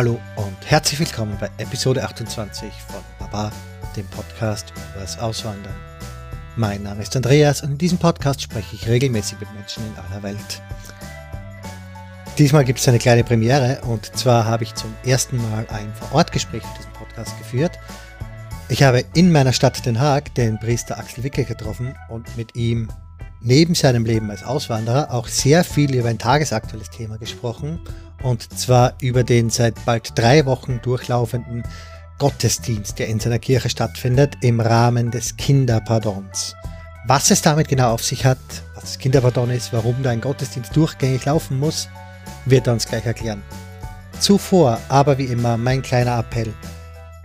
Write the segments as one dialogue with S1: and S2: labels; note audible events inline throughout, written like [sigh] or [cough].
S1: Hallo und herzlich willkommen bei Episode 28 von Baba, dem Podcast über das Auswandern. Mein Name ist Andreas und in diesem Podcast spreche ich regelmäßig mit Menschen in aller Welt. Diesmal gibt es eine kleine Premiere und zwar habe ich zum ersten Mal ein Vorortgespräch für diesen Podcast geführt. Ich habe in meiner Stadt Den Haag den Priester Axel Wicke getroffen und mit ihm neben seinem Leben als Auswanderer auch sehr viel über ein tagesaktuelles Thema gesprochen und zwar über den seit bald drei Wochen durchlaufenden Gottesdienst, der in seiner Kirche stattfindet, im Rahmen des Kinderpardons. Was es damit genau auf sich hat, was das Kinderpardon ist, warum da ein Gottesdienst durchgängig laufen muss, wird er uns gleich erklären. Zuvor aber wie immer mein kleiner Appell.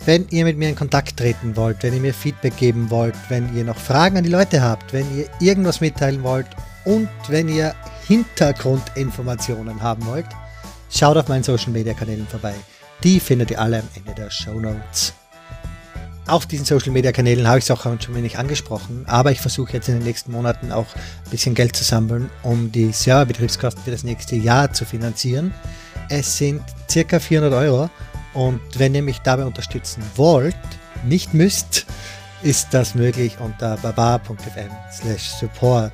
S1: Wenn ihr mit mir in Kontakt treten wollt, wenn ihr mir Feedback geben wollt, wenn ihr noch Fragen an die Leute habt, wenn ihr irgendwas mitteilen wollt und wenn ihr Hintergrundinformationen haben wollt, Schaut auf meinen Social Media Kanälen vorbei. Die findet ihr alle am Ende der Show Notes. Auf diesen Social Media Kanälen habe ich es auch schon wenig angesprochen, aber ich versuche jetzt in den nächsten Monaten auch ein bisschen Geld zu sammeln, um die Serverbetriebskosten für das nächste Jahr zu finanzieren. Es sind circa 400 Euro und wenn ihr mich dabei unterstützen wollt, nicht müsst, ist das möglich unter baba.fm slash support.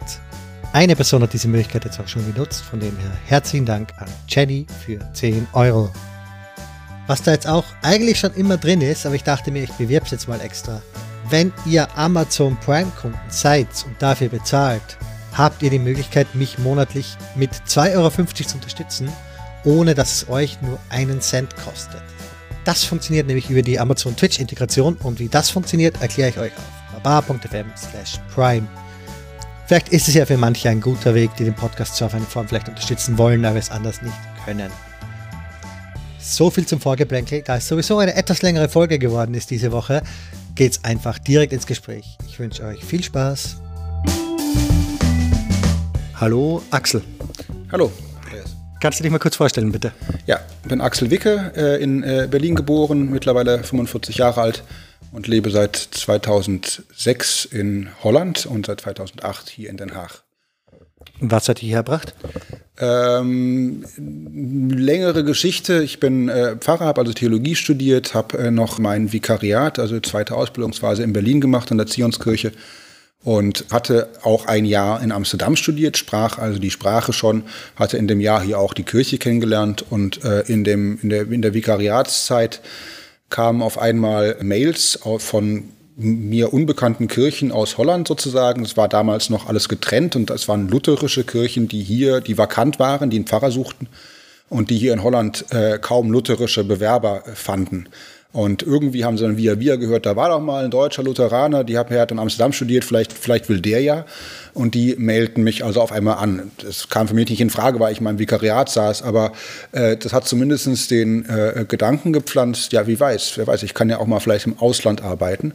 S1: Eine Person hat diese Möglichkeit jetzt auch schon genutzt, von dem her herzlichen Dank an Jenny für 10 Euro. Was da jetzt auch eigentlich schon immer drin ist, aber ich dachte mir, ich bewerbe es jetzt mal extra. Wenn ihr Amazon Prime-Kunden seid und dafür bezahlt, habt ihr die Möglichkeit, mich monatlich mit 2,50 Euro zu unterstützen, ohne dass es euch nur einen Cent kostet. Das funktioniert nämlich über die Amazon Twitch-Integration und wie das funktioniert, erkläre ich euch auf baba.fm slash prime. Vielleicht ist es ja für manche ein guter Weg, die den Podcast zwar auf eine Form vielleicht unterstützen wollen, aber es anders nicht können. So viel zum Vorgeplänkel. Da es sowieso eine etwas längere Folge geworden ist diese Woche, geht's einfach direkt ins Gespräch. Ich wünsche euch viel Spaß. Hallo Axel.
S2: Hallo.
S1: Kannst du dich mal kurz vorstellen, bitte?
S2: Ja, ich bin Axel Wicke, äh, in äh, Berlin geboren, mittlerweile 45 Jahre alt und lebe seit 2006 in Holland und seit 2008 hier in Den Haag.
S1: Was hat dich hergebracht?
S2: Ähm, längere Geschichte. Ich bin äh, Pfarrer, habe also Theologie studiert, habe noch mein Vikariat, also zweite Ausbildungsphase in Berlin gemacht an der Zionskirche und hatte auch ein Jahr in Amsterdam studiert, sprach also die Sprache schon, hatte in dem Jahr hier auch die Kirche kennengelernt und äh, in, dem, in, der, in der Vikariatszeit kamen auf einmal Mails von mir unbekannten Kirchen aus Holland sozusagen. Es war damals noch alles getrennt und es waren lutherische Kirchen, die hier, die vakant waren, die einen Pfarrer suchten und die hier in Holland äh, kaum lutherische Bewerber fanden. Und irgendwie haben sie dann via via gehört, da war doch mal ein deutscher Lutheraner, die hat in Amsterdam studiert, vielleicht, vielleicht will der ja. Und die mailten mich also auf einmal an. Das kam für mich nicht in Frage, weil ich in meinem Vikariat saß, aber äh, das hat zumindest den äh, Gedanken gepflanzt, ja, wie weiß, wer weiß, ich kann ja auch mal vielleicht im Ausland arbeiten.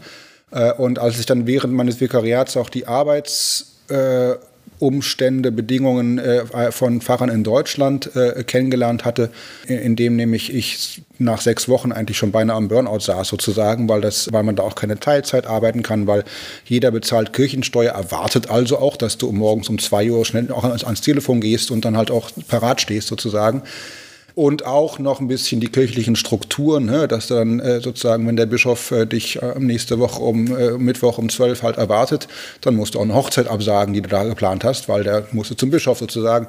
S2: Äh, und als ich dann während meines Vikariats auch die Arbeits äh, Umstände, Bedingungen äh, von Pfarrern in Deutschland äh, kennengelernt hatte, in dem nämlich ich nach sechs Wochen eigentlich schon beinahe am Burnout saß sozusagen, weil das, weil man da auch keine Teilzeit arbeiten kann, weil jeder bezahlt Kirchensteuer, erwartet also auch, dass du morgens um zwei Uhr schnell auch ans, ans Telefon gehst und dann halt auch parat stehst sozusagen und auch noch ein bisschen die kirchlichen Strukturen, ne, dass dann äh, sozusagen, wenn der Bischof äh, dich äh, nächste Woche um äh, Mittwoch um zwölf halt erwartet, dann musst du auch eine Hochzeit absagen, die du da geplant hast, weil der musste zum Bischof sozusagen.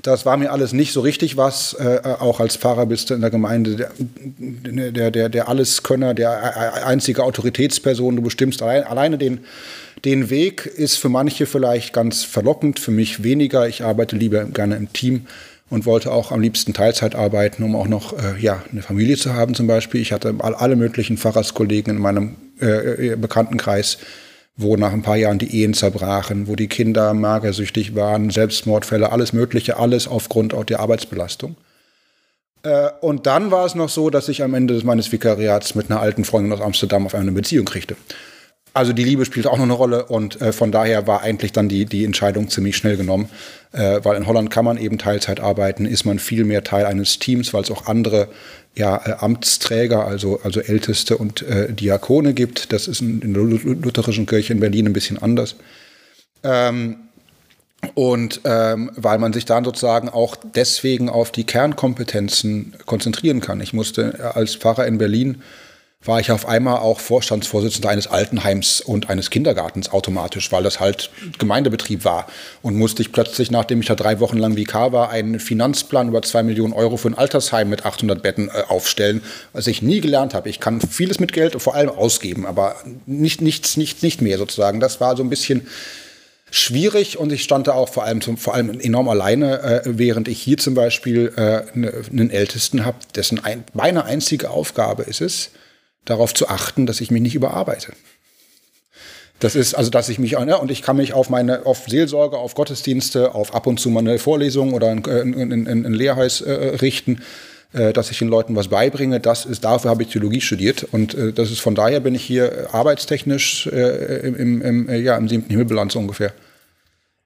S2: Das war mir alles nicht so richtig was. Äh, auch als Pfarrer bist du in der Gemeinde der, der, der, der Alleskönner, der einzige Autoritätsperson. Du bestimmst allein, alleine den, den Weg. Ist für manche vielleicht ganz verlockend, für mich weniger. Ich arbeite lieber gerne im Team und wollte auch am liebsten Teilzeit arbeiten, um auch noch äh, ja, eine Familie zu haben zum Beispiel. Ich hatte alle möglichen Pfarrerskollegen in meinem äh, äh, Bekanntenkreis, wo nach ein paar Jahren die Ehen zerbrachen, wo die Kinder magersüchtig waren, Selbstmordfälle, alles Mögliche, alles aufgrund auch der Arbeitsbelastung. Äh, und dann war es noch so, dass ich am Ende meines Vikariats mit einer alten Freundin aus Amsterdam auf eine Beziehung kriegte. Also die Liebe spielt auch noch eine Rolle und äh, von daher war eigentlich dann die, die Entscheidung ziemlich schnell genommen, äh, weil in Holland kann man eben Teilzeit arbeiten, ist man viel mehr Teil eines Teams, weil es auch andere ja, äh, Amtsträger, also, also Älteste und äh, Diakone gibt. Das ist in, in der lutherischen Kirche in Berlin ein bisschen anders. Ähm, Und ähm, weil man sich dann sozusagen auch deswegen auf die Kernkompetenzen konzentrieren kann. Ich musste als Pfarrer in Berlin war ich auf einmal auch Vorstandsvorsitzender eines Altenheims und eines Kindergartens automatisch, weil das halt Gemeindebetrieb war. Und musste ich plötzlich, nachdem ich da drei Wochen lang Vikar war, einen Finanzplan über zwei Millionen Euro für ein Altersheim mit 800 Betten äh, aufstellen, was ich nie gelernt habe. Ich kann vieles mit Geld vor allem ausgeben, aber nicht, nichts, nichts, nicht mehr sozusagen. Das war so ein bisschen schwierig und ich stand da auch vor allem, vor allem enorm alleine, äh, während ich hier zum Beispiel äh, ne, einen Ältesten habe, dessen ein, meine einzige Aufgabe ist es, darauf zu achten, dass ich mich nicht überarbeite. Das ist also, dass ich mich, ja, und ich kann mich auf meine, auf Seelsorge, auf Gottesdienste, auf ab und zu mal eine Vorlesung oder ein, ein, ein, ein Lehrheiß äh, richten, äh, dass ich den Leuten was beibringe. Das ist, dafür habe ich Theologie studiert und äh, das ist von daher bin ich hier arbeitstechnisch äh, im, im, ja, im siebten Himmelbilanz ungefähr.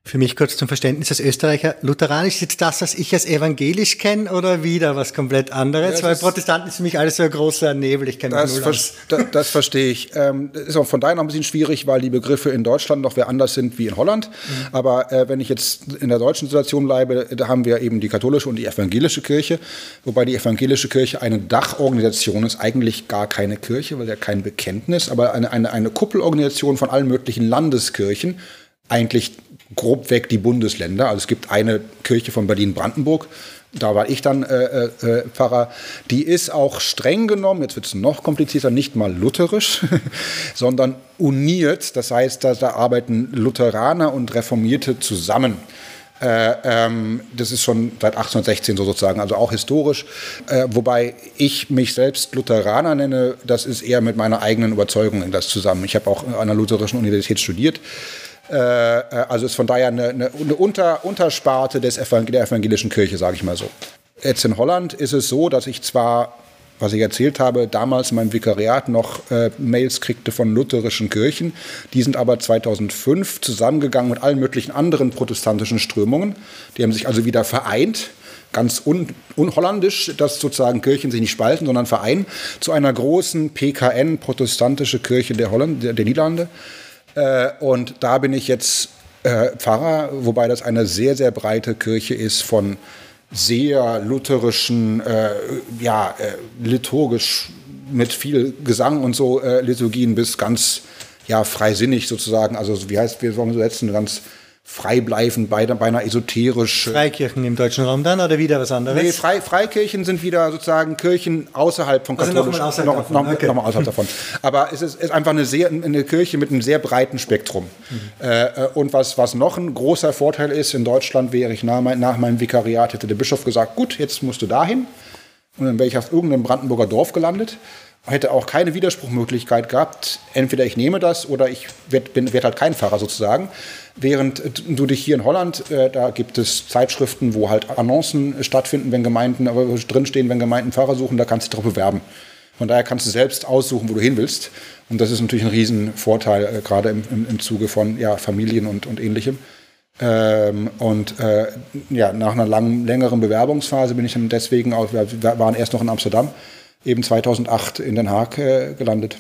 S1: Für mich kurz zum Verständnis als Österreicher, lutheranisch ist jetzt das, was ich als evangelisch kenne oder wieder was komplett anderes? Ja, Weil Protestanten ist für mich alles so ein großer Nebel, ich kenne
S2: das, ver das, das verstehe ich. Ähm, ist auch von daher noch ein bisschen schwierig, weil die Begriffe in Deutschland noch wer anders sind wie in Holland. Mhm. Aber äh, wenn ich jetzt in der deutschen Situation bleibe, da haben wir eben die katholische und die evangelische Kirche, wobei die evangelische Kirche eine Dachorganisation ist, eigentlich gar keine Kirche, weil ja kein Bekenntnis, aber eine, eine, eine Kuppelorganisation von allen möglichen Landeskirchen, eigentlich grob weg die Bundesländer. Also es gibt eine Kirche von Berlin-Brandenburg, da war ich dann äh, äh, äh, Pfarrer, die ist auch streng genommen, jetzt wird es noch komplizierter, nicht mal lutherisch, [laughs] sondern uniert. Das heißt, da, da, arbeiten Lutheraner und Reformierte zusammen. Äh, ähm, das ist schon seit 1816 so sozusagen, also auch historisch. Äh, wobei ich mich selbst Lutheraner nenne, das ist eher mit meiner eigenen Überzeugung in das zusammen. Ich habe auch an einer lutherischen Universität studiert. Äh, äh, also ist von daher eine, eine, eine Unter, Untersparte des Evangel der evangelischen Kirche, sage ich mal so. Jetzt in Holland ist es so, dass ich zwar, was ich erzählt habe, damals in meinem Vikariat noch äh, Mails kriegte von lutherischen Kirchen. Die sind aber 2005 zusammengegangen mit allen möglichen anderen protestantischen Strömungen. Die haben sich also wieder vereint ganz un, unholländisch, dass sozusagen Kirchen sich nicht spalten, sondern vereinen zu einer großen PKN, protestantische Kirche der, Holland, der, der Niederlande. Äh, und da bin ich jetzt äh, Pfarrer, wobei das eine sehr, sehr breite Kirche ist von sehr lutherischen, äh, ja, äh, liturgisch mit viel Gesang und so äh, Liturgien bis ganz ja, freisinnig sozusagen. Also wie heißt, wir wollen so setzen, ganz freibleibend, beinahe esoterisch.
S1: Freikirchen im deutschen Raum dann oder wieder was anderes?
S2: Nee, Frei, Freikirchen sind wieder sozusagen Kirchen außerhalb von katholischen. Also nochmal außerhalb, noch, noch, okay. noch außerhalb davon. Aber es ist, ist, einfach eine, sehr, eine Kirche mit einem sehr breiten Spektrum. Mhm. Äh, und was, was noch ein großer Vorteil ist, in Deutschland wäre ich nach, mein, nach meinem Vikariat, hätte der Bischof gesagt, gut, jetzt musst du dahin. Und dann wäre ich auf irgendeinem Brandenburger Dorf gelandet hätte auch keine Widerspruchmöglichkeit gehabt. Entweder ich nehme das oder ich werde werd halt kein Fahrer sozusagen. Während du dich hier in Holland, äh, da gibt es Zeitschriften, wo halt Annoncen stattfinden, wenn Gemeinden äh, drinstehen, wenn Gemeinden Fahrer suchen, da kannst du dich darauf bewerben. Von daher kannst du selbst aussuchen, wo du hin willst. Und das ist natürlich ein Riesenvorteil, äh, gerade im, im, im Zuge von ja, Familien und, und ähnlichem. Ähm, und äh, ja, nach einer langen, längeren Bewerbungsphase bin ich dann deswegen, auch, wir waren erst noch in Amsterdam, eben 2008 in Den Haag äh, gelandet.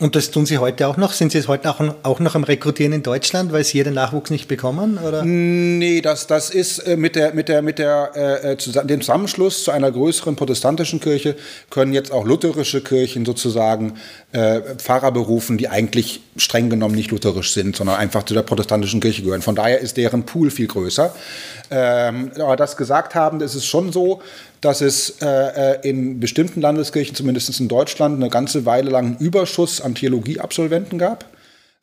S1: Und das tun Sie heute auch noch? Sind Sie heute auch, auch noch am Rekrutieren in Deutschland, weil Sie hier den Nachwuchs nicht bekommen? Oder?
S2: Nee, das, das ist äh, mit, der, mit, der, mit der, äh, äh dem Zusammenschluss zu einer größeren protestantischen Kirche können jetzt auch lutherische Kirchen sozusagen äh, Pfarrer berufen, die eigentlich streng genommen nicht lutherisch sind, sondern einfach zu der protestantischen Kirche gehören. Von daher ist deren Pool viel größer. Ähm, aber das gesagt haben, ist es schon so, dass es äh, äh, in bestimmten Landeskirchen, zumindest in Deutschland, eine ganze Weile lang einen Überschuss an Theologieabsolventen gab.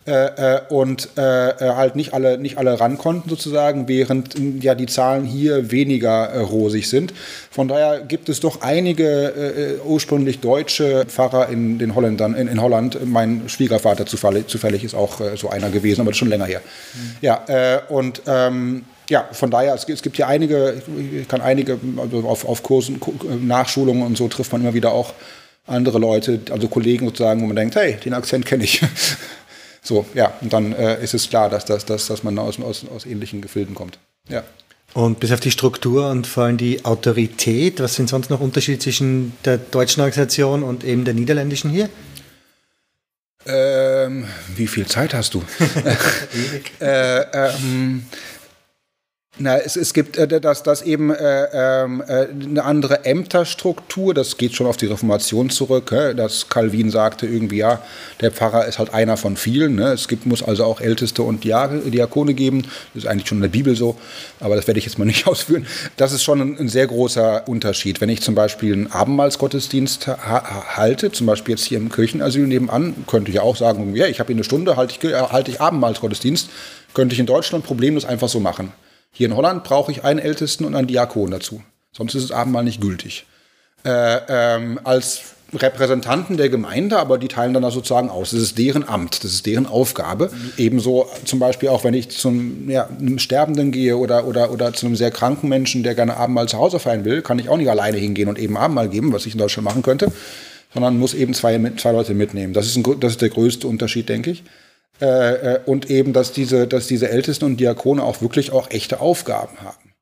S2: Äh, äh, und äh, äh, halt nicht alle, nicht alle ran konnten sozusagen, während ja die Zahlen hier weniger rosig sind. Von daher gibt es doch einige ursprünglich deutsche Pfarrer in den Holländern, in, in Holland. Mein Schwiegervater zufällig, zufällig ist auch so einer gewesen, aber das ist schon länger her. Mhm. Ja, und ähm, ja, von daher, es, es gibt hier einige, ich kann einige, also auf, auf Kursen, Nachschulungen und so trifft man immer wieder auch andere Leute, also Kollegen sozusagen, wo man denkt, hey, den Akzent kenne ich. [laughs] so, ja, und dann äh, ist es klar, dass, dass, dass, dass man aus, aus, aus ähnlichen Gefilden kommt. Ja.
S1: Und bis auf die Struktur und vor allem die Autorität, was sind sonst noch Unterschiede zwischen der deutschen Organisation und eben der niederländischen hier?
S2: Ähm, wie viel Zeit hast du? [laughs] [laughs] äh, ähm, na, es, es gibt äh, das, das eben äh, ähm, äh, eine andere Ämterstruktur, das geht schon auf die Reformation zurück, äh, dass Calvin sagte irgendwie, ja, der Pfarrer ist halt einer von vielen. Ne? Es gibt, muss also auch Älteste und Diakone geben. Das ist eigentlich schon in der Bibel so, aber das werde ich jetzt mal [laughs] nicht ausführen. Das ist schon ein, ein sehr großer Unterschied. Wenn ich zum Beispiel einen Abendmahlsgottesdienst ha halte, zum Beispiel jetzt hier im Kirchenasyl nebenan, könnte ich auch sagen, ja, ich habe hier eine Stunde, halte ich, halte ich Abendmahlsgottesdienst, könnte ich in Deutschland problemlos einfach so machen. Hier in Holland brauche ich einen Ältesten und einen Diakon dazu. Sonst ist das Abendmahl nicht gültig. Äh, ähm, als Repräsentanten der Gemeinde, aber die teilen dann das sozusagen aus. Das ist deren Amt, das ist deren Aufgabe. Ebenso zum Beispiel auch, wenn ich zum ja, einem Sterbenden gehe oder, oder, oder zu einem sehr kranken Menschen, der gerne Abendmahl zu Hause feiern will, kann ich auch nicht alleine hingehen und eben Abendmahl geben, was ich in Deutschland machen könnte, sondern muss eben zwei, zwei Leute mitnehmen. Das ist, ein, das ist der größte Unterschied, denke ich. Äh, äh, und eben, dass diese, dass diese Ältesten und Diakone auch wirklich auch echte Aufgaben haben.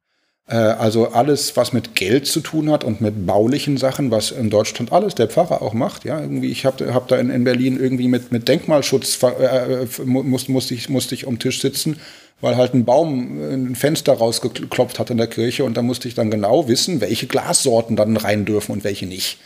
S2: Äh, also alles, was mit Geld zu tun hat und mit baulichen Sachen, was in Deutschland alles der Pfarrer auch macht. Ja, irgendwie, ich habe hab da in, in, Berlin irgendwie mit, mit Denkmalschutz äh, muss, ich, musste ich um Tisch sitzen, weil halt ein Baum ein Fenster rausgeklopft hat in der Kirche und da musste ich dann genau wissen, welche Glassorten dann rein dürfen und welche nicht.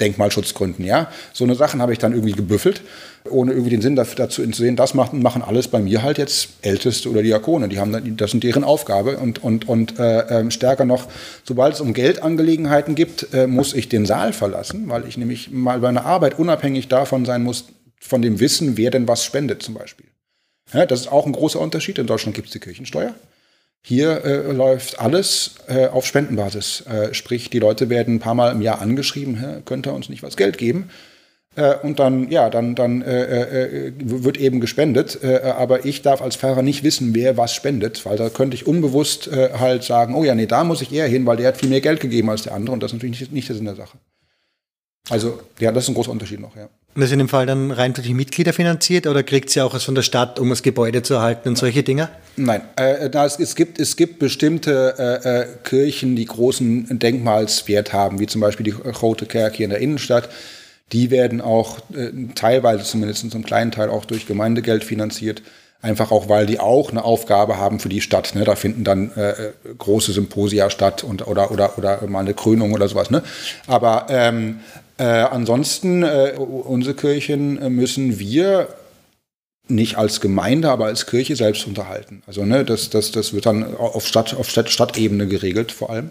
S2: Denkmalschutzgründen, ja. So eine Sachen habe ich dann irgendwie gebüffelt, ohne irgendwie den Sinn dazu zu sehen, das machen, machen alles bei mir halt jetzt Älteste oder Diakone. Die haben dann, das sind deren Aufgabe und, und, und äh, ähm, stärker noch, sobald es um Geldangelegenheiten gibt, äh, muss ich den Saal verlassen, weil ich nämlich mal bei einer Arbeit unabhängig davon sein muss, von dem Wissen, wer denn was spendet zum Beispiel. Ja, das ist auch ein großer Unterschied. In Deutschland gibt es die Kirchensteuer. Hier äh, läuft alles äh, auf Spendenbasis. Äh, sprich, die Leute werden ein paar Mal im Jahr angeschrieben, könnt ihr uns nicht was Geld geben? Äh, und dann, ja, dann, dann äh, äh, wird eben gespendet. aber ich darf als Pfarrer nicht wissen, wer was spendet, weil da könnte ich unbewusst halt sagen, oh ja, nee, da muss ich eher hin, weil der hat viel mehr Geld gegeben als der andere und das ist natürlich nicht, nicht der Sinn der Sache. Also, ja, das ist ein großer Unterschied noch, ja.
S1: Und das in dem Fall dann rein durch die Mitglieder finanziert oder kriegt sie auch was von der Stadt, um das Gebäude zu erhalten und solche Dinge?
S2: Nein, äh, es, es, gibt, es gibt bestimmte äh, äh, Kirchen, die großen Denkmalswert haben, wie zum Beispiel die Rote Kerk hier in der Innenstadt. Die werden auch äh, teilweise zumindest zum kleinen Teil auch durch Gemeindegeld finanziert. Einfach auch, weil die auch eine Aufgabe haben für die Stadt. Ne? Da finden dann äh, äh große Symposia statt und, oder, oder, oder mal eine Krönung oder sowas. Ne? Aber ähm, äh, ansonsten, äh, unsere Kirchen äh, müssen wir nicht als Gemeinde, aber als Kirche selbst unterhalten. Also ne, das, das, das wird dann auf, Stadt, auf Stadt, Stadtebene geregelt vor allem.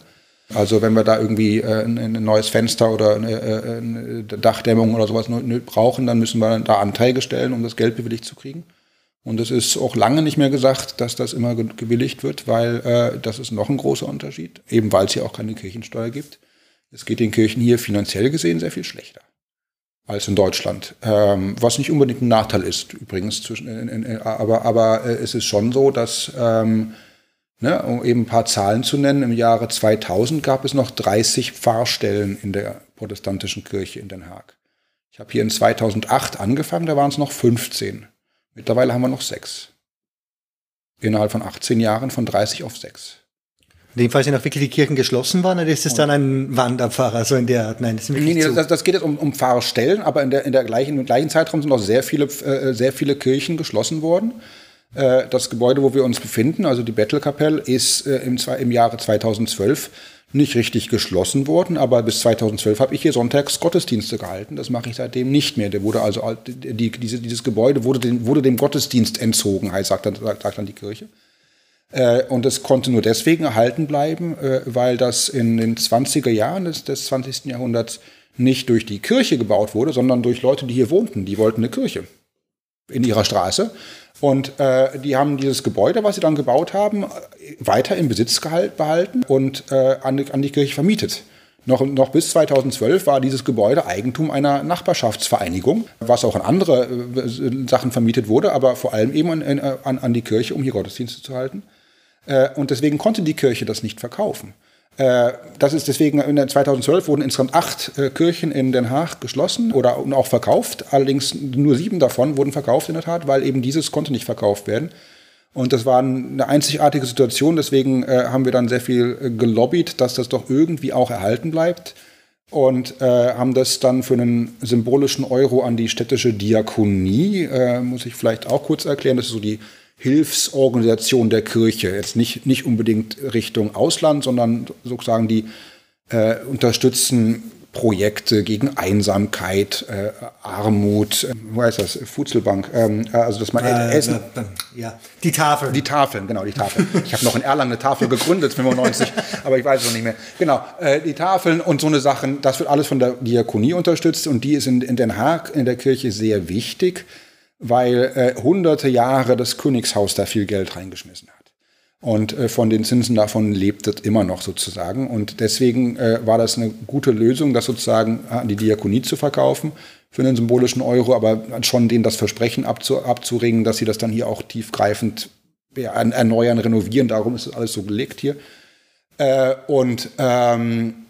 S2: Also wenn wir da irgendwie äh, ein, ein, neues Fenster oder eine, äh, eine Dachdämmung oder sowas brauchen, dann müssen wir da Anträge stellen, um das Geld bewilligt zu kriegen. Und es ist auch lange nicht mehr gesagt, dass das immer gewilligt wird, weil äh, das ist noch ein großer Unterschied, eben weil es hier auch keine Kirchensteuer gibt. Es geht den Kirchen hier finanziell gesehen sehr viel schlechter als in Deutschland. Ähm, was nicht unbedingt ein Nachteil ist, übrigens. Zwischen, in, in, aber aber äh, es ist schon so, dass, ähm, ne, um eben ein paar Zahlen zu nennen, im Jahre 2000 gab es noch 30 Pfarrstellen in der protestantischen Kirche in Den Haag. Ich habe hier in 2008 angefangen, da waren es noch 15. Mittlerweile haben wir noch sechs. Innerhalb von 18 Jahren von 30 auf 6.
S1: In dem Fall sind auch wirklich die Kirchen geschlossen worden, oder ist es dann ein Wanderpfarrer, so in der Art?
S2: Nein, das sind wirklich nee, nee, das, das, geht jetzt um, um Pfarrerstellen, aber in der, in der gleichen, im gleichen Zeitraum sind auch sehr viele, äh, sehr viele Kirchen geschlossen worden. Äh, das Gebäude, wo wir uns befinden, also die Bettelkapelle, ist äh, im, im Jahre 2012 nicht richtig geschlossen worden, aber bis 2012 habe ich hier sonntags Gottesdienste gehalten. Das mache ich seitdem nicht mehr. Der wurde also die, diese, dieses Gebäude wurde dem, wurde dem Gottesdienst entzogen, sagt dann, sagt dann die Kirche. Äh, und es konnte nur deswegen erhalten bleiben, äh, weil das in den 20er Jahren des, des 20. Jahrhunderts nicht durch die Kirche gebaut wurde, sondern durch Leute, die hier wohnten. Die wollten eine Kirche in ihrer Straße. Und äh, die haben dieses Gebäude, was sie dann gebaut haben, weiter im Besitz behalten und äh, an, die, an die Kirche vermietet. Noch, noch bis 2012 war dieses Gebäude Eigentum einer Nachbarschaftsvereinigung, was auch an andere äh, Sachen vermietet wurde, aber vor allem eben an, an, an die Kirche, um hier Gottesdienste zu halten. Äh, und deswegen konnte die Kirche das nicht verkaufen. Äh, das ist deswegen, in 2012 wurden insgesamt acht äh, Kirchen in Den Haag geschlossen oder auch verkauft. Allerdings nur sieben davon wurden verkauft in der Tat, weil eben dieses konnte nicht verkauft werden. Und das war eine einzigartige Situation. Deswegen haben wir dann sehr viel gelobbyt, dass das doch irgendwie auch erhalten bleibt. und haben das dann für einen symbolischen Euro an die städtische Diakonie, muss ich vielleicht auch kurz erklären, das ist so die Hilfsorganisation der Kirche. Jetzt nicht, nicht unbedingt Richtung Ausland, sondern sozusagen die äh, unterstützen Projekte gegen Einsamkeit, äh, Armut, äh, wo heißt das, Futzelbank, ähm, äh, also dass man äh, Essen.
S1: Äh, ja, die Tafeln.
S2: Die Tafeln, genau, die Tafeln. ich habe noch in Erlangen eine Tafel gegründet, 95, aber ich weiß es noch nicht mehr. Genau, äh, die Tafeln und so eine Sachen, das wird alles von der Diakonie unterstützt und die ist in, in Den Haag in der Kirche sehr wichtig weil äh, hunderte Jahre das Königshaus da viel Geld reingeschmissen hat. Und äh, von den Zinsen davon lebt es immer noch sozusagen. Und deswegen äh, war das eine gute Lösung, das sozusagen an die Diakonie zu verkaufen für einen symbolischen Euro, aber schon denen das Versprechen abzu abzuringen, dass sie das dann hier auch tiefgreifend erneuern, renovieren. Darum ist das alles so gelegt hier. Äh, und ähm,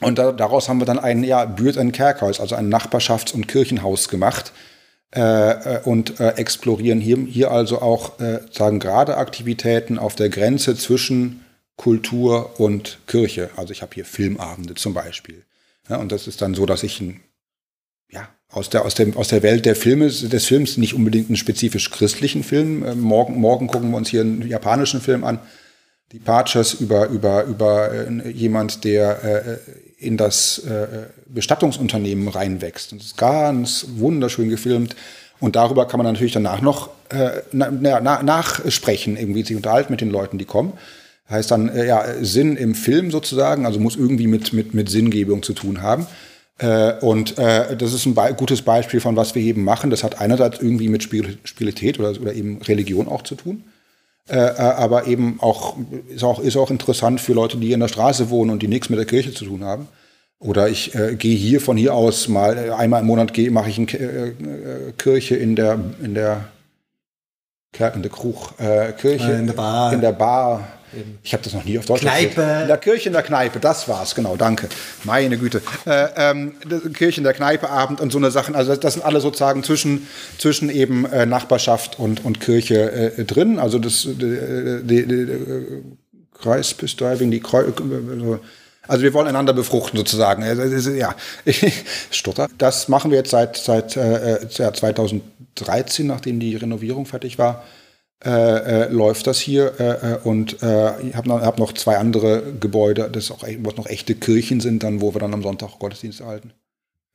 S2: und da, daraus haben wir dann ein ja, Bürt ein Kerkhaus, also ein Nachbarschafts- und Kirchenhaus gemacht, äh, äh, und äh, explorieren hier, hier also auch äh, sagen gerade Aktivitäten auf der Grenze zwischen Kultur und Kirche. Also ich habe hier Filmabende zum Beispiel. Ja, und das ist dann so, dass ich ein, ja, aus der, aus, dem, aus der Welt der Filme, des Films nicht unbedingt einen spezifisch christlichen Film. Äh, morgen, morgen gucken wir uns hier einen japanischen Film an. Departures über, über, über äh, jemand, der äh, in das äh, Bestattungsunternehmen reinwächst. Das ist ganz wunderschön gefilmt. Und darüber kann man natürlich danach noch äh, na, na, nachsprechen, irgendwie sich unterhalten mit den Leuten, die kommen. Heißt dann, äh, ja, Sinn im Film sozusagen, also muss irgendwie mit, mit, mit Sinngebung zu tun haben. Äh, und äh, das ist ein be gutes Beispiel von was wir eben machen. Das hat einerseits irgendwie mit Spiritualität oder, oder eben Religion auch zu tun. Äh, äh, aber eben auch ist, auch ist auch interessant für Leute, die in der Straße wohnen und die nichts mit der Kirche zu tun haben. Oder ich äh, gehe hier von hier aus mal äh, einmal im Monat gehe mache ich eine äh, Kirche in der in der in der Krug Kirche
S1: in der Bar
S2: in der Bar ich habe das noch nie auf Deutsch
S1: Kneipe.
S2: Erzählt. In der Kirche in der Kneipe, das war's, genau, danke. Meine Güte. Äh, ähm, Kirche in der Kneipe Abend und so eine Sachen. Also das sind alle sozusagen zwischen, zwischen eben äh, Nachbarschaft und, und Kirche äh, drin. Also das die, die, die, Kreisbestiving, die Kreu also wir wollen einander befruchten sozusagen. Ja, [laughs] Stotter. Das machen wir jetzt seit, seit äh, 2013, nachdem die Renovierung fertig war äh, äh, läuft das hier äh, äh und äh, ich habe noch, hab noch zwei andere Gebäude, das auch wo noch echte Kirchen sind, dann wo wir dann am Sonntag Gottesdienst erhalten.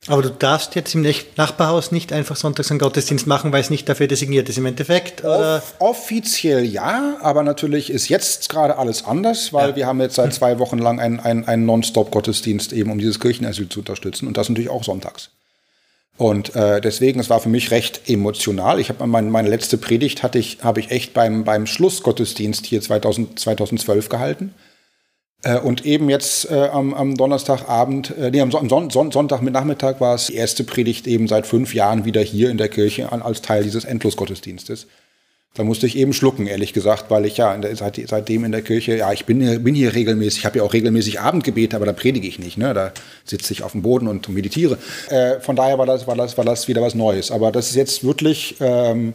S1: Aber du darfst jetzt im Nachbarhaus nicht einfach sonntags einen Gottesdienst machen, weil es nicht dafür designiert ist im Endeffekt?
S2: Off offiziell ja, aber natürlich ist jetzt gerade alles anders, weil ja. wir haben jetzt seit zwei Wochen lang einen, einen, einen Non-Stop-Gottesdienst eben, um dieses Kirchenasyl zu unterstützen und das natürlich auch sonntags. Und äh, deswegen, es war für mich recht emotional. Ich habe mein, meine letzte Predigt hatte ich, habe ich echt beim, beim Schlussgottesdienst hier 2000, 2012 gehalten. Äh, und eben jetzt äh, am, am Donnerstagabend, äh, nee, am Son Son Sonntag mit Nachmittag war es die erste Predigt eben seit fünf Jahren wieder hier in der Kirche an, als Teil dieses Endlosgottesdienstes. Da musste ich eben schlucken, ehrlich gesagt, weil ich ja der, seit, seitdem in der Kirche, ja, ich bin hier, bin hier regelmäßig, ich habe ja auch regelmäßig Abendgebete, aber da predige ich nicht, ne? da sitze ich auf dem Boden und meditiere. Äh, von daher war das, war, das, war das wieder was Neues. Aber das ist jetzt wirklich, ähm,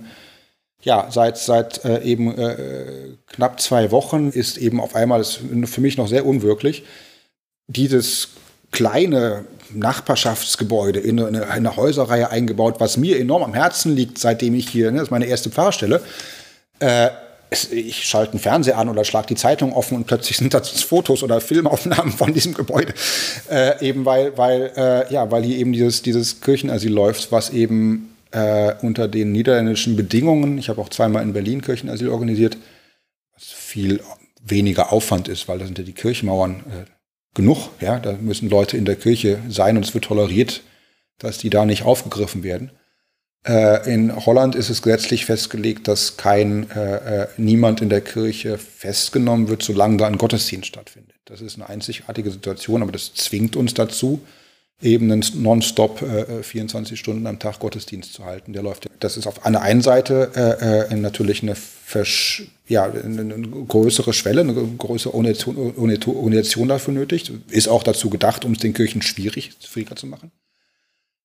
S2: ja, seit, seit äh, eben äh, knapp zwei Wochen ist eben auf einmal, das ist für mich noch sehr unwirklich, dieses kleine Nachbarschaftsgebäude in eine, in eine, Häuserreihe eingebaut, was mir enorm am Herzen liegt, seitdem ich hier, ne, das ist meine erste Pfarrstelle. Äh, ich schalte einen Fernseher an oder schlage die Zeitung offen und plötzlich [laughs] sind das Fotos oder Filmaufnahmen von diesem Gebäude. Äh, eben weil, weil, äh, ja, weil hier eben dieses, dieses Kirchenasyl läuft, was eben äh, unter den niederländischen Bedingungen, ich habe auch zweimal in Berlin Kirchenasyl organisiert, was viel weniger Aufwand ist, weil da sind ja die Kirchmauern äh, genug. Ja, da müssen Leute in der Kirche sein und es wird toleriert, dass die da nicht aufgegriffen werden. Äh, in Holland ist es gesetzlich festgelegt, dass kein äh, äh, niemand in der Kirche festgenommen wird, solange da ein Gottesdienst stattfindet. Das ist eine einzigartige Situation, aber das zwingt uns dazu, eben nonstop äh, 24 äh, Stunden am Tag Gottesdienst zu halten. Der läuft. Das ist auf einer einen Seite äh, äh, natürlich eine, Versch ja, eine größere Schwelle, eine größere Organisation dafür nötig. Ist auch dazu gedacht, um es den Kirchen schwierig, schwieriger zu machen.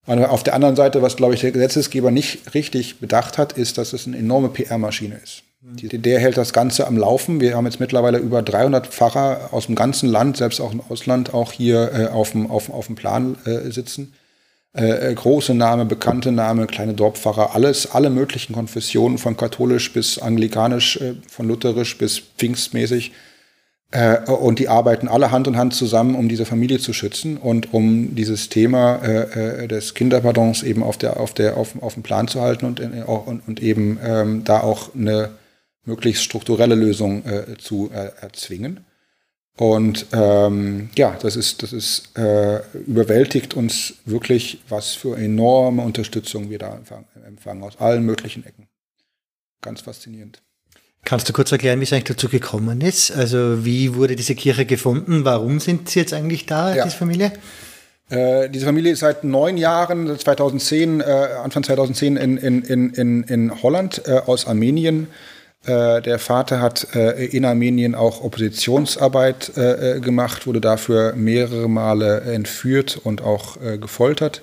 S2: Aber auf der anderen Seite, was glaube ich der Gesetzesgeber nicht richtig bedacht hat, ist, dass es eine enorme PR-Maschine ist. Der hält das Ganze am Laufen. Wir haben jetzt mittlerweile über 300 Pfarrer aus dem ganzen Land, selbst auch im Ausland, auch hier äh, auf, dem, auf, auf dem Plan äh, sitzen. Äh, äh, große Name, bekannte Name, kleine Dorfpfarrer, alles, alle möglichen Konfessionen, von katholisch bis anglikanisch, äh, von lutherisch bis pfingstmäßig. Äh, und die arbeiten alle Hand in Hand zusammen, um diese Familie zu schützen und um dieses Thema des Kinderpardons eben auf, der, auf, der, auf, auf dem Plan zu halten und, und, und eben ähm, da auch eine möglichst strukturelle Lösung äh, zu erzwingen. Und ähm, ja, das ist, das ist äh, überwältigt uns wirklich, was für enorme Unterstützung wir da empfangen, aus allen möglichen Ecken. Ganz faszinierend.
S1: Kannst du kurz erklären, wie es eigentlich dazu gekommen ist? Also wie wurde diese Kirche gefunden? Warum sind sie jetzt eigentlich da, ja. diese Familie?
S2: Äh, diese Familie ist seit neun Jahren, 2010, äh, Anfang 2010 in, in, in, in Holland äh, aus Armenien äh, der Vater hat äh, in Armenien auch Oppositionsarbeit äh, gemacht, wurde dafür mehrere Male entführt und auch gefoltert.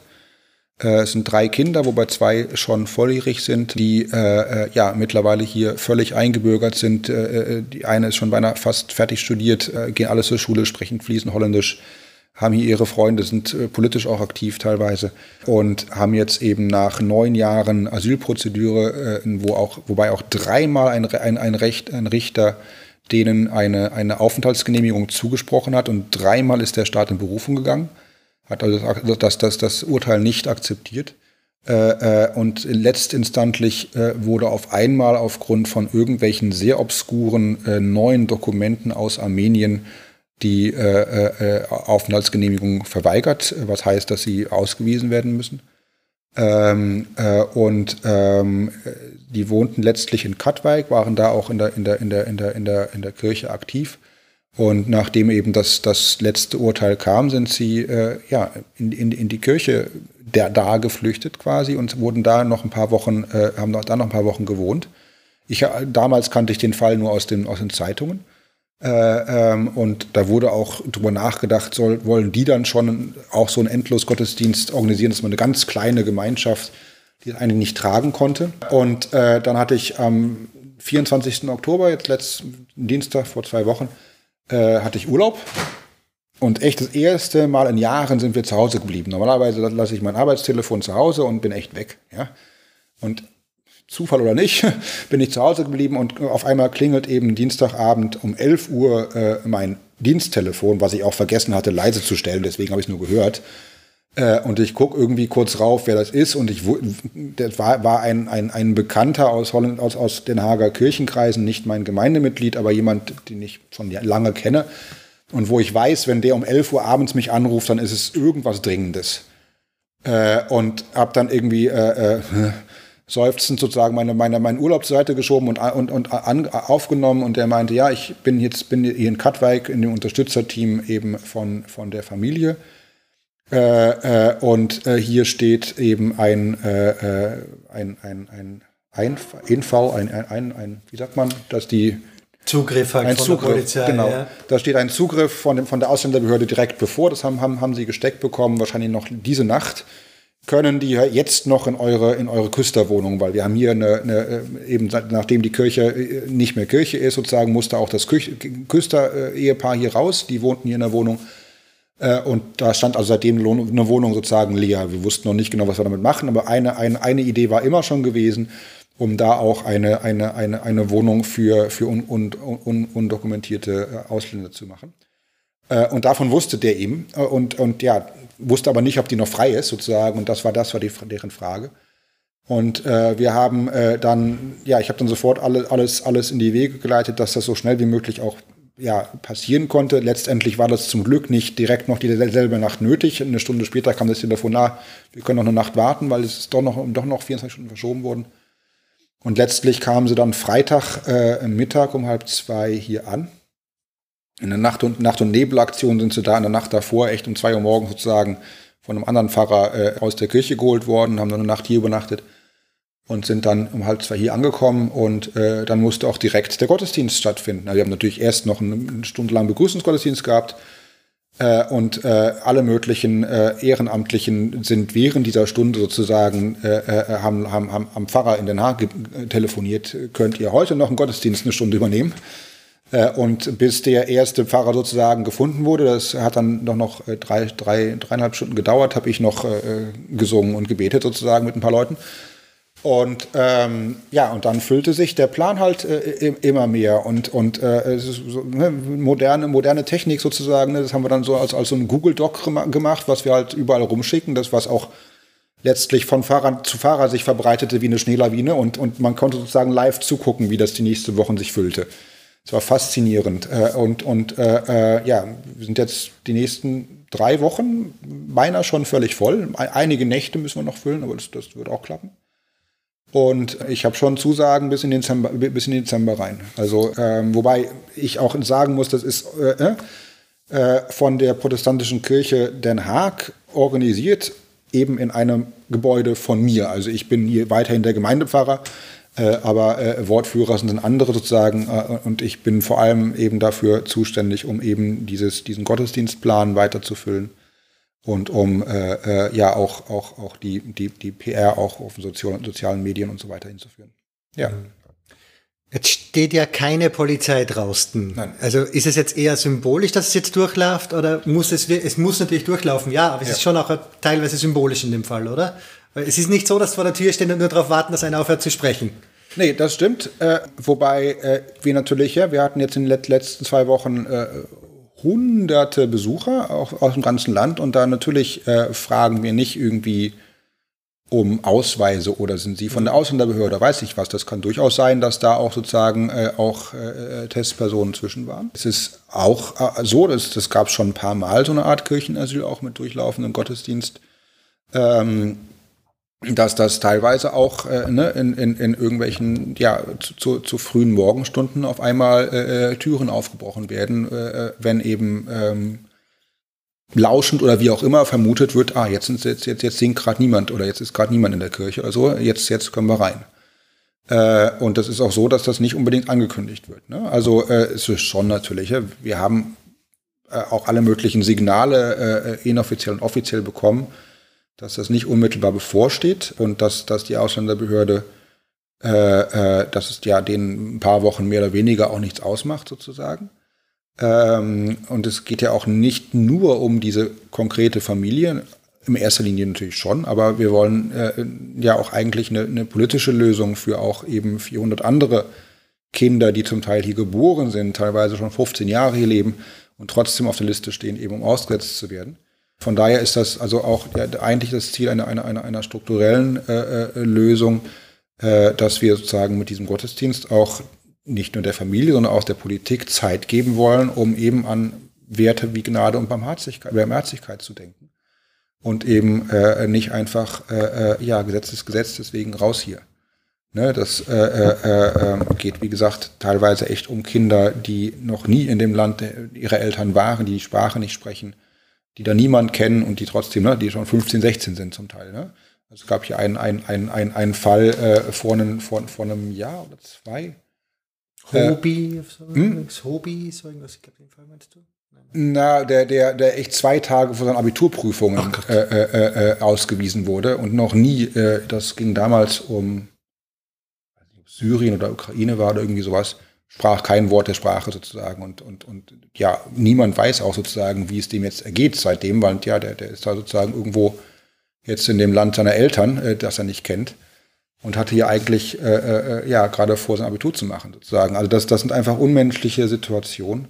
S2: Es sind drei Kinder, wobei zwei schon volljährig sind, die äh, ja mittlerweile hier völlig eingebürgert sind. Äh, die eine ist schon beinahe fast fertig studiert, äh, gehen alle zur Schule, sprechen fließend Holländisch, haben hier ihre Freunde, sind äh, politisch auch aktiv teilweise und haben jetzt eben nach neun Jahren Asylprozedure, äh, wo auch, wobei auch dreimal ein, ein, ein, Recht, ein Richter denen eine, eine Aufenthaltsgenehmigung zugesprochen hat und dreimal ist der Staat in Berufung gegangen, hat also das, das, das Urteil nicht akzeptiert. Äh, äh und letztinstantlich äh, wurde auf einmal aufgrund von irgendwelchen sehr obskuren äh, neuen Dokumenten aus Armenien die äh, äh, Aufenthaltsgenehmigung verweigert, was heißt, dass sie ausgewiesen werden müssen. Ähm, äh, und ähm, die wohnten letztlich in Katwijk, waren da auch in der, in der, in der, in der, in der, in der Kirche aktiv. Und nachdem eben das, das letzte Urteil kam, sind sie äh, ja, in, in, in die Kirche der, da geflüchtet quasi und wurden da noch ein paar Wochen, äh, haben da noch ein paar Wochen gewohnt. Ich, damals kannte ich den Fall nur aus den, aus den Zeitungen. Äh, ähm, und da wurde auch drüber nachgedacht, soll, wollen die dann schon auch so einen Endlosgottesdienst organisieren, dass man eine ganz kleine Gemeinschaft, die eigentlich nicht tragen konnte. Und äh, dann hatte ich am 24. Oktober, jetzt letzten Dienstag vor zwei Wochen, äh, hatte ich Urlaub. Und echt das erste Mal in Jahren sind wir zu Hause geblieben. Normalerweise lasse ich mein Arbeitstelefon zu Hause und bin echt weg. Ja? Und Zufall oder nicht, [laughs] bin ich zu Hause geblieben und auf einmal klingelt eben Dienstagabend um 11 Uhr äh, mein Diensttelefon, was ich auch vergessen hatte, leise zu stellen, deswegen habe ich es nur gehört. Äh, und ich gucke irgendwie kurz rauf, wer das ist. Und ich das war, war ein, ein, ein Bekannter aus, Holland, aus, aus Den Hager Kirchenkreisen, nicht mein Gemeindemitglied, aber jemand, den ich schon lange kenne. Und wo ich weiß, wenn der um 11 Uhr abends mich anruft, dann ist es irgendwas Dringendes. Äh, und habe dann irgendwie äh, äh, [laughs] seufzend sozusagen meine, meine, meinen Urlaub zur Seite geschoben und, und, und an, aufgenommen und er meinte, ja, ich bin jetzt bin hier in Katwijk in dem Unterstützerteam eben von, von der Familie. Äh, äh, und äh, hier steht eben ein, äh, äh, ein, ein, ein, ein Infall, ein, ein, ein, ein, wie sagt man, dass die
S1: Zugriff halt
S2: ein von Zugriff, der Polizei. Genau. Ja. Da steht ein Zugriff von, dem, von der Ausländerbehörde direkt bevor. Das haben, haben, haben sie gesteckt bekommen, wahrscheinlich noch diese Nacht können die jetzt noch in eure, in eure Küsterwohnung, weil wir haben hier eine, eine, äh, eben nachdem die Kirche äh, nicht mehr Kirche ist, sozusagen, musste auch das Küster-Ehepaar hier raus, die wohnten hier in der Wohnung. Äh, und da stand also seitdem eine Wohnung sozusagen leer. Wir wussten noch nicht genau, was wir damit machen, aber eine, eine, eine Idee war immer schon gewesen, um da auch eine, eine, eine, eine Wohnung für, für un, un, un, undokumentierte Ausländer zu machen. Und davon wusste der eben. Und, und ja, wusste aber nicht, ob die noch frei ist sozusagen und das war das war die, deren Frage. Und äh, wir haben äh, dann, ja, ich habe dann sofort alle, alles, alles in die Wege geleitet, dass das so schnell wie möglich auch ja, passieren konnte. Letztendlich war das zum Glück nicht direkt noch dieselbe Nacht nötig. Eine Stunde später kam das Telefon, na, wir können noch eine Nacht warten, weil es ist doch noch, doch noch 24 Stunden verschoben worden. Und letztlich kamen sie dann Freitag äh, Mittag um halb zwei hier an. In der Nacht- und, Nacht und Nebelaktion sind sie da in der Nacht davor, echt um zwei Uhr morgens sozusagen von einem anderen Pfarrer äh, aus der Kirche geholt worden, haben dann eine Nacht hier übernachtet und sind dann um halb zwei hier angekommen und äh, dann musste auch direkt der Gottesdienst stattfinden. Also wir haben natürlich erst noch eine, eine Stunde lang Begrüßungsgottesdienst gehabt, Äh, und äh, alle möglichen äh, Ehrenamtlichen sind während dieser Stunde sozusagen, äh, haben, haben, haben am Pfarrer in Den Haag telefoniert, könnt ihr heute noch einen Gottesdienst eine Stunde übernehmen? Äh, und bis der erste Pfarrer sozusagen gefunden wurde, das hat dann noch, noch drei, drei, dreieinhalb Stunden gedauert, habe ich noch gesungen und gebetet sozusagen mit ein paar Leuten. Und ähm, ja, und dann füllte sich der Plan halt äh, immer mehr und und äh, so, ne, moderne moderne Technik sozusagen. Ne, das haben wir dann so als als so ein Google Doc gemacht, was wir halt überall rumschicken. Das was auch letztlich von Fahrer zu Fahrer sich verbreitete wie eine Schneelawine und und man konnte sozusagen live zugucken, wie das die nächsten Wochen sich füllte. Es war faszinierend äh, und und äh, äh, ja, wir sind jetzt die nächsten drei Wochen beinahe schon völlig voll. Einige Nächte müssen wir noch füllen, aber das, das wird auch klappen. Und ich habe schon Zusagen bis in den Dezember, bis in den Dezember rein. Also, ähm, wobei ich auch sagen muss, das ist äh, äh, von der protestantischen Kirche Den Haag organisiert, eben in einem Gebäude von mir. Also ich bin hier weiterhin der Gemeindepfarrer, äh, aber äh, Wortführer sind andere sozusagen. Äh, und ich bin vor allem eben dafür zuständig, um eben dieses, diesen Gottesdienstplan weiterzufüllen und um äh, äh, ja auch, auch, auch die, die, die PR auch auf sozialen, sozialen Medien und so weiter hinzuführen. Ja. Mhm.
S1: Jetzt steht ja keine Polizei draußen. Nein. Also ist es jetzt eher symbolisch, dass es jetzt durchläuft oder muss es, es muss natürlich durchlaufen, ja, aber es ja. ist schon auch teilweise symbolisch in dem Fall, oder? Es ist nicht so, dass vor der Tür stehen und nur darauf warten, dass einer aufhört zu sprechen.
S2: Nee, das stimmt. Äh, wobei äh, wir natürlich, ja, wir hatten jetzt in den letzten zwei Wochen äh, hunderte Besucher auch aus dem ganzen Land und da natürlich äh, fragen wir nicht irgendwie um Ausweise oder sind sie von der Ausländerbehörde, weiß ich was. Das kann durchaus sein, dass da auch sozusagen äh, auch äh, Testpersonen zwischen waren. Es ist auch so, das, das gab es schon ein paar Mal, so eine Art Kirchenasyl auch mit durchlaufendem Gottesdienst. Ähm, dass das teilweise auch äh, ne, in, in, in irgendwelchen, ja, zu, zu, frühen Morgenstunden auf einmal äh, äh Türen aufgebrochen werden, äh, äh, wenn eben ähm, lauschend oder wie auch immer vermutet wird, ah, jetzt, jetzt, jetzt, jetzt singt gerade niemand oder jetzt ist gerade niemand in der Kirche oder so, jetzt, jetzt können wir rein. Äh, und das ist auch so, dass das nicht unbedingt angekündigt wird. Ne? Also äh, es ist schon natürlich, wir haben äh, auch alle möglichen Signale äh, inoffiziell und offiziell bekommen, dass das nicht unmittelbar bevorsteht und dass, dass die Ausländerbehörde, äh, äh, dass es ja den ein paar Wochen mehr oder weniger auch nichts ausmacht, sozusagen. Ähm, und es geht ja auch nicht nur um diese konkrete Familie, in erster Linie natürlich schon, aber wir wollen äh, ja auch eigentlich eine, eine, politische Lösung für auch eben 400 andere Kinder, die zum Teil hier geboren sind, teilweise schon 15 Jahre hier leben und trotzdem auf der Liste stehen, eben um ausgesetzt zu werden. Von daher ist das also auch eigentlich das Ziel einer, einer, einer, einer strukturellen äh, äh, Lösung, äh, dass wir sozusagen mit diesem Gottesdienst auch nicht nur der Familie, sondern auch der Politik Zeit geben wollen, um eben an Werte wie Gnade und Barmherzigkeit, Barmherzigkeit zu denken. Und eben äh, nicht einfach, äh, äh ja, Gesetz ist Gesetz, deswegen raus hier. Ne, das äh, äh, äh, geht, wie gesagt, teilweise echt um Kinder, die noch nie in dem Land ihrer Eltern waren, die die Sprache nicht sprechen, die da niemand kennen und die trotzdem, ne, die schon 15, 16 sind zum Teil. Ne? Also es gab hier einen, einen, einen, einen, einen Fall äh, vor, einem, vor, vor einem Jahr oder zwei.
S1: Hobby, äh, so hm? Hobby, so irgendwas, ich glaube, den Fall meinst du?
S2: Na, der, der, der echt zwei Tage vor seinen Abiturprüfungen äh, äh, äh, ausgewiesen wurde und noch nie, äh, das ging damals um Syrien oder Ukraine war oder irgendwie sowas, sprach kein Wort der Sprache sozusagen und, und, und ja, niemand weiß auch sozusagen, wie es dem jetzt ergeht seitdem, weil ja, der, der ist da sozusagen irgendwo jetzt in dem Land seiner Eltern, äh, das er nicht kennt und hatte hier eigentlich, äh, äh, ja, gerade vor, sein Abitur zu machen sozusagen. Also das, das sind einfach unmenschliche Situationen,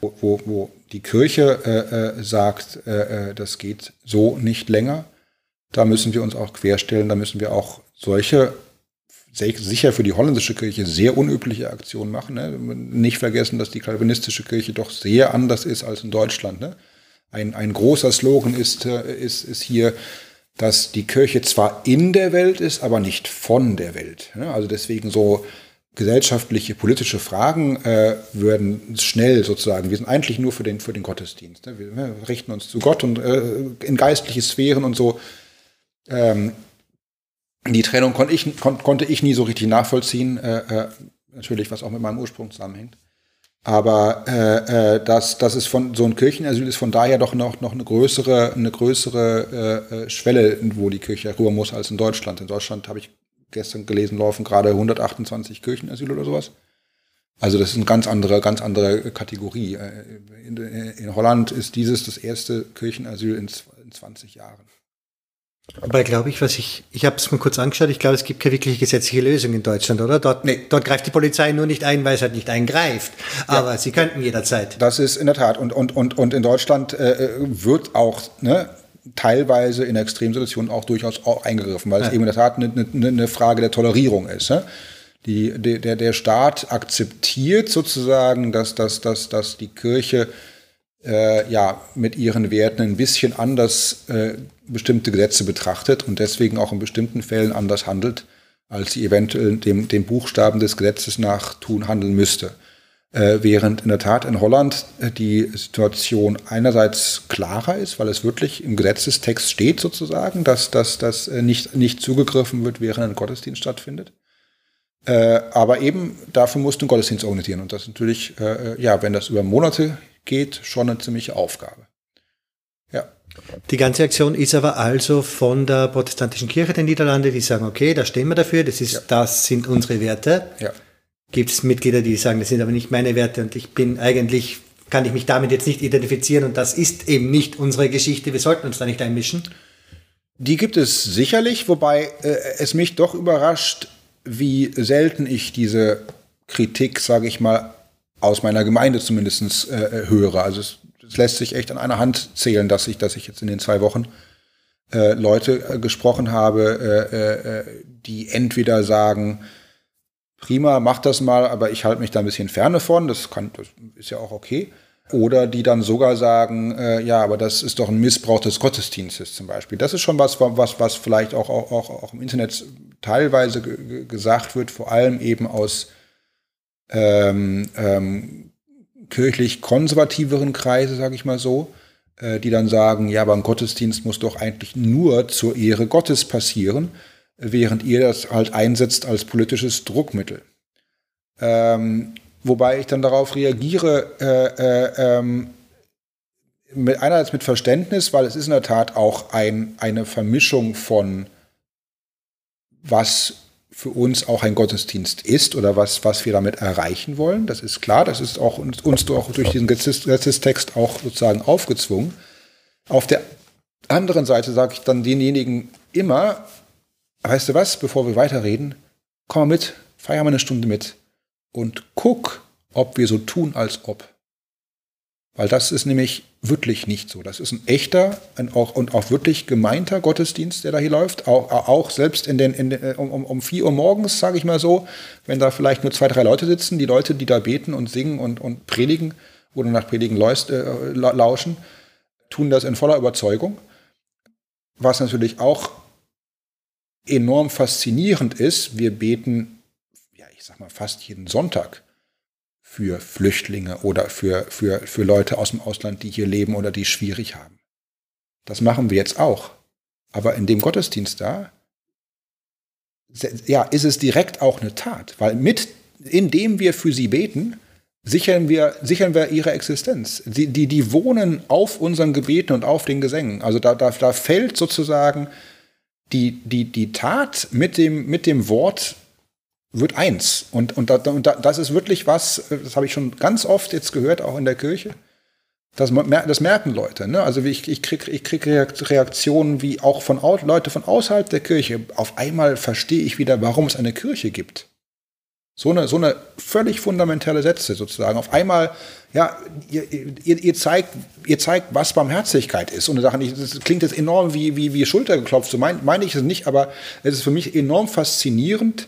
S2: wo, wo, wo die Kirche äh, äh, sagt, äh, äh das geht so nicht länger. Da müssen wir uns auch querstellen, da müssen wir auch solche sicher für die holländische Kirche sehr unübliche Aktionen machen. Ne? Nicht vergessen, dass die kalvinistische Kirche doch sehr anders ist als in Deutschland. Ne? Ein, ein großer Slogan ist, äh, ist, ist hier, dass die Kirche zwar in der Welt ist, aber nicht von der Welt. Ne? Also deswegen so gesellschaftliche, politische Fragen äh, würden schnell sozusagen, wir sind eigentlich nur für den, für den Gottesdienst. Ne? Wir, wir, richten uns zu Gott und äh, in geistliche Sphären und so. Ähm, die Trennung konnte ich, kon, konnte ich nie so richtig nachvollziehen. Äh, äh, natürlich, was auch mit meinem Ursprung zusammenhängt. Aber äh, äh, das, das ist von so ein Kirchenasyl ist von daher doch noch, noch eine größere, eine größere äh, äh Schwelle, wo die Kirche rüber muss als in Deutschland. In Deutschland habe ich gestern gelesen, laufen gerade 128 Kirchenasyl oder sowas. Also das ist eine ganz andere, ganz andere Kategorie. In, in Holland ist dieses das erste Kirchenasyl in, in 20 Jahren.
S1: Aber glaube ich, was ich, ich habe es mir kurz angeschaut, ich glaube, es gibt keine wirkliche gesetzliche Lösung in Deutschland, oder? Dort, nee. dort greift die Polizei nur nicht ein, weil es halt nicht eingreift. Aber ja. sie könnten jederzeit.
S2: Das ist in der Tat. Und, und, und, und in Deutschland äh, wird auch ne, teilweise in Extremsituationen auch durchaus auch eingegriffen, weil ja. es eben in der Tat eine, eine, eine Frage der Tolerierung ist. Ne? Die, der, der Staat akzeptiert sozusagen, dass, dass, dass, dass die Kirche äh, ja, mit ihren Werten ein bisschen anders äh, bestimmte Gesetze betrachtet und deswegen auch in bestimmten Fällen anders handelt, als sie eventuell dem, dem Buchstaben des Gesetzes nach tun handeln müsste. Äh, während in der Tat in Holland äh, die Situation einerseits klarer ist, weil es wirklich im Gesetzestext steht sozusagen, dass, dass, dass äh, nicht, nicht zugegriffen wird, während ein Gottesdienst stattfindet. Äh, aber eben dafür musst du einen Gottesdienst organisieren. Und das natürlich, äh, ja, wenn das über Monate geht, schon eine ziemliche Aufgabe.
S1: Ja. Die ganze Aktion ist aber also von der protestantischen Kirche der Niederlande, die sagen, okay, da stehen wir dafür, das, ist, ja. das sind unsere Werte. Ja. Gibt es Mitglieder, die sagen, das sind aber nicht meine Werte und ich bin eigentlich, kann ich mich damit jetzt nicht identifizieren und das ist eben nicht unsere Geschichte, wir sollten uns da nicht einmischen?
S2: Die gibt es sicherlich, wobei äh, es mich doch überrascht, wie selten ich diese Kritik, sage ich mal, aus meiner Gemeinde zumindest äh, höre. Also es, es, lässt sich echt an einer Hand zählen, dass ich, dass ich jetzt in den zwei Wochen äh, Leute äh, gesprochen habe, äh, äh, die entweder sagen, prima, mach das mal, aber ich halte mich da ein bisschen ferne von, das, kann, das ist ja auch okay. Oder die dann sogar sagen, äh, ja, aber das ist doch ein Missbrauch des Gottesdienstes zum Beispiel. Das ist schon was, was, was vielleicht auch, auch, auch im Internet teilweise gesagt wird, vor allem eben aus ähm, ähm, kirchlich konservativeren Kreise, sage ich mal so, äh, die dann sagen, ja, ein Gottesdienst muss doch eigentlich nur zur Ehre Gottes passieren, während ihr das halt einsetzt als politisches Druckmittel. Ähm, wobei ich dann darauf reagiere, äh, äh, ähm, mit, einerseits mit Verständnis, weil es ist in der Tat auch ein, eine Vermischung von was für uns auch ein Gottesdienst ist oder was, was wir damit erreichen wollen. Das ist klar, das ist auch uns, uns auch durch diesen Gesetzestext auch sozusagen aufgezwungen. Auf der anderen Seite sage ich dann denjenigen immer, weißt du was, bevor wir weiterreden, komm mal mit, feier mal eine Stunde mit und guck, ob wir so tun, als ob. Weil das ist nämlich wirklich nicht so. Das ist ein echter ein auch, und auch wirklich gemeinter Gottesdienst, der da hier läuft. Auch, auch selbst in den, in den, äh, um, um 4 Uhr morgens, sage ich mal so, wenn da vielleicht nur zwei, drei Leute sitzen, die Leute, die da beten und singen und, und predigen oder nach Predigen läust, äh, lauschen, tun das in voller Überzeugung. Was natürlich auch enorm faszinierend ist, wir beten, ja, ich sag mal, fast jeden Sonntag für Flüchtlinge oder für, für, für Leute aus dem Ausland, die hier leben oder die es schwierig haben. Das machen wir jetzt auch. Aber in dem Gottesdienst da, ja, ist es direkt auch eine Tat, weil mit, indem wir für sie beten, sichern wir, sichern wir ihre Existenz. Die, die, die wohnen auf unseren Gebeten und auf den Gesängen. Also da, da, da fällt sozusagen die, die, die Tat mit dem, mit dem Wort wird eins. Und, und, da, und da, das ist wirklich was, das habe ich schon ganz oft jetzt gehört, auch in der Kirche. Das, das merken Leute. Ne? Also ich, ich kriege ich krieg Reaktionen wie auch von Leute von außerhalb der Kirche. Auf einmal verstehe ich wieder, warum es eine Kirche gibt. So eine, so eine völlig fundamentale Sätze sozusagen. Auf einmal, ja, ihr, ihr, ihr, zeigt, ihr zeigt, was Barmherzigkeit ist. Und Sachen, das klingt jetzt enorm wie, wie, wie Schultergeklopft, so meine mein ich es nicht, aber es ist für mich enorm faszinierend,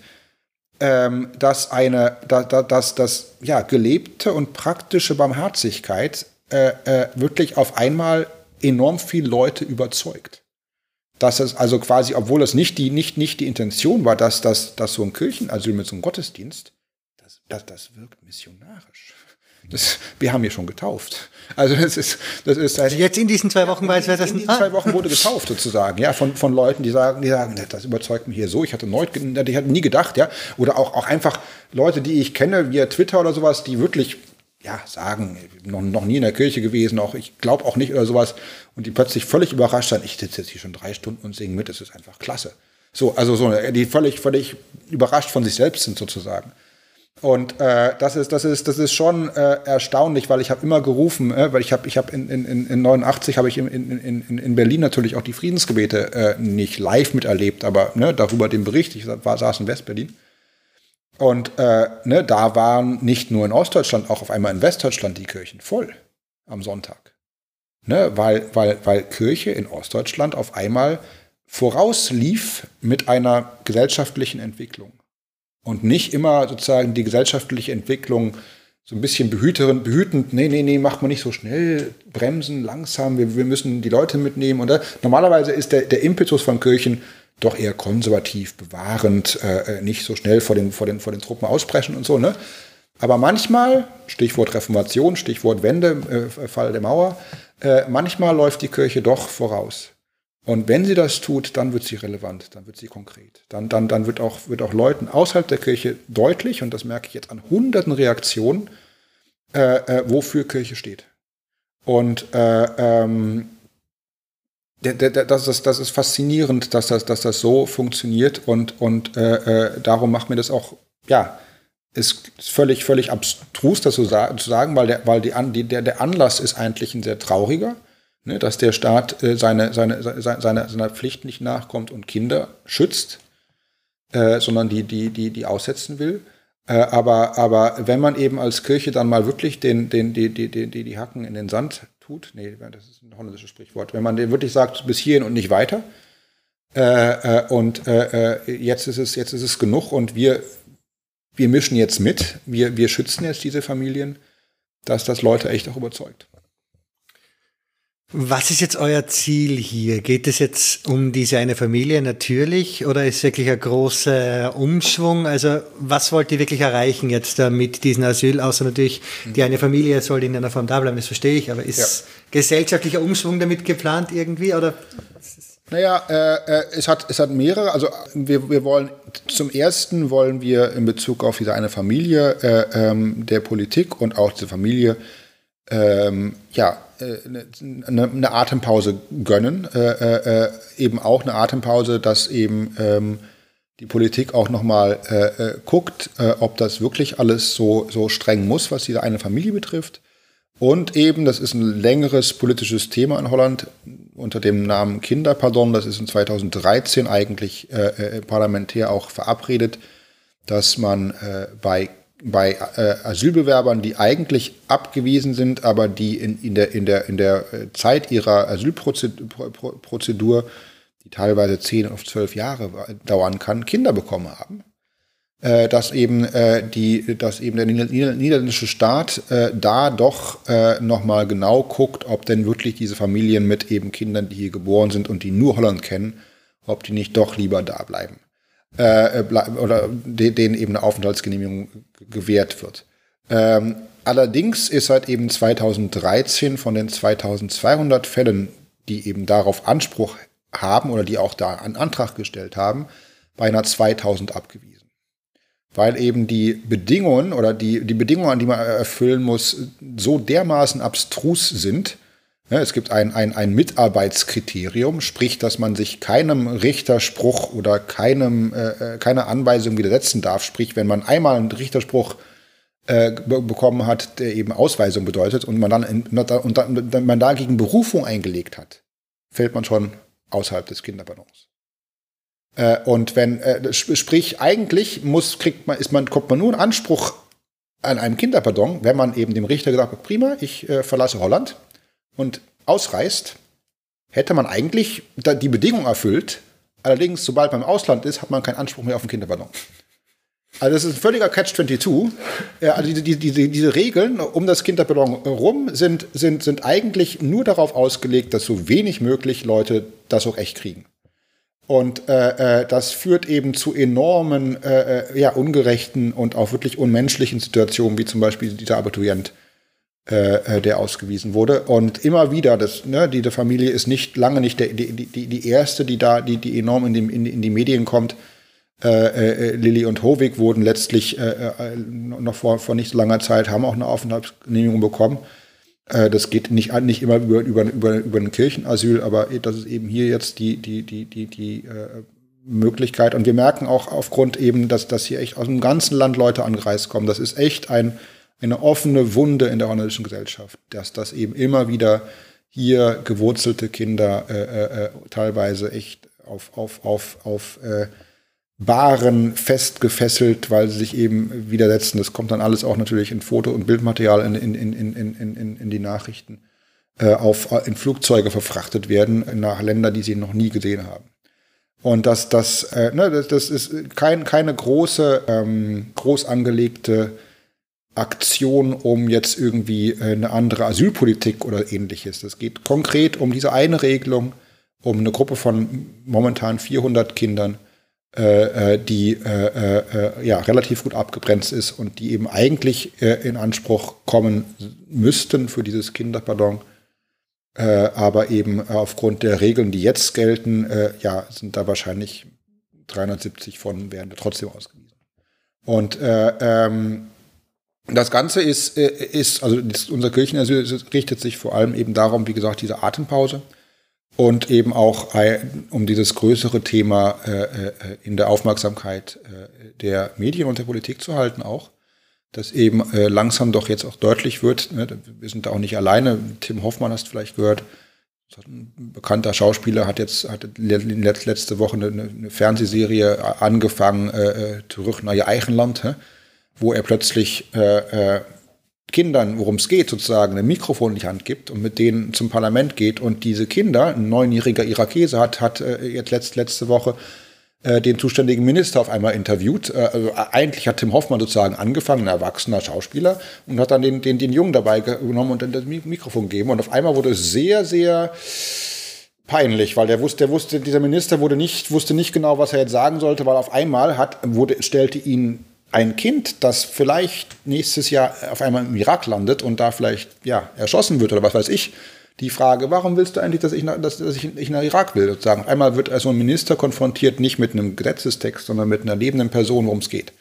S2: dass eine, da, da, dass das ja gelebte und praktische Barmherzigkeit äh, äh, wirklich auf einmal enorm viele Leute überzeugt. Dass es also quasi, obwohl es nicht die, nicht, nicht die Intention war, dass, dass, dass so ein Kirchenasyl mit so einem Gottesdienst, das, das, das wirkt missionarisch. Das, wir haben hier schon getauft. Also das ist, das ist
S1: also jetzt in diesen zwei Wochen weiß wer das.
S2: In diesen zwei Wochen wurde getauft sozusagen, ja, von, von Leuten, die sagen, die sagen, das überzeugt mich hier so. Ich hatte neu, ich hatte nie gedacht, ja, oder auch auch einfach Leute, die ich kenne via Twitter oder sowas, die wirklich ja, sagen, noch, noch nie in der Kirche gewesen, auch ich glaube auch nicht oder sowas, und die plötzlich völlig überrascht sind, ich sitze jetzt hier schon drei Stunden und singe mit, das ist einfach klasse. So, also so, die völlig, völlig überrascht von sich selbst sind sozusagen. Und äh, das ist, das ist, das ist schon äh, erstaunlich, weil ich habe immer gerufen, äh, weil ich habe, ich habe in, in, in 89 habe ich in, in, in, in Berlin natürlich auch die Friedensgebete äh, nicht live miterlebt, aber ne, darüber den Bericht. Ich war, saß in Westberlin. Und äh, ne, da waren nicht nur in Ostdeutschland, auch auf einmal in Westdeutschland die Kirchen voll am Sonntag, ne, weil, weil, weil Kirche in Ostdeutschland auf einmal vorauslief mit einer gesellschaftlichen Entwicklung und nicht immer sozusagen die gesellschaftliche Entwicklung so ein bisschen behütend, behütend, nee, nee, nee, macht man nicht so schnell, bremsen, langsam, wir, wir müssen die Leute mitnehmen. Und normalerweise ist der, der Impetus von Kirchen doch eher konservativ, bewahrend, äh, äh, nicht so schnell vor den, vor, den, vor den Truppen ausbrechen und so. Ne? Aber manchmal, Stichwort Reformation, Stichwort Wende, äh, Fall der Mauer, äh, manchmal läuft die Kirche doch voraus. Und wenn sie das tut, dann wird sie relevant, dann wird sie konkret. Dann, dann, dann wird, auch, wird auch Leuten außerhalb der Kirche deutlich, und das merke ich jetzt an hunderten Reaktionen, äh, äh, wofür Kirche steht. Und äh, ähm, das, ist, das ist faszinierend, dass das, dass das so funktioniert und, und äh, äh, darum macht mir das auch, ja, ist völlig, völlig abstrus, das zu sagen, weil, der, weil die, der, der Anlass ist eigentlich ein sehr trauriger ne, dass der Staat äh, seine, seine, seine, seine, seiner Pflicht nicht nachkommt und Kinder schützt, äh, sondern die, die, die, die aussetzen will. Äh, aber, aber wenn man eben als Kirche dann mal wirklich den, den, die, die, die, die Hacken in den Sand tut, nee, das ist ein holländisches Sprichwort, wenn man den wirklich sagt, bis hierhin und nicht weiter, äh, äh, und äh, äh, jetzt, ist es, jetzt ist es genug und wir, wir mischen jetzt mit, wir, wir schützen jetzt diese Familien, dass das Leute echt auch überzeugt.
S1: Was ist jetzt euer Ziel hier? Geht es jetzt um diese eine Familie natürlich oder ist wirklich ein großer Umschwung? Also was wollt ihr wirklich erreichen jetzt da mit diesem Asyl? Außer natürlich, die eine Familie soll in einer Form da bleiben, das verstehe ich, aber ist ja. gesellschaftlicher Umschwung damit geplant irgendwie oder?
S2: Naja, äh, äh, es, hat, es hat mehrere. Also wir, wir wollen zum ersten wollen wir in Bezug auf diese eine Familie äh, ähm, der Politik und auch diese Familie ähm, ja, eine, eine, Atempause gönnen. Äh, äh, äh, eben auch eine Atempause, dass eben ähm, die Politik auch nochmal äh, äh, guckt, äh, ob das wirklich alles so, so streng muss, was diese eine Familie betrifft. Und eben, das ist ein längeres politisches Thema in Holland unter dem Namen Kinderpardon. Das ist in 2013 eigentlich parlamentär auch verabredet, dass man bei bei äh, Asylbewerbern, die eigentlich abgewiesen sind, aber die in, in, der, in, der, in der äh, Zeit ihrer Asylprozedur, die teilweise zehn auf zwölf Jahre dauern kann, Kinder bekommen haben. Äh, dass, eben, äh, die, dass eben der niederländische Staat äh, da doch äh, nochmal genau guckt, ob denn wirklich diese Familien mit eben Kindern, die hier geboren sind und die nur Holland kennen, ob die nicht doch lieber da bleiben äh, oder denen eben eine Aufenthaltsgenehmigung gewährt wird. Ähm, allerdings ist halt eben 2013 von den 2200 Fällen, die eben darauf Anspruch haben oder die auch da einen Antrag gestellt haben, beinahe 2000 abgewiesen. Weil eben die Bedingungen oder die, die Bedingungen, die man erfüllen muss, so dermaßen abstrus sind, es gibt ein, ein, ein Mitarbeitskriterium, sprich, dass man sich keinem Richterspruch oder keinem, äh, äh keiner Anweisung widersetzen darf. Sprich, wenn man einmal einen Richterspruch äh, bekommen hat, der eben Ausweisung bedeutet und man dann, in, und dann man dagegen Berufung eingelegt hat, fällt man schon außerhalb des Kinderballons. Äh, und wenn, äh, sprich, eigentlich muss, kriegt man, ist man, kommt man nur einen Anspruch an einem Kinderpardon, wenn man eben dem Richter gesagt hat, prima, ich äh, verlasse Holland und ausreist, hätte man eigentlich die Bedingung erfüllt. Allerdings, sobald man im Ausland ist, hat man keinen Anspruch mehr auf einen Kinderballon. Also das ist ein völliger Catch-22. Also diese, diese, diese Regeln um das Kinderballon herum sind, sind, sind eigentlich nur darauf ausgelegt, dass so wenig möglich Leute das auch echt kriegen. Und äh, äh das führt eben zu enormen, äh, äh, ja, ungerechten und auch wirklich unmenschlichen Situationen, wie zum Beispiel dieser Abiturient, äh, äh, der ausgewiesen wurde. Und immer wieder, das, ne, diese Familie ist nicht lange nicht der, die, die, die erste, die da, die, die enorm in die, in, in die Medien kommt. Äh, äh, Lilly und Hovig wurden letztlich äh, äh, noch vor, vor nicht so langer Zeit, haben auch eine Aufenthaltsgenehmigung bekommen. Äh, das geht nicht, nicht immer über, über, über, über ein Kirchenasyl, aber das ist eben hier jetzt die, die, die, die, die äh, Möglichkeit. Und wir merken auch aufgrund eben, dass, dass hier echt aus dem ganzen Land Leute angereist kommen. Das ist echt ein, eine offene Wunde in der holländischen Gesellschaft, dass das eben immer wieder hier gewurzelte Kinder äh, äh, teilweise echt auf, auf, auf, auf äh, Baren festgefesselt, weil sie sich eben widersetzen. Das kommt dann alles auch natürlich in Foto- und Bildmaterial in, in, in, in, in, in die Nachrichten, äh, auf, in Flugzeuge verfrachtet werden nach Ländern, die sie noch nie gesehen haben. Und das, das, äh, ne, das, das ist kein, keine große, ähm, groß angelegte Aktion um jetzt irgendwie äh, eine andere Asylpolitik oder ähnliches. Es geht konkret um diese eine Regelung, um eine Gruppe von momentan 400 Kindern, äh, äh, die äh, äh, ja relativ gut abgegrenzt ist und die eben eigentlich äh, in Anspruch kommen müssten für dieses Kinderpardon aber eben aufgrund der Regeln, die jetzt gelten, ja, sind da wahrscheinlich 370 von werden trotzdem ausgewiesen. Und äh, ähm, das Ganze ist, äh, ist also unser Kirchenasyl richtet sich vor allem eben darum, wie gesagt, diese Atempause und eben auch um dieses größere Thema äh, äh, in der Aufmerksamkeit der Medien und der Politik zu halten auch dass eben äh, langsam doch jetzt auch deutlich wird, ne, wir sind da auch nicht alleine, Tim Hoffmann hast vielleicht gehört, ein bekannter Schauspieler hat jetzt hat letzte Woche eine, eine Fernsehserie angefangen, äh zurück nach ihr Eichenland, hä? Wo er plötzlich äh, äh, Kindern, worum es geht, sozusagen ein Mikrofon in die Hand gibt und mit denen zum Parlament geht und diese Kinder, ein neunjähriger Irakese hat, hat äh, jetzt letzt, letzte Woche äh, den zuständigen Minister auf einmal interviewt. Äh, also äh, eigentlich hat Tim Hoffmann sozusagen angefangen, ein erwachsener Schauspieler, und hat dann den, den, den Jungen dabei genommen und dann das Mikrofon gegeben. Und auf einmal wurde es sehr, sehr peinlich, weil der wusste, der wusste, dieser Minister wurde nicht, wusste nicht genau, was er jetzt sagen sollte, weil auf einmal hat, wurde, stellte ihn ein Kind, das vielleicht nächstes Jahr auf einmal im Irak landet und da vielleicht ja erschossen wird oder was weiß ich, die Frage, warum willst du eigentlich, dass ich nach, dass, dass ich, ich nach Irak will? Sozusagen. Einmal wird also ein Minister konfrontiert, nicht mit einem Gesetzestext, sondern mit einer lebenden Person, worum es geht.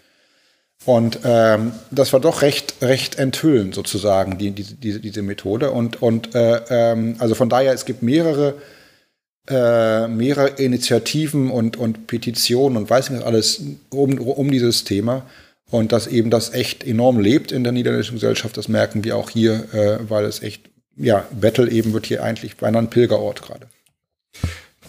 S2: Und ähm, das war doch recht, recht enthüllend sozusagen, die, die, diese, diese Methode. Und, und äh, ähm, also von daher, es gibt mehrere, äh, mehrere Initiativen und, und Petitionen und weiß nicht was alles um, um dieses Thema. Und dass eben das echt enorm lebt in der niederländischen Gesellschaft, das merken wir auch hier, äh, weil es echt ja, Battle eben wird hier eigentlich beinahe ein Pilgerort gerade.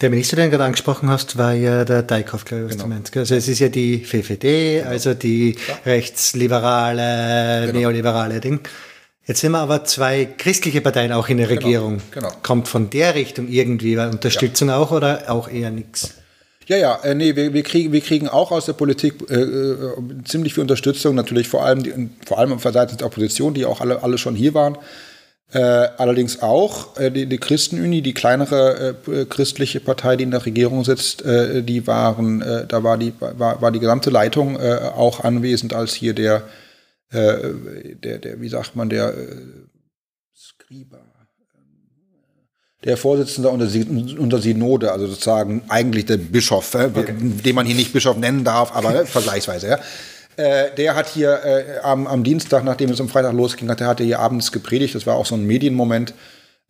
S1: Der Minister, den du gerade angesprochen hast, war ja der Dijkhoff, glaube ich, genau. Also es ist ja die VVD, genau. also die ja. rechtsliberale, genau. neoliberale Ding. Jetzt sind wir aber zwei christliche Parteien auch in der genau. Regierung. Genau. Kommt von der Richtung irgendwie Unterstützung ja. auch oder auch eher nichts?
S2: Ja, ja, äh, nee, wir, wir, kriegen, wir kriegen auch aus der Politik äh, äh ziemlich viel Unterstützung, natürlich vor allem, die, vor allem seitens der Opposition, die auch alle, alle schon hier waren. Äh, allerdings auch äh, die, die Christenuni, die kleinere christliche Partei, die in der Regierung sitzt, die waren, da war die, war, war die gesamte Leitung auch anwesend, als hier der, der, der, wie sagt man, der Skriba, der Vorsitzende unter, Synode, also sozusagen eigentlich der Bischof, okay. den man hier nicht Bischof nennen darf, aber [laughs] vergleichsweise, ja äh, der hat hier äh, am, am, Dienstag, nachdem es am Freitag losging, hat, der hatte hier abends gepredigt. Das war auch so ein Medienmoment,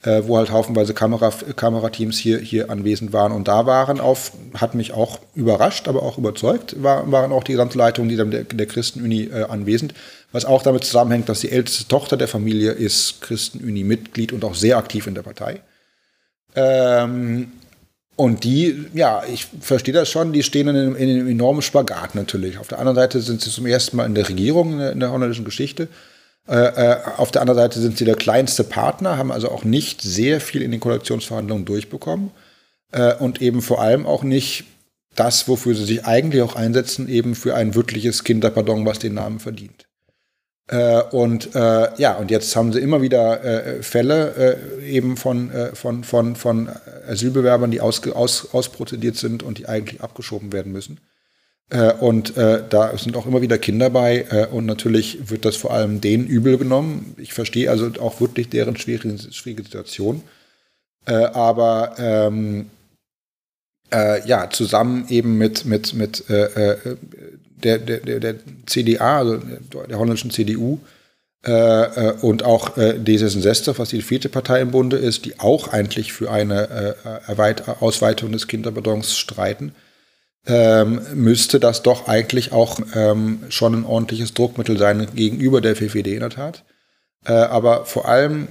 S2: äh, wo halt haufenweise Kamera, Kamerateams hier, hier anwesend waren und da waren auf, hat mich auch überrascht, aber auch überzeugt, war, waren auch die gesamte Leitung der, der Christenuni äh, anwesend. Was auch damit zusammenhängt, dass die älteste Tochter der Familie ist Christenuni-Mitglied und auch sehr aktiv in der Partei. Ähm, und die, ja, ich verstehe das schon, die stehen in einem, in einem, enormen Spagat natürlich. Auf der anderen Seite sind sie zum ersten Mal in der Regierung in der holländischen Geschichte. Äh, äh, auf der anderen Seite sind sie der kleinste Partner, haben also auch nicht sehr viel in den Koalitionsverhandlungen durchbekommen. Äh, und eben vor allem auch nicht das, wofür sie sich eigentlich auch einsetzen, eben für ein wirkliches Kinderpardon, was den Namen verdient. Äh, und äh, ja, und jetzt haben sie immer wieder äh, Fälle äh, eben von, äh, von, von, von Asylbewerbern, die aus, aus, ausprozediert sind und die eigentlich abgeschoben werden müssen. Äh, und da sind auch immer wieder Kinder bei und natürlich wird das vor allem denen übel genommen. Ich verstehe also auch wirklich deren schwierige, schwierige Situation. aber ähm, äh, ja, zusammen eben mit, mit, mit äh, äh der, der, der CDA, also der holländischen CDU, äh, äh, und auch äh, D66, was die vierte Partei im Bunde ist, die auch eigentlich für eine äh, Ausweitung des Kinderbetreuungs streiten, ähm, müsste das doch eigentlich auch ähm, schon ein ordentliches Druckmittel sein gegenüber der VVD in der Tat. Äh, aber vor allem,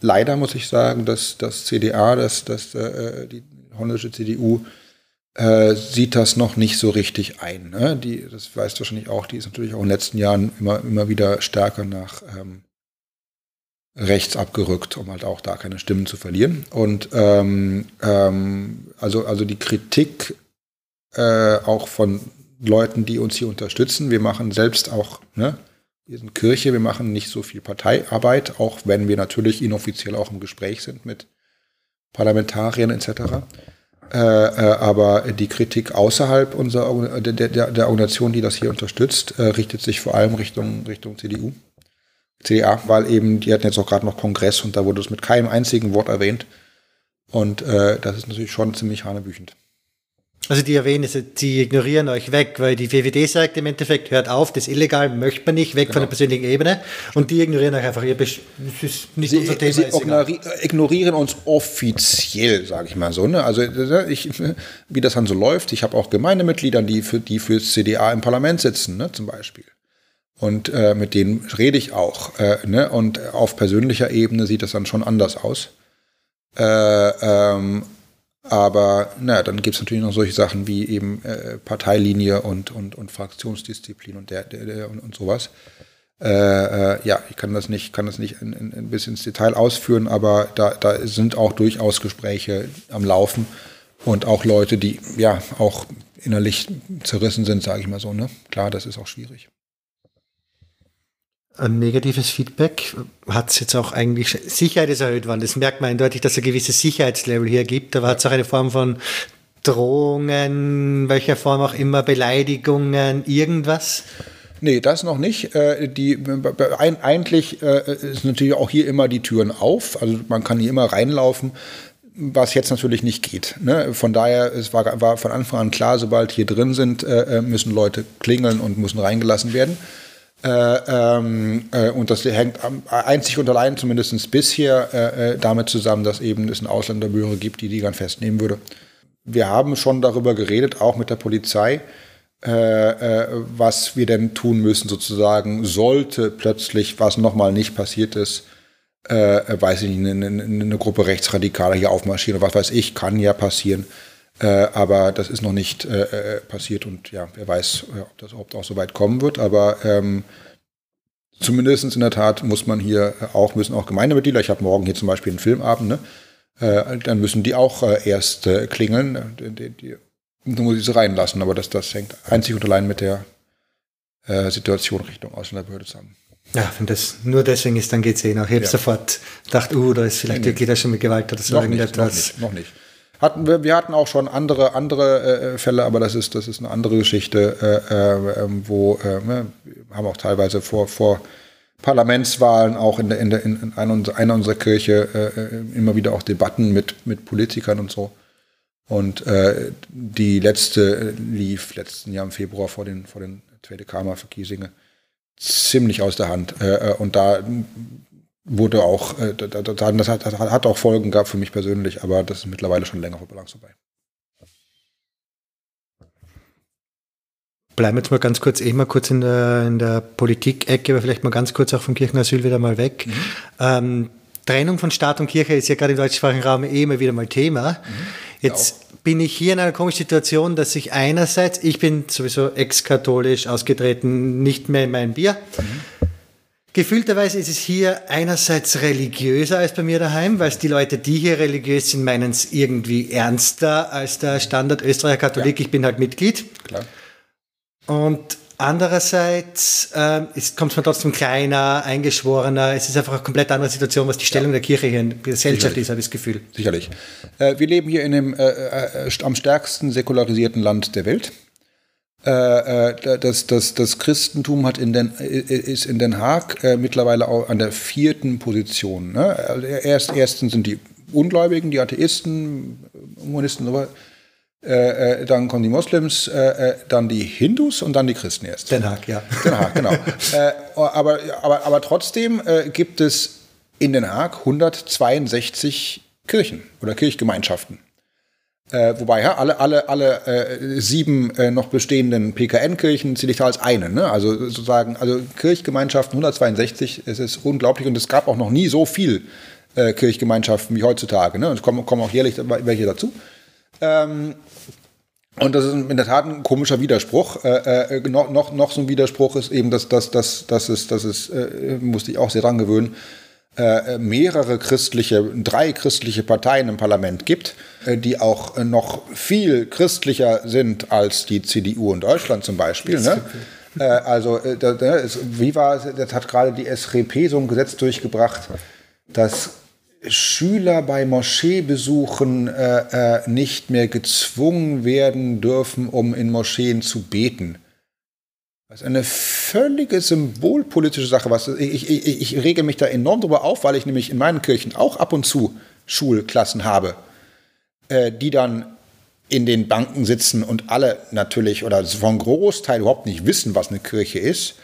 S2: leider muss ich sagen, dass das CDA, dass, dass äh, die holländische CDU äh, sieht das noch nicht so richtig ein. Ne? Die, das weißt du wahrscheinlich auch, die ist natürlich auch in den letzten Jahren immer, immer wieder stärker nach ähm, rechts abgerückt, um halt auch da keine Stimmen zu verlieren. Und ähm, ähm, also, also die Kritik äh, auch von Leuten, die uns hier unterstützen. Wir machen selbst auch, ne, wir sind Kirche, wir machen nicht so viel Parteiarbeit, auch wenn wir natürlich inoffiziell auch im Gespräch sind mit Parlamentariern etc. Äh, äh, aber die Kritik außerhalb unserer der, der, der, Organisation, die das hier unterstützt, äh, richtet sich vor allem Richtung, Richtung CDU. CDA, weil eben, die hatten jetzt auch gerade noch Kongress und da wurde es mit keinem einzigen Wort erwähnt. Und äh, das ist natürlich schon ziemlich hanebüchend.
S1: Also die erwähnen es, die ignorieren euch weg, weil die WWD sagt im Endeffekt, hört auf, das ist illegal, möchte man nicht, weg genau. von der persönlichen Ebene. Und die ignorieren euch einfach, ihr das ist nicht
S2: sie, unser Thema. Sie ignorieren uns offiziell, sage ich mal so. Ne? Also ich, wie das dann so läuft, ich habe auch Gemeindemitglieder, die für die fürs CDA im Parlament sitzen, ne, zum Beispiel. Und äh, mit denen rede ich auch. Äh, ne? Und auf persönlicher Ebene sieht das dann schon anders aus. Äh, ähm, aber naja, dann gibt es natürlich noch solche Sachen wie eben äh, Parteilinie und, und, und Fraktionsdisziplin und, der, der, der und, und sowas. Äh, äh, ja, ich kann das nicht, kann das nicht in, in, ein bisschen ins Detail ausführen, aber da, da sind auch durchaus Gespräche am Laufen und auch Leute, die ja auch innerlich zerrissen sind, sage ich mal so. Ne? Klar, das ist auch schwierig
S1: ein negatives Feedback hat es jetzt auch eigentlich, Sicherheit ist erhöht worden. Das merkt man eindeutig, dass es ein gewisses Sicherheitslevel hier gibt. Aber hat es auch eine Form von Drohungen, welcher Form auch immer, Beleidigungen, irgendwas?
S2: Nee, das noch nicht. Äh, die, eigentlich äh, ist natürlich auch hier immer die Türen auf. Also man kann hier immer reinlaufen, was jetzt natürlich nicht geht. Ne? Von daher, es war, war von Anfang an klar, sobald hier drin sind, äh, müssen Leute klingeln und müssen reingelassen werden. Äh, ähm, äh, und das hängt einzig und allein, zumindest bisher, äh, äh, damit zusammen, dass eben es eine Ausländerbüro gibt, die die dann festnehmen würde. Wir haben schon darüber geredet, auch mit der Polizei, äh, äh, was wir denn tun müssen, sozusagen, sollte plötzlich, was nochmal nicht passiert ist, weiß ich nicht, eine, eine, Gruppe Rechtsradikaler hier aufmarschieren was weiß ich, kann ja passieren. Aber das ist noch nicht passiert und ja, wer weiß, ob das überhaupt auch so weit kommen wird. Aber ähm, Zumindest in der Tat muss man hier auch, müssen auch Gemeindemitglieder, ich habe morgen hier zum Beispiel einen Filmabend, ne? Äh, dann müssen die auch äh, erst äh, klingeln. Die, die, die, dann muss ich sie reinlassen, aber das, das hängt einzig und allein mit der äh, Situation Richtung Ausländerbehörde zusammen.
S1: Ja, wenn das nur deswegen ist, dann geht es eh noch. Ich habe ja. sofort gedacht, uh, da ist vielleicht nee, wirklich nee. schon mit Gewalt oder so
S2: noch irgendetwas. Nicht, noch nicht, noch nicht. Hatten wir, wir hatten auch schon andere, andere äh, Fälle, aber das ist, das ist eine andere Geschichte, äh, äh, ähm, wo äh, wir haben auch teilweise vor, vor Parlamentswahlen auch in, der, in, der, in einer, einer unserer Kirche äh, äh, immer wieder auch Debatten mit, mit Politikern und so. Und äh, die letzte lief letzten Jahr im Februar vor den, vor den Zweite Kammer für Kiesinge ziemlich aus der Hand. Äh, und da wurde auch, äh, das hat, das hat auch Folgen gehabt für mich persönlich, aber das ist mittlerweile schon länger Balance vorbei.
S1: Bleiben wir jetzt mal ganz kurz, eh mal kurz in der, in der Politik-Ecke, aber vielleicht mal ganz kurz auch vom Kirchenasyl wieder mal weg. Mhm. Ähm, Trennung von Staat und Kirche ist ja gerade im deutschsprachigen Raum eh immer wieder mal Thema. Mhm. Jetzt ja bin ich hier in einer komischen Situation, dass ich einerseits, ich bin sowieso ex-katholisch ausgetreten, nicht mehr in mein Bier. Mhm. Gefühlterweise ist es hier einerseits religiöser als bei mir daheim, weil es die Leute, die hier religiös sind, meinen es irgendwie ernster als der Standard Österreicher Katholik. Ja. Ich bin halt Mitglied. Klar. Und andererseits äh, kommt es mir trotzdem kleiner, eingeschworener. Es ist einfach eine komplett andere Situation, was die Stellung ja. der Kirche hier in der Gesellschaft Sicherlich. ist, habe ich das Gefühl.
S2: Sicherlich. Äh, wir leben hier in dem äh, äh am stärksten säkularisierten Land der Welt. Äh, äh, das, das, das Christentum hat in den, äh, ist in Den Haag mittlerweile auch an der vierten Position. Ne? Erst, erstens sind die Ungläubigen, die Atheisten, Humanisten, äh, äh, dann kommen die Moslems, äh, dann die Hindus und dann die Christen erst.
S1: Den Haag, ja.
S2: Den Haag, genau. [laughs] äh, aber, aber, aber trotzdem gibt es in Den Haag 162 Kirchen oder Kirchgemeinschaften. Äh, wobei, ja, alle, alle, alle äh, sieben äh, noch bestehenden PKN-Kirchen zähle ich da als eine. Ne? Also sozusagen, also Kirchgemeinschaften 162, es ist unglaublich und es gab auch noch nie so viel äh, Kirchgemeinschaften wie heutzutage. Ne? Es kommen, kommen auch jährlich welche dazu. Ähm, und das ist in der Tat ein komischer Widerspruch. Äh, äh, noch, noch, noch so ein Widerspruch ist eben, dass, dass, dass, dass es, dass es äh, musste ich auch sehr dran gewöhnen, äh, mehrere christliche, drei christliche Parteien im Parlament gibt, äh, die auch noch viel christlicher sind als die CDU in Deutschland zum Beispiel. Ne? Äh, also, wie war es, das hat gerade die SRP so ein Gesetz durchgebracht, dass Schüler bei Moscheebesuchen äh, äh, nicht mehr gezwungen werden dürfen, um in Moscheen zu beten. Das ist eine völlige symbolpolitische Sache. Was, ich, ich, ich rege mich da enorm drüber auf, weil ich nämlich in meinen Kirchen auch ab und zu Schulklassen habe, äh, die dann in den Banken sitzen und alle natürlich oder von Großteil überhaupt nicht wissen, was eine Kirche ist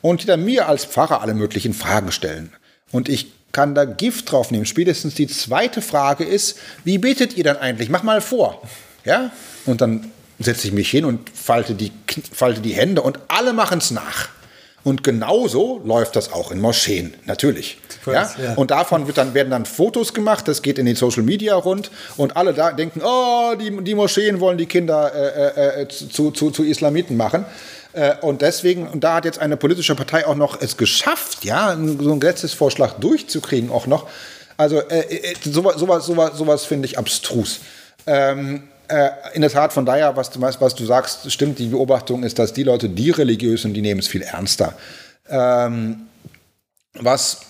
S2: und die dann mir als Pfarrer alle möglichen Fragen stellen. Und ich kann da Gift drauf nehmen. Spätestens die zweite Frage ist, wie betet ihr dann eigentlich? Mach mal vor. Ja? Und dann setze ich mich hin und falte die, falte die Hände und alle machen es nach. Und genauso läuft das auch in Moscheen, natürlich. Ja? ja? Und davon wird dann, werden dann Fotos gemacht, das geht in die Social Media rund und alle da denken, oh, die, die Moscheen wollen die Kinder äh, äh, äh zu, zu, zu Islamiten machen. Äh, und deswegen, und da hat jetzt eine politische Partei auch noch es geschafft, ja, so einen Gesetzesvorschlag durchzukriegen auch noch. Also äh, äh sowas, sowas, sowas, sowas finde ich abstrus. Ähm, äh, in der Tat, von daher, was du, was du sagst, stimmt, die Beobachtung ist, dass die Leute, die religiös sind, die nehmen es viel ernster. Ähm, was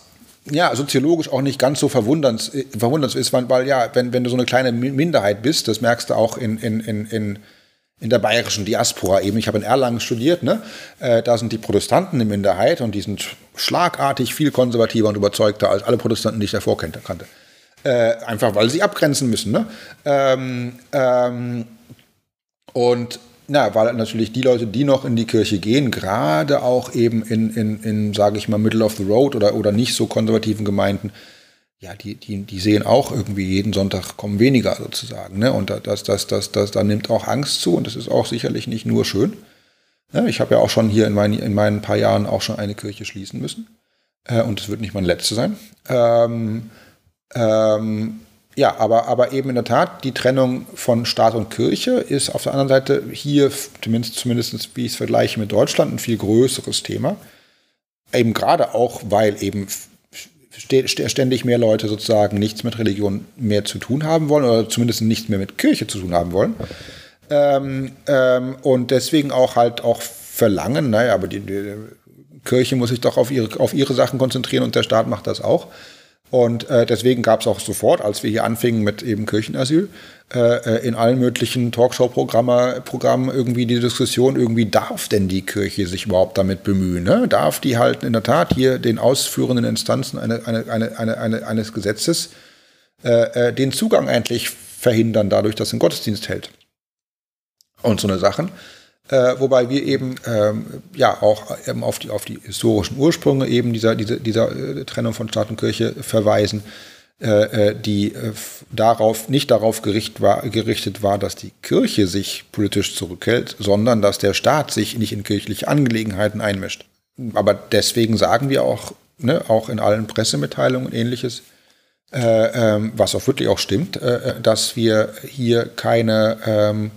S2: ja, soziologisch auch nicht ganz so verwundernd, verwundernd ist, weil, weil ja, wenn, wenn du so eine kleine Minderheit bist, das merkst du auch in, in, in, in in der bayerischen Diaspora eben. Ich habe in Erlangen studiert, ne? Äh, da sind die Protestanten eine Minderheit und die sind schlagartig viel konservativer und überzeugter als alle Protestanten, die ich davor kannte. Äh, einfach weil sie abgrenzen müssen. Ne? Ähm, ähm, und na, weil natürlich die Leute, die noch in die Kirche gehen, gerade auch eben in, in, in sage ich mal, Middle of the Road oder, oder nicht so konservativen Gemeinden, ja, die, die, die sehen auch irgendwie jeden Sonntag kommen weniger sozusagen. Ne? Und das, das, das, das, da nimmt auch Angst zu und das ist auch sicherlich nicht nur schön. Ne? Ich habe ja auch schon hier in, mein, in meinen paar Jahren auch schon eine Kirche schließen müssen. Äh, und es wird nicht meine letzte sein. Ähm, ähm, ja, aber, aber eben in der Tat, die Trennung von Staat und Kirche ist auf der anderen Seite hier, zumindest, zumindest wie ich es vergleiche mit Deutschland, ein viel größeres Thema. Eben gerade auch, weil eben ständig mehr Leute sozusagen nichts mit Religion mehr zu tun haben wollen oder zumindest nichts mehr mit Kirche zu tun haben wollen. Ähm, ähm, und deswegen auch halt auch verlangen, naja, aber die, die, Kirche muss sich doch auf ihre, auf ihre Sachen konzentrieren und der Staat macht das auch. Und äh, deswegen gab es auch sofort, als wir hier anfingen mit eben Kirchenasyl, äh, äh in allen möglichen Talkshow-Programmen irgendwie die Diskussion, irgendwie darf denn die Kirche sich überhaupt damit bemühen? Ne? Darf die halt in der Tat hier den ausführenden Instanzen eine, eine, eine, eine, eine eines Gesetzes äh, äh, den Zugang eigentlich verhindern, dadurch, dass ein Gottesdienst hält? Und so eine Sachen. Äh, wobei wir eben ähm, ja auch eben auf, die, auf die historischen Ursprünge eben dieser, dieser, dieser äh, Trennung von Staat und Kirche verweisen, äh, äh die äh, darauf, nicht darauf gericht war, gerichtet war, dass die Kirche sich politisch zurückhält, sondern dass der Staat sich nicht in kirchliche Angelegenheiten einmischt. Aber deswegen sagen wir auch, ne, auch in allen Pressemitteilungen und ähnliches, äh, ähm, was auch wirklich auch stimmt, dass wir hier keine ähm,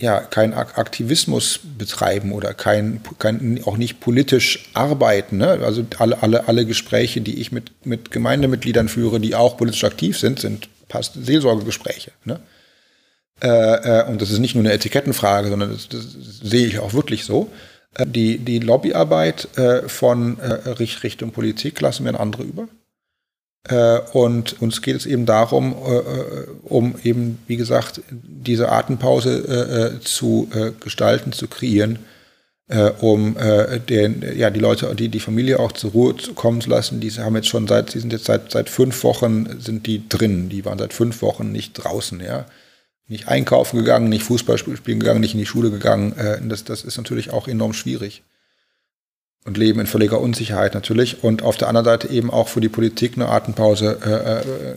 S2: ja, kein Aktivismus betreiben oder kein, kein auch nicht politisch arbeiten. Ne? Also alle, alle, alle Gespräche, die ich mit, mit Gemeindemitgliedern führe, die auch politisch aktiv sind, sind passt Seelsorgegespräche. Ne? Äh, äh, und das ist nicht nur eine Etikettenfrage, sondern das, das sehe ich auch wirklich so. Äh, die, die Lobbyarbeit äh, von äh, Richtung Politik lassen wir an andere über. Äh, und uns geht es eben darum, äh, äh, um eben, wie gesagt, diese Atempause zu gestalten, zu kreieren, um den, ja, die Leute, die, die Familie auch zur Ruhe kommen zu lassen. Die haben jetzt schon seit, die sind jetzt seit, seit fünf Wochen sind die drin. Die waren seit fünf Wochen nicht draußen, ja. nicht einkaufen gegangen, nicht Fußball spielen gegangen, nicht in die Schule gegangen. Das, das ist natürlich auch enorm schwierig. Und leben in völliger Unsicherheit natürlich. Und auf der anderen Seite eben auch für die Politik eine Atempause, äh, äh,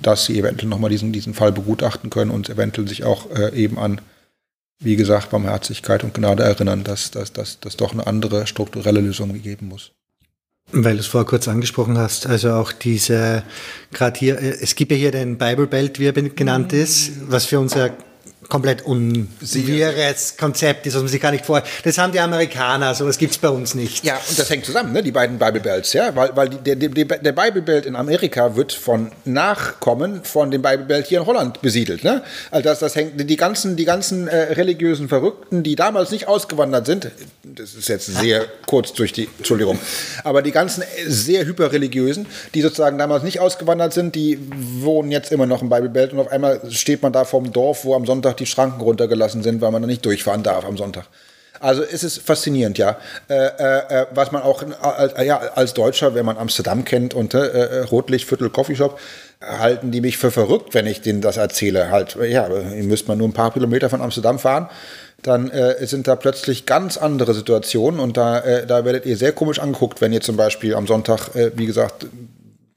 S2: dass sie eventuell nochmal diesen, diesen Fall begutachten können und eventuell sich auch äh, eben an, wie gesagt, Barmherzigkeit und Gnade erinnern, dass, dass, dass, dass doch eine andere strukturelle Lösung geben muss.
S1: Weil du es vorher kurz angesprochen hast, also auch diese, gerade hier, äh, es gibt ja hier den Bible Belt, wie er genannt ist, was für unser komplett unwirres Konzept ist, was man sich gar nicht vor. Das haben die Amerikaner, sowas gibt es bei uns nicht.
S2: Ja, und das hängt zusammen, ne? die beiden Bible Belts, ja, weil, weil die, der, der Bible Belt in Amerika wird von Nachkommen von dem Bible Belt hier in Holland besiedelt. Ne? Also das, das hängt, die ganzen, die ganzen äh, religiösen Verrückten, die damals nicht ausgewandert sind, das ist jetzt sehr kurz durch die, Entschuldigung, aber die ganzen sehr hyperreligiösen, die sozusagen damals nicht ausgewandert sind, die wohnen jetzt immer noch im Bible Belt und auf einmal steht man da vorm Dorf, wo am Sonntag die die Schranken runtergelassen sind, weil man da nicht durchfahren darf am Sonntag. Also es ist faszinierend, ja. Äh, äh, äh was man auch äh, ja, als Deutscher, wenn man Amsterdam kennt und äh, äh, Rotlichtviertel Coffeeshop, halten die mich für verrückt, wenn ich denen das erzähle. Halt, ja, ihr müsst mal nur ein paar Kilometer von Amsterdam fahren, dann äh, sind da plötzlich ganz andere Situationen und da, äh, da werdet ihr sehr komisch angeguckt, wenn ihr zum Beispiel am Sonntag, äh, wie gesagt,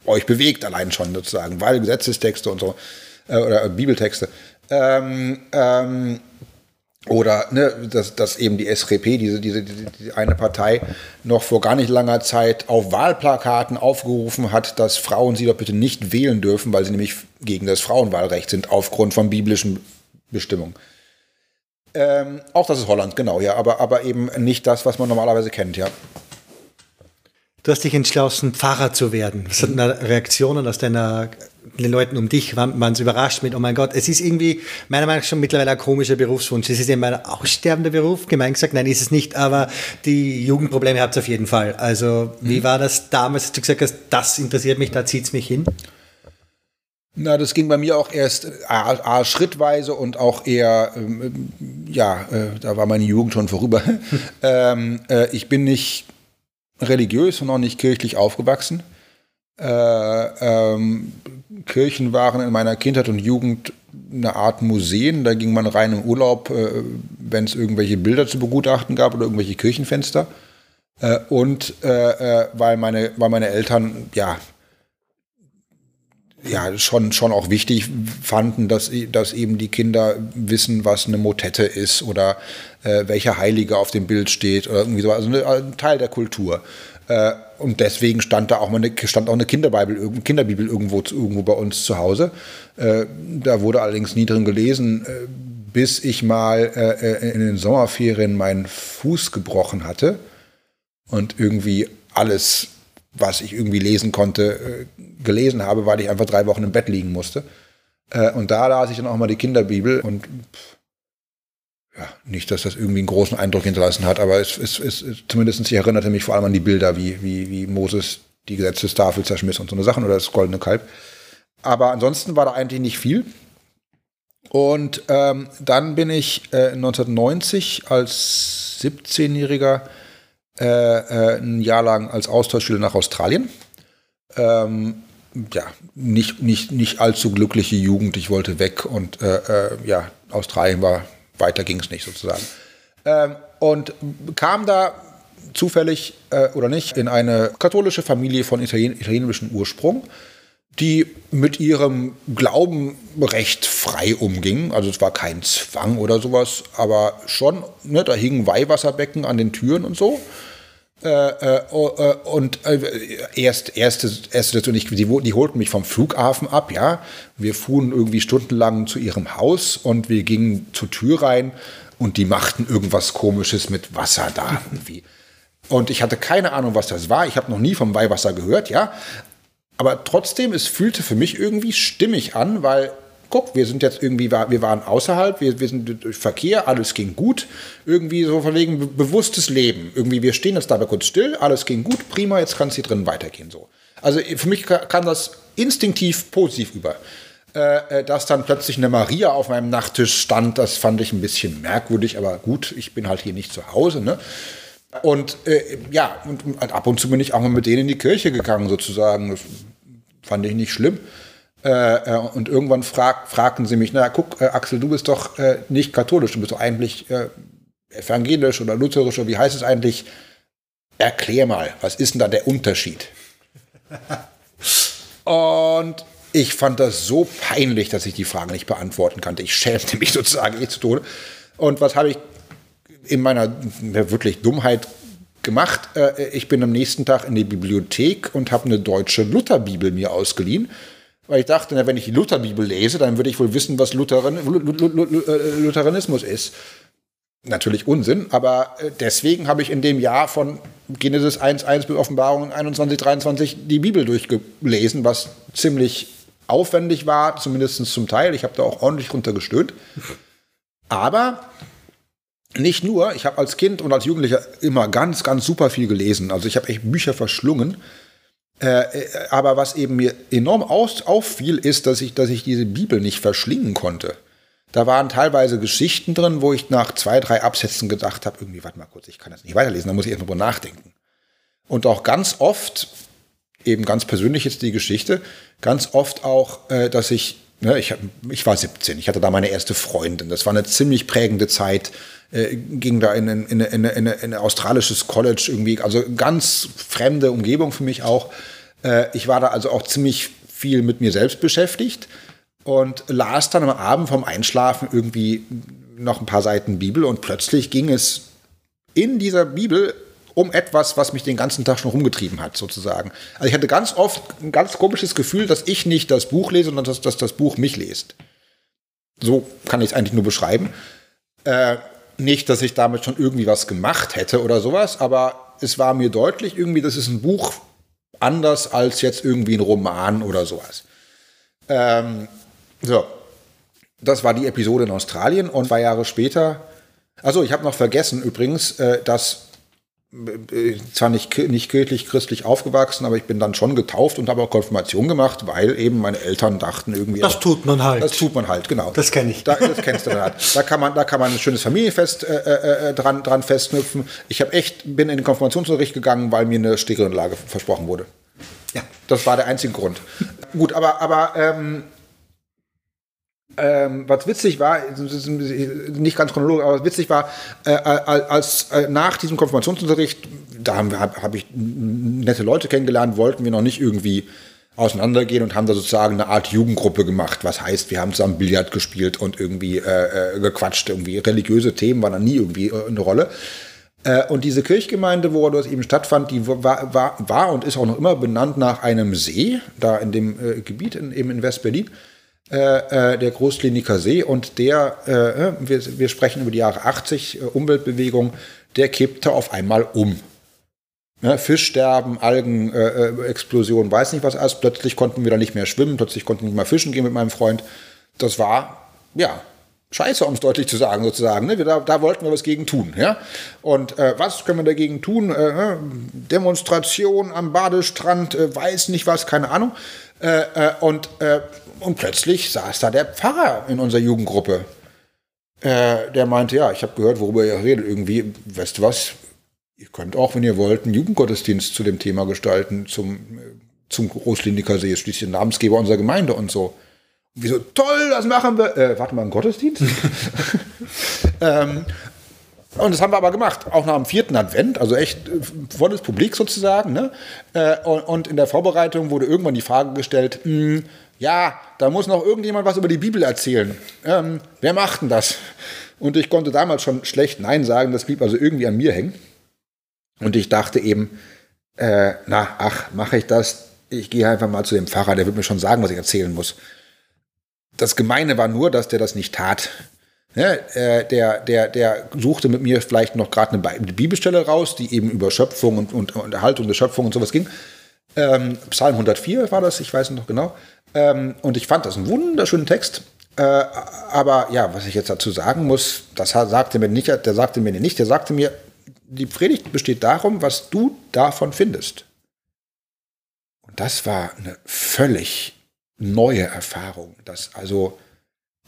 S2: euch bewegt allein schon sozusagen, weil Gesetzestexte und so oder Bibeltexte ähm, ähm, oder ne, dass, dass eben die SRP, diese, diese, diese eine Partei, noch vor gar nicht langer Zeit auf Wahlplakaten aufgerufen hat, dass Frauen sie doch bitte nicht wählen dürfen, weil sie nämlich gegen das Frauenwahlrecht sind, aufgrund von biblischen Bestimmungen. Ähm, auch das ist Holland, genau, ja, aber, aber eben nicht das, was man normalerweise kennt, ja.
S1: Du hast dich entschlossen, Pfarrer zu werden. Was sind Reaktionen aus deiner den Leuten um dich waren, waren überrascht mit, oh mein Gott, es ist irgendwie meiner Meinung nach schon mittlerweile ein komischer Berufswunsch. Es ist eben ein aussterbender Beruf, gemein gesagt, nein, ist es nicht, aber die Jugendprobleme habt ihr auf jeden Fall. Also, wie mhm. war das damals, als du gesagt hast, das interessiert mich, da zieht es mich hin?
S2: Na, das ging bei mir auch erst a, a schrittweise und auch eher, ähm, ja, äh, da war meine Jugend schon vorüber. [laughs] ähm, äh, ich bin nicht religiös und auch nicht kirchlich aufgewachsen. Äh, ähm, Kirchen waren in meiner Kindheit und Jugend eine Art Museen. Da ging man rein im Urlaub, äh, wenn es irgendwelche Bilder zu begutachten gab oder irgendwelche Kirchenfenster. Äh, und äh, äh, weil, meine, weil meine Eltern ja, ja schon, schon auch wichtig fanden, dass, dass eben die Kinder wissen, was eine Motette ist oder äh, welcher Heilige auf dem Bild steht oder irgendwie so. Also ein Teil der Kultur. Äh, und deswegen stand da auch mal eine, stand auch eine Kinderbibel, Kinderbibel irgendwo, irgendwo bei uns zu Hause. Äh, da wurde allerdings nie drin gelesen, äh, bis ich mal äh, in den Sommerferien meinen Fuß gebrochen hatte und irgendwie alles, was ich irgendwie lesen konnte, äh, gelesen habe, weil ich einfach drei Wochen im Bett liegen musste. Äh, und da las ich dann auch mal die Kinderbibel und pff, ja, nicht, dass das irgendwie einen großen Eindruck hinterlassen hat, aber es, es, es zumindest ich erinnerte mich vor allem an die Bilder, wie, wie, wie Moses die Gesetzestafel zerschmiss und so eine Sachen oder das goldene Kalb. Aber ansonsten war da eigentlich nicht viel. Und ähm, dann bin ich äh, 1990 als 17-Jähriger äh, äh, ein Jahr lang als Austauschschüler nach Australien. Ähm, ja, nicht, nicht, nicht allzu glückliche Jugend. Ich wollte weg und äh, äh, ja, Australien war weiter ging es nicht sozusagen. Ähm, und kam da zufällig äh, oder nicht in eine katholische Familie von Italien, italienischem Ursprung, die mit ihrem Glauben recht frei umging. Also es war kein Zwang oder sowas, aber schon, ne, da hingen Weihwasserbecken an den Türen und so. Äh, äh, oh, äh, und äh, erst, erste, erste natürlich, die, die holten mich vom Flughafen ab, ja. Wir fuhren irgendwie stundenlang zu ihrem Haus und wir gingen zur Tür rein und die machten irgendwas Komisches mit Wasser da irgendwie. Und ich hatte keine Ahnung, was das war. Ich habe noch nie vom Weihwasser gehört, ja. Aber trotzdem, es fühlte für mich irgendwie stimmig an, weil guck, wir sind jetzt irgendwie, wir waren außerhalb, wir, wir sind durch Verkehr, alles ging gut. Irgendwie so von wegen bewusstes Leben. Irgendwie, wir stehen jetzt dabei kurz still, alles ging gut, prima, jetzt kann es hier drin weitergehen. So. Also für mich kam das instinktiv positiv über. Äh, äh, dass dann plötzlich eine Maria auf meinem Nachttisch stand, das fand ich ein bisschen merkwürdig, aber gut, ich bin halt hier nicht zu Hause. Ne? Und äh, ja, und, und ab und zu bin ich auch mal mit denen in die Kirche gegangen, sozusagen. Das fand ich nicht schlimm. Äh, äh, und irgendwann frag, fragten sie mich, na guck, äh, Axel, du bist doch äh, nicht katholisch, du bist doch eigentlich äh, evangelisch oder lutherisch oder wie heißt es eigentlich? Erklär mal, was ist denn da der Unterschied? [laughs] und ich fand das so peinlich, dass ich die Frage nicht beantworten konnte. Ich schämte mich sozusagen eh zu Tode. Und was habe ich in meiner wirklich Dummheit gemacht? Äh, ich bin am nächsten Tag in die Bibliothek und habe eine deutsche Lutherbibel mir ausgeliehen. Weil ich dachte, wenn ich die Lutherbibel lese, dann würde ich wohl wissen, was Lutheran, äh, Lutheranismus ist. Natürlich Unsinn, aber äh, deswegen habe ich in dem Jahr von Genesis 1.1 bis Offenbarung 21.23 die Bibel durchgelesen, was ziemlich aufwendig war, zumindest zum Teil. Ich habe da auch ordentlich runtergestöhnt. Aber nicht nur, ich habe als Kind und als Jugendlicher immer ganz, ganz super viel gelesen. Also ich habe echt Bücher verschlungen. Äh, äh, aber was eben mir enorm aus, auffiel, ist, dass ich, dass ich diese Bibel nicht verschlingen konnte. Da waren teilweise Geschichten drin, wo ich nach zwei, drei Absätzen gedacht habe, irgendwie, warte mal kurz, ich kann das nicht weiterlesen, da muss ich erstmal drüber nachdenken. Und auch ganz oft, eben ganz persönlich jetzt die Geschichte, ganz oft auch, äh, dass ich, ne, ich, ich war 17, ich hatte da meine erste Freundin, das war eine ziemlich prägende Zeit, äh, ging da in, in, in, in, in ein australisches College irgendwie, also ganz fremde Umgebung für mich auch. Äh, ich war da also auch ziemlich viel mit mir selbst beschäftigt und las dann am Abend vom Einschlafen irgendwie noch ein paar Seiten Bibel und plötzlich ging es in dieser Bibel um etwas, was mich den ganzen Tag schon rumgetrieben hat, sozusagen. Also ich hatte ganz oft ein ganz komisches Gefühl, dass ich nicht das Buch lese, sondern dass, dass das Buch mich liest. So kann ich es eigentlich nur beschreiben. Äh, nicht, dass ich damit schon irgendwie was gemacht hätte oder sowas, aber es war mir deutlich irgendwie, das ist ein Buch anders als jetzt irgendwie ein Roman oder sowas. Ähm, so, das war die Episode in Australien und zwei Jahre später. Also ich habe noch vergessen übrigens, äh, dass zwar nicht, nicht kirchlich christlich aufgewachsen, aber ich bin dann schon getauft und habe auch Konfirmation gemacht, weil eben meine Eltern dachten irgendwie.
S1: Das tut man halt.
S2: Das tut man halt, genau.
S1: Das kenne ich.
S2: Da, das kennst du dann halt. Da kann man, da kann man ein schönes Familienfest äh, äh, äh dran, dran festknüpfen. Ich habe echt, bin in den Konfirmationsunterricht gegangen, weil mir eine Stereoanlage versprochen wurde. Ja. Das war der einzige Grund. Gut, aber, aber ähm, ähm, was witzig war, nicht ganz chronologisch, aber was witzig war, äh, als äh, nach diesem Konfirmationsunterricht, da habe hab ich nette Leute kennengelernt, wollten wir noch nicht irgendwie auseinandergehen und haben da sozusagen eine Art Jugendgruppe gemacht. Was heißt, wir haben zusammen Billard gespielt und irgendwie äh, äh gequatscht. Irgendwie religiöse Themen waren da nie irgendwie äh, eine Rolle. Äh, und diese Kirchgemeinde, wo das eben stattfand, die war, war, war und ist auch noch immer benannt nach einem See, da in dem äh, Gebiet, in, eben in West-Berlin. Äh, äh, der Großkliniker See und der, äh, wir, wir, sprechen über die Jahre 80, äh, Umweltbewegung, der kippte auf einmal um. Ne, Fischsterben, Algenexplosion, äh, weiß nicht was alles. Plötzlich konnten wir da nicht mehr schwimmen, plötzlich konnten wir nicht mehr fischen gehen mit meinem Freund. Das war, ja, scheiße, um es deutlich zu sagen, sozusagen. Ne? Da, da, wollten wir was gegen tun. Ja? Und äh, was können wir dagegen tun? Äh? Demonstration am Badestrand, äh, weiß nicht was, keine Ahnung. und und plötzlich saß da der Pfarrer in unserer Jugendgruppe. Äh, der meinte, ja, ich habe gehört, worüber ihr redet. Irgendwie, weißt du was, ihr könnt auch, wenn ihr wollt, einen Jugendgottesdienst zu dem Thema gestalten, zum, zum Großkliniker See, schließlich der Namensgeber unserer Gemeinde und so. Und wir so, toll, das machen wir. Äh, warte mal, einen Gottesdienst? [laughs] ähm, und das haben wir aber gemacht, auch nach dem vierten Advent, also echt äh, volles Publik sozusagen. Ne? Äh, und in der Vorbereitung wurde irgendwann die Frage gestellt, hm, ja, da muss noch irgendjemand was über die Bibel erzählen. Ähm, wer macht denn das? Und ich konnte damals schon schlecht Nein sagen, das blieb also irgendwie an mir hängen. Und ich dachte eben, äh, na, ach, mache ich das? Ich gehe einfach mal zu dem Pfarrer, der wird mir schon sagen, was ich erzählen muss. Das Gemeine war nur, dass der das nicht tat. Ja, äh, der, der, der suchte mit mir vielleicht noch gerade eine Bibelstelle raus, die eben über Schöpfung und, und, und Erhaltung der Schöpfung und sowas ging. Ähm, Psalm 104 war das, ich weiß noch genau. Ähm, und ich fand das einen wunderschönen Text. Äh, aber ja, was ich jetzt dazu sagen muss, das sagte mir nicht, der sagte mir nicht, der sagte mir, die Predigt besteht darum, was du davon findest. Und das war eine völlig neue Erfahrung, dass also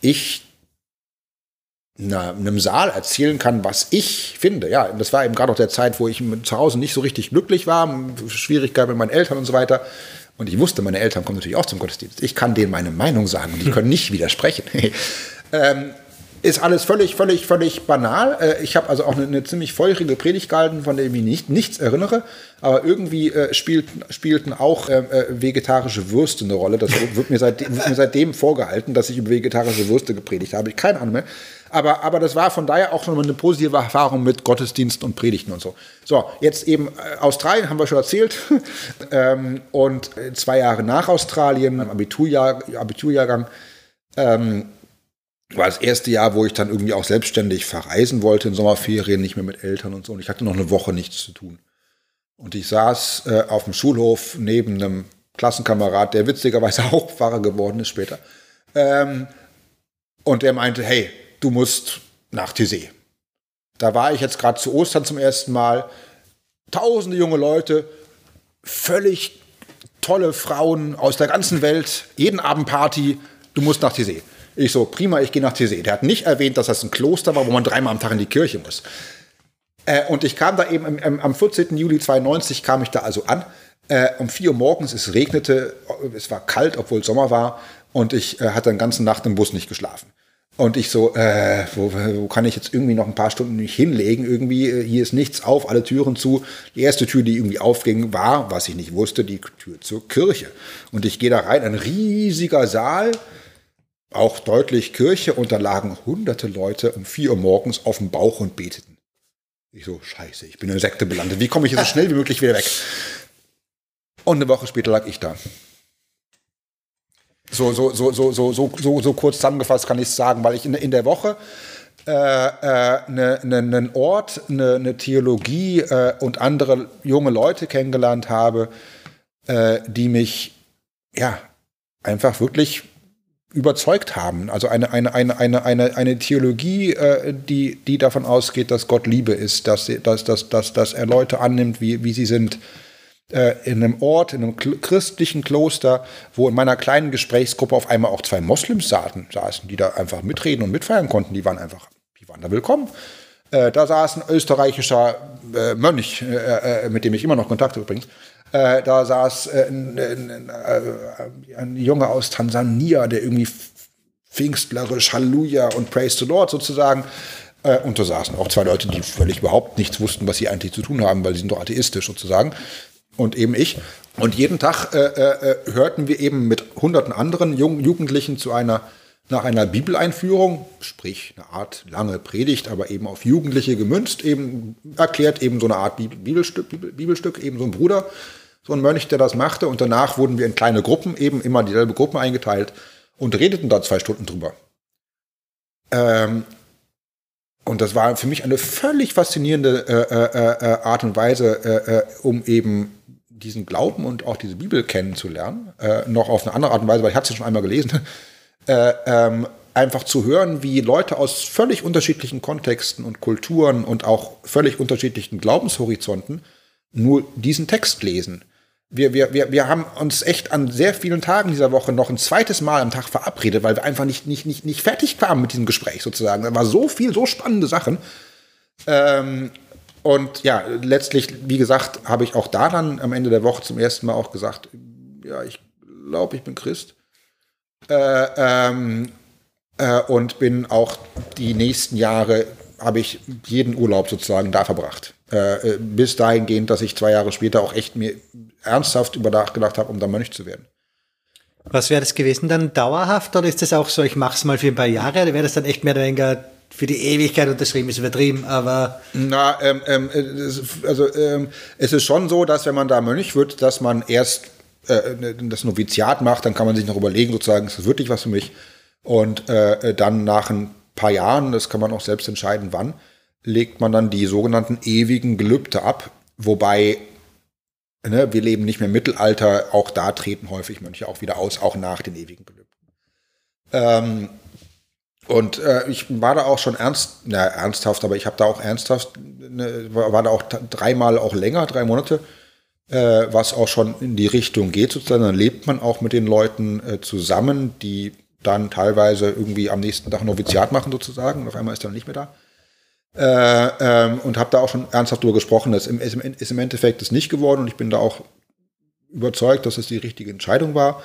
S2: ich na, einem Saal erzählen kann, was ich finde. Ja, das war eben gerade auch der Zeit, wo ich zu Hause nicht so richtig glücklich war, Schwierigkeiten mit meinen Eltern und so weiter. Und ich wusste, meine Eltern kommen natürlich auch zum Gottesdienst. Ich kann denen meine Meinung sagen und die können nicht widersprechen. [laughs] ähm, ist alles völlig, völlig, völlig banal. Äh, ich habe also auch eine, eine, ziemlich feurige Predigt gehalten, von der ich mich nicht, nichts erinnere. Aber irgendwie äh, spielten, spielten auch äh, äh, vegetarische Würste eine Rolle. Das wird mir, seitdem, wird mir seitdem vorgehalten, dass ich über vegetarische Würste gepredigt habe. Keine Ahnung mehr. Aber, aber das war von daher auch schon eine positive Erfahrung mit Gottesdiensten und Predigten und so. So, jetzt eben äh, Australien haben wir schon erzählt. [laughs] ähm, und zwei Jahre nach Australien, im Abiturjahr, Abiturjahrgang, ähm, war das erste Jahr, wo ich dann irgendwie auch selbstständig verreisen wollte in Sommerferien, nicht mehr mit Eltern und so. Und ich hatte noch eine Woche nichts zu tun. Und ich saß äh, auf dem Schulhof neben einem Klassenkamerad, der witzigerweise [laughs] auch Pfarrer geworden ist später. Ähm, und der meinte, hey, du musst nach Tessé. Da war ich jetzt gerade zu Ostern zum ersten Mal. Tausende junge Leute, völlig tolle Frauen aus der ganzen Welt, jeden Abend Party, du musst nach Tessé. Ich so, prima, ich gehe nach Tessé. Der hat nicht erwähnt, dass das ein Kloster war, wo man dreimal am Tag in die Kirche muss. Äh, und ich kam da eben im, im, am 14. Juli 92 kam ich da also an. Äh, um 4 Uhr morgens, es regnete, es war kalt, obwohl Sommer war. Und ich äh, hatte den ganzen Nacht im Bus nicht geschlafen. Und ich so, äh, wo, wo kann ich jetzt irgendwie noch ein paar Stunden mich hinlegen? Irgendwie, äh, hier ist nichts auf, alle Türen zu. Die erste Tür, die irgendwie aufging, war, was ich nicht wusste, die Tür zur Kirche. Und ich gehe da rein, ein riesiger Saal, auch deutlich Kirche und da lagen hunderte Leute um vier Uhr morgens auf dem Bauch und beteten. Ich so, scheiße, ich bin in der Sekte belandet. Wie komme ich hier so [laughs] schnell wie möglich wieder weg? Und eine Woche später lag ich da. So, so, so, so, so, so, so, so kurz zusammengefasst kann ich es sagen, weil ich in, in der Woche äh, äh, ne, ne, einen Ort, eine, eine Theologie äh, und andere junge Leute kennengelernt habe, äh, die mich ja einfach wirklich überzeugt haben. Also eine, eine, eine, eine, eine, eine Theologie, äh, die, die davon ausgeht, dass Gott Liebe ist, dass, dass, dass, dass, dass er Leute annimmt, wie, wie sie sind. Äh, in einem Ort, in einem christlichen Kloster, wo in meiner kleinen Gesprächsgruppe auf einmal auch zwei Moslems saßen, saßen, die da einfach mitreden und mitfeiern konnten. Die waren einfach, die waren da willkommen. Äh, da saß ein österreichischer äh, Mönch, mit dem ich immer noch Kontakt habe übrigens, äh, da saß äh, ein, ein, äh, ein, Junge aus Tansania, der irgendwie pfingstlerisch Halleluja und Praise the Lord sozusagen. Äh, und da saßen auch zwei Leute, die völlig überhaupt nichts wussten, was sie eigentlich zu tun haben, weil sie sind doch atheistisch sozusagen. Und eben ich. Und jeden Tag äh, äh, hörten wir eben mit hunderten anderen Jungen, Jugendlichen zu einer nach einer Bibeleinführung, sprich eine Art lange Predigt, aber eben auf Jugendliche gemünzt, eben erklärt eben so eine Art Bibelstück, Bibelstück eben so ein Bruder so ein Mönch, der das machte. Und danach wurden wir in kleine Gruppen, eben immer dieselbe Gruppen eingeteilt und redeten da zwei Stunden drüber. Ähm, und das war für mich eine völlig faszinierende äh, äh, äh, Art und Weise, äh, äh, um eben diesen Glauben und auch diese Bibel kennenzulernen. Äh, noch auf eine andere Art und Weise, weil ich hatte sie schon einmal gelesen. [laughs] Ähm, einfach zu hören, wie Leute aus völlig unterschiedlichen Kontexten und Kulturen und auch völlig unterschiedlichen Glaubenshorizonten nur diesen Text lesen wir, wir, wir, wir haben uns echt an sehr vielen Tagen dieser Woche noch ein zweites Mal am Tag verabredet, weil wir einfach nicht, nicht, nicht, nicht fertig kamen mit diesem Gespräch sozusagen. Da war so viel, so spannende Sachen. Ähm, und ja, letztlich, wie gesagt, habe ich auch da dann am Ende der Woche zum ersten Mal auch gesagt, ja, ich glaube, ich bin Christ. Äh, ähm, äh, und bin auch die nächsten Jahre, habe ich jeden Urlaub sozusagen da verbracht. Äh, äh, bis dahingehend, dass ich zwei Jahre später auch echt mir ernsthaft über nachgedacht habe, um da Mönch zu werden.
S1: Was wäre das gewesen dann dauerhaft oder ist das auch so, ich mache es mal für ein paar Jahre oder wäre das dann echt mehr oder weniger für die Ewigkeit unterschrieben, ist übertrieben, aber.
S2: Na, ähm, ähm, also ähm, es ist schon so, dass wenn man da Mönch wird, dass man erst äh, das Noviziat macht, dann kann man sich noch überlegen, sozusagen, ist das wirklich was für mich? Und äh, dann nach ein paar Jahren, das kann man auch selbst entscheiden, wann, legt man dann die sogenannten ewigen Gelübde ab, wobei ne, wir leben nicht mehr im Mittelalter, auch da treten häufig Mönche auch wieder aus, auch nach den ewigen Gelübden. Ähm, und äh, ich war da auch schon ernst, na, ernsthaft, aber ich habe da auch ernsthaft, ne, war, da auch dreimal auch länger, drei Monate, äh, was auch schon in die Richtung geht sozusagen. Dann lebt man auch mit den Leuten äh, zusammen, die dann teilweise irgendwie am nächsten Tag Noviziat machen sozusagen und auf einmal ist er nicht mehr da. Äh, ähm, und habe da auch schon ernsthaft drüber gesprochen. Das ist im, ist im Endeffekt das nicht geworden und ich bin da auch überzeugt, dass es die richtige Entscheidung war.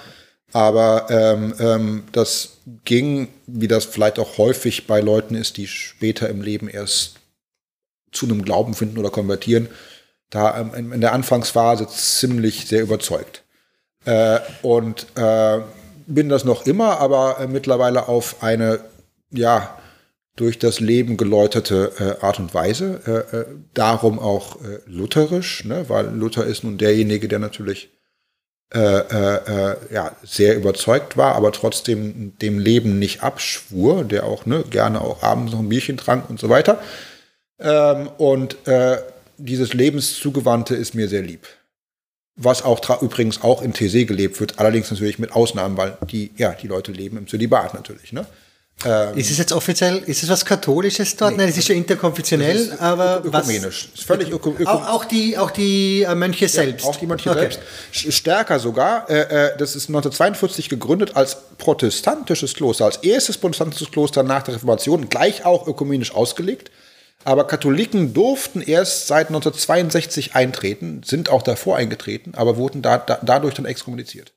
S2: Aber ähm, ähm, das ging, wie das vielleicht auch häufig bei Leuten ist, die später im Leben erst zu einem Glauben finden oder konvertieren, da ähm, in der Anfangsphase ziemlich sehr überzeugt. Äh, und äh, bin das noch immer, aber äh, mittlerweile auf eine, ja, durch das Leben geläuterte äh, Art und Weise. Äh, äh, darum auch lutherisch, ne? weil Luther ist nun derjenige, der natürlich ja, sehr überzeugt war, aber trotzdem dem Leben nicht abschwur, der auch ne, gerne auch abends noch ein Bierchen trank und so weiter. Ähm, und dieses Lebenszugewandte ist mir sehr lieb was auch übrigens auch in TC gelebt wird, allerdings natürlich mit Ausnahmen, weil die, ja, die Leute leben im Zölibat natürlich. Ne?
S1: Ähm, ist es jetzt offiziell, ist es was Katholisches dort? Nee, Nein, es ist schon interkonfessionell, ist aber
S2: ökumenisch. Was, ist völlig öko,
S1: öko auch, auch, die, auch die äh, Mönche selbst?
S2: Ja, auch die Mönche okay. selbst. Stärker sogar, äh, äh das ist 1942 gegründet als protestantisches Kloster, als erstes protestantisches Kloster nach der Reformation, gleich auch ökumenisch ausgelegt. Aber Katholiken durften erst seit 1962 eintreten, sind auch davor eingetreten, aber wurden da, da, dadurch dann exkommuniziert.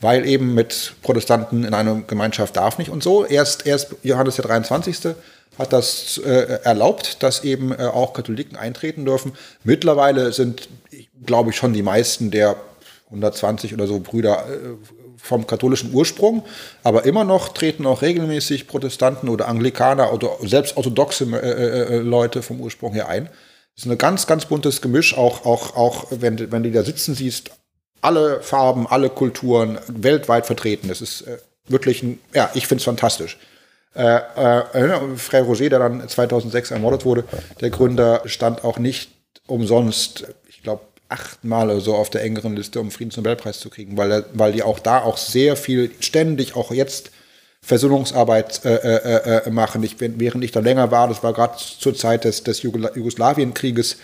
S2: Weil eben mit Protestanten in einer Gemeinschaft darf nicht und so. Erst, erst Johannes der 23. hat das äh, erlaubt, dass eben äh, auch Katholiken eintreten dürfen. Mittlerweile sind, glaube ich, schon die meisten der 120 oder so Brüder äh, vom katholischen Ursprung, aber immer noch treten auch regelmäßig Protestanten oder Anglikaner oder selbst orthodoxe äh, äh, äh, Leute vom Ursprung her ein. Das ist ein ganz, ganz buntes Gemisch, auch, auch, auch wenn, wenn du da sitzen siehst, alle Farben, alle Kulturen weltweit vertreten. Das ist äh, wirklich ein, ja, ich finde es fantastisch. Äh, äh, Frère Roger, der dann 2006 ermordet wurde, der Gründer, stand auch nicht umsonst, ich glaube, achtmal oder so auf der engeren Liste, um Friedensnobelpreis zu kriegen, weil, weil die auch da auch sehr viel ständig, auch jetzt Versöhnungsarbeit äh, äh, äh, machen. Ich, während ich da länger war, das war gerade zur Zeit des, des Jugoslawienkrieges,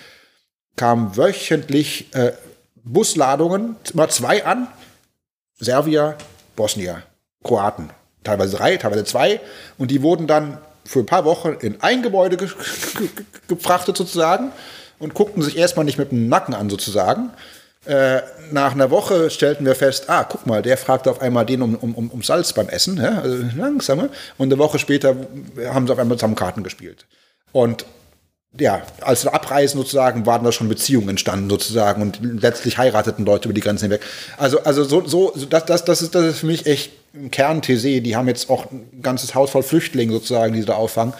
S2: kamen wöchentlich äh, Busladungen, mal zwei an, Serbier, Bosnier, Kroaten, teilweise drei, teilweise zwei, und die wurden dann für ein paar Wochen in ein Gebäude ge ge gefrachtet sozusagen und guckten sich erstmal nicht mit dem Nacken an sozusagen. Äh, nach einer Woche stellten wir fest, ah, guck mal, der fragte auf einmal den um, um, um Salz beim Essen, ja, also langsamer. Und eine Woche später haben sie auf einmal zusammen Karten gespielt. Und ja, als wir abreisen sozusagen, waren da schon Beziehungen entstanden sozusagen und letztlich heirateten Leute über die Grenzen hinweg. Also, also so, so das, das, das, ist, das ist für mich echt ein Kern-TC. Die haben jetzt auch ein ganzes Haus voll Flüchtlinge sozusagen, die sie da auffangen.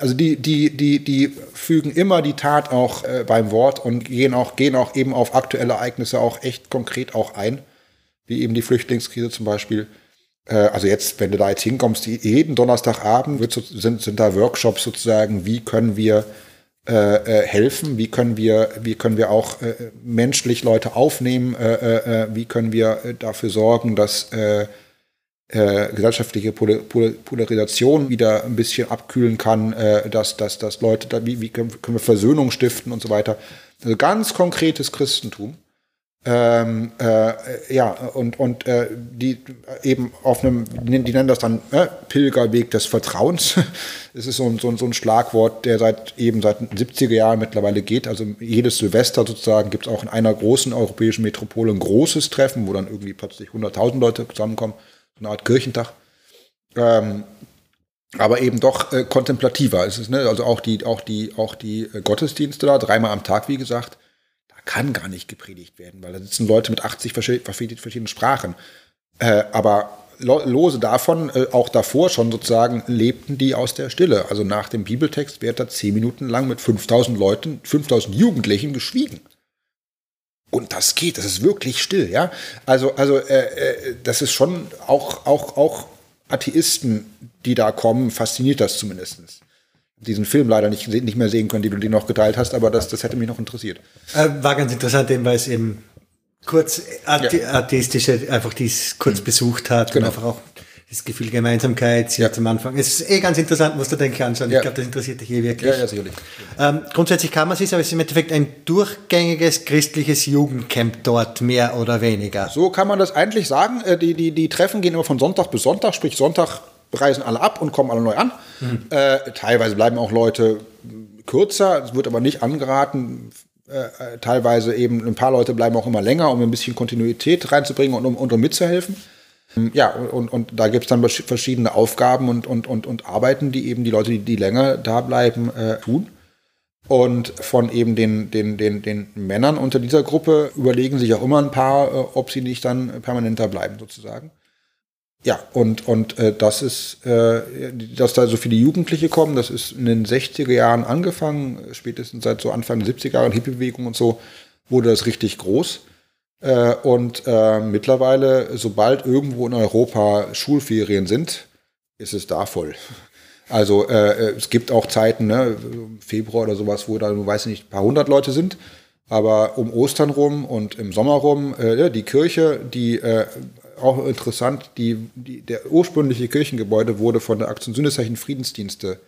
S2: Also die, die, die, die fügen immer die Tat auch äh, beim Wort und gehen auch, gehen auch eben auf aktuelle Ereignisse auch echt konkret auch ein, wie eben die Flüchtlingskrise zum Beispiel. Äh, also jetzt, wenn du da jetzt hinkommst, jeden Donnerstagabend wird, sind, sind da Workshops sozusagen, wie können wir äh, äh, helfen, wie können wir, wie können wir auch äh, menschlich Leute aufnehmen, äh, wie können wir dafür sorgen, dass äh, gesellschaftliche Pol Pol Polarisation wieder ein bisschen abkühlen kann, äh, dass, dass, dass Leute, da, wie, wie können, wir Versöhnung stiften und so weiter. Also ganz konkretes Christentum. Ähm, äh, ja, und, und äh, die eben auf einem, die nennen das dann äh, Pilgerweg des Vertrauens. [laughs] Es ist so ein, so, so ein Schlagwort, der seit eben seit den 70er Jahren mittlerweile geht. Also jedes Silvester sozusagen gibt es auch in einer großen europäischen Metropole ein großes Treffen, wo dann irgendwie plötzlich 100.000 Leute zusammenkommen eine Art Kirchentag. Ähm, aber eben doch äh, kontemplativer ist es, ne? Also auch die, auch die, auch die äh, Gottesdienste da, dreimal am Tag, wie gesagt, da kann gar nicht gepredigt werden, weil da sitzen Leute mit 80 verschiedenen Sprachen. Äh, aber lose davon, äh, auch davor schon sozusagen, lebten die aus der Stille. Also nach dem Bibeltext wird da zehn Minuten lang mit 5000 Leuten, 5000 Jugendlichen geschwiegen. Und das geht, das ist wirklich still, ja. Also, also äh, äh, das ist schon auch, auch, auch Atheisten, die da kommen, fasziniert das zumindest. Diesen Film leider nicht, nicht mehr sehen können, die du die noch geteilt hast, aber das, das hätte mich noch interessiert.
S1: Äh, war ganz interessant, weil es eben kurz atheistische, einfach die es kurz mhm. besucht hat genau. und einfach auch das Gefühl Gemeinsamkeit, sie ja. am Anfang. Es ist eh ganz interessant, musst du denke anschauen. Ja. Ich glaube, das interessiert dich eh wirklich. Ja, ja sicherlich. Ähm, grundsätzlich kann man sich, aber es ist im Endeffekt ein durchgängiges christliches Jugendcamp dort, mehr oder weniger.
S2: So kann man das eigentlich sagen. Äh, die, die, die Treffen gehen immer von Sonntag bis Sonntag, sprich Sonntag reisen alle ab und kommen alle neu an. Mhm. Äh, teilweise bleiben auch Leute kürzer, es wird aber nicht angeraten, äh, teilweise eben ein paar Leute bleiben auch immer länger, um ein bisschen Kontinuität reinzubringen und um, und um mitzuhelfen. Ja, und, und da gibt es dann verschiedene Aufgaben und, und, und, und Arbeiten, die eben die Leute, die, die länger da bleiben, äh, tun. Und von eben den, den, den, den Männern unter dieser Gruppe überlegen sich auch immer ein paar, äh, ob sie nicht dann permanenter bleiben, sozusagen. Ja, und, und äh, das ist, äh, dass da so viele Jugendliche kommen, das ist in den 60er Jahren angefangen, spätestens seit so Anfang der 70er Jahre, Hippie-Bewegung und so, wurde das richtig groß. Äh, und äh, mittlerweile, sobald irgendwo in Europa Schulferien sind, ist es da voll. Also äh, es gibt auch Zeiten, ne, Februar oder sowas, wo da, du weißt nicht, ein paar hundert Leute sind. Aber um Ostern rum und im Sommer rum, äh, die Kirche, die äh, auch interessant, die, die, der ursprüngliche Kirchengebäude wurde von der Aktion Sündeszeichen Friedensdienste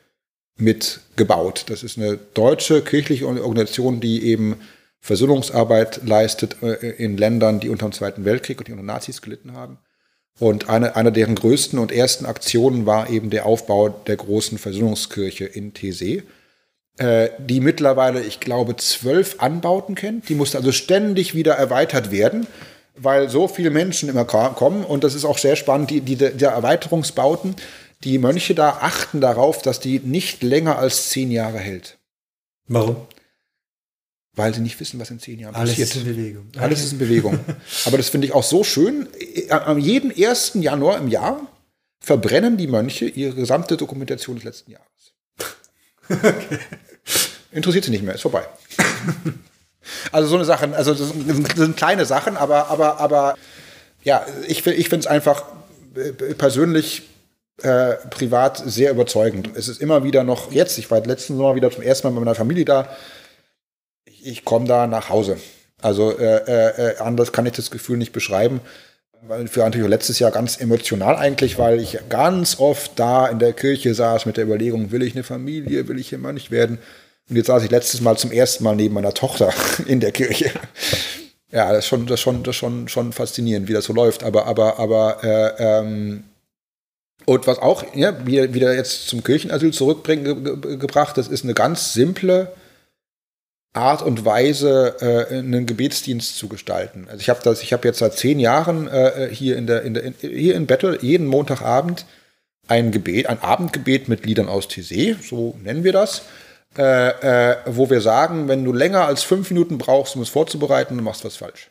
S2: mitgebaut. Das ist eine deutsche kirchliche Organisation, die eben Versöhnungsarbeit leistet äh, in Ländern, die unter dem Zweiten Weltkrieg und die unter Nazis gelitten haben. Und eine, eine deren größten und ersten Aktionen war eben der Aufbau der großen Versöhnungskirche in Tese, äh, die mittlerweile, ich glaube, zwölf Anbauten kennt. Die musste also ständig wieder erweitert werden, weil so viele Menschen immer kommen. Und das ist auch sehr spannend, die, die, die Erweiterungsbauten, die Mönche da achten darauf, dass die nicht länger als zehn Jahre hält.
S1: Warum?
S2: Weil sie nicht wissen, was in zehn Jahren
S1: Alles
S2: passiert.
S1: ist in Bewegung.
S2: Alles ist in Bewegung. [laughs] Aber das finde ich auch so schön. Am jeden 1. Januar im Jahr verbrennen die Mönche ihre gesamte Dokumentation des letzten Jahres. Okay. Interessiert sie nicht mehr, ist vorbei. Also so eine Sache, also das sind kleine Sachen, aber, aber, aber ja, ich, ich finde es einfach äh, persönlich äh, privat sehr überzeugend. Es ist immer wieder noch, jetzt, ich war letzten Sommer wieder zum ersten Mal mit meiner Familie da, ich komme da nach Hause. Also äh, äh, äh, anders kann ich das Gefühl nicht beschreiben. Weil für natürlich letztes Jahr ganz emotional eigentlich, weil ich ganz oft da in der Kirche saß mit der Überlegung, will ich eine Familie, will ich hier Mönch werden? Und jetzt saß ich letztes Mal zum ersten Mal neben meiner Tochter [laughs] in der Kirche. Ja, das ist schon, das schon, das schon, schon faszinierend, wie das so läuft. Aber, aber, aber äh, ähm, und was auch ja, wieder, wieder jetzt zum Kirchenasyl zurückgebracht, das ist eine ganz simple Art und Weise äh, einen Gebetsdienst zu gestalten. Also ich habe das, ich habe jetzt seit zehn Jahren äh, hier in der, in der in, hier in Battle jeden Montagabend ein Gebet, ein Abendgebet mit Liedern aus TC, so nennen wir das, äh, äh, wo wir sagen, wenn du länger als fünf Minuten brauchst, um es vorzubereiten, dann machst du was falsch.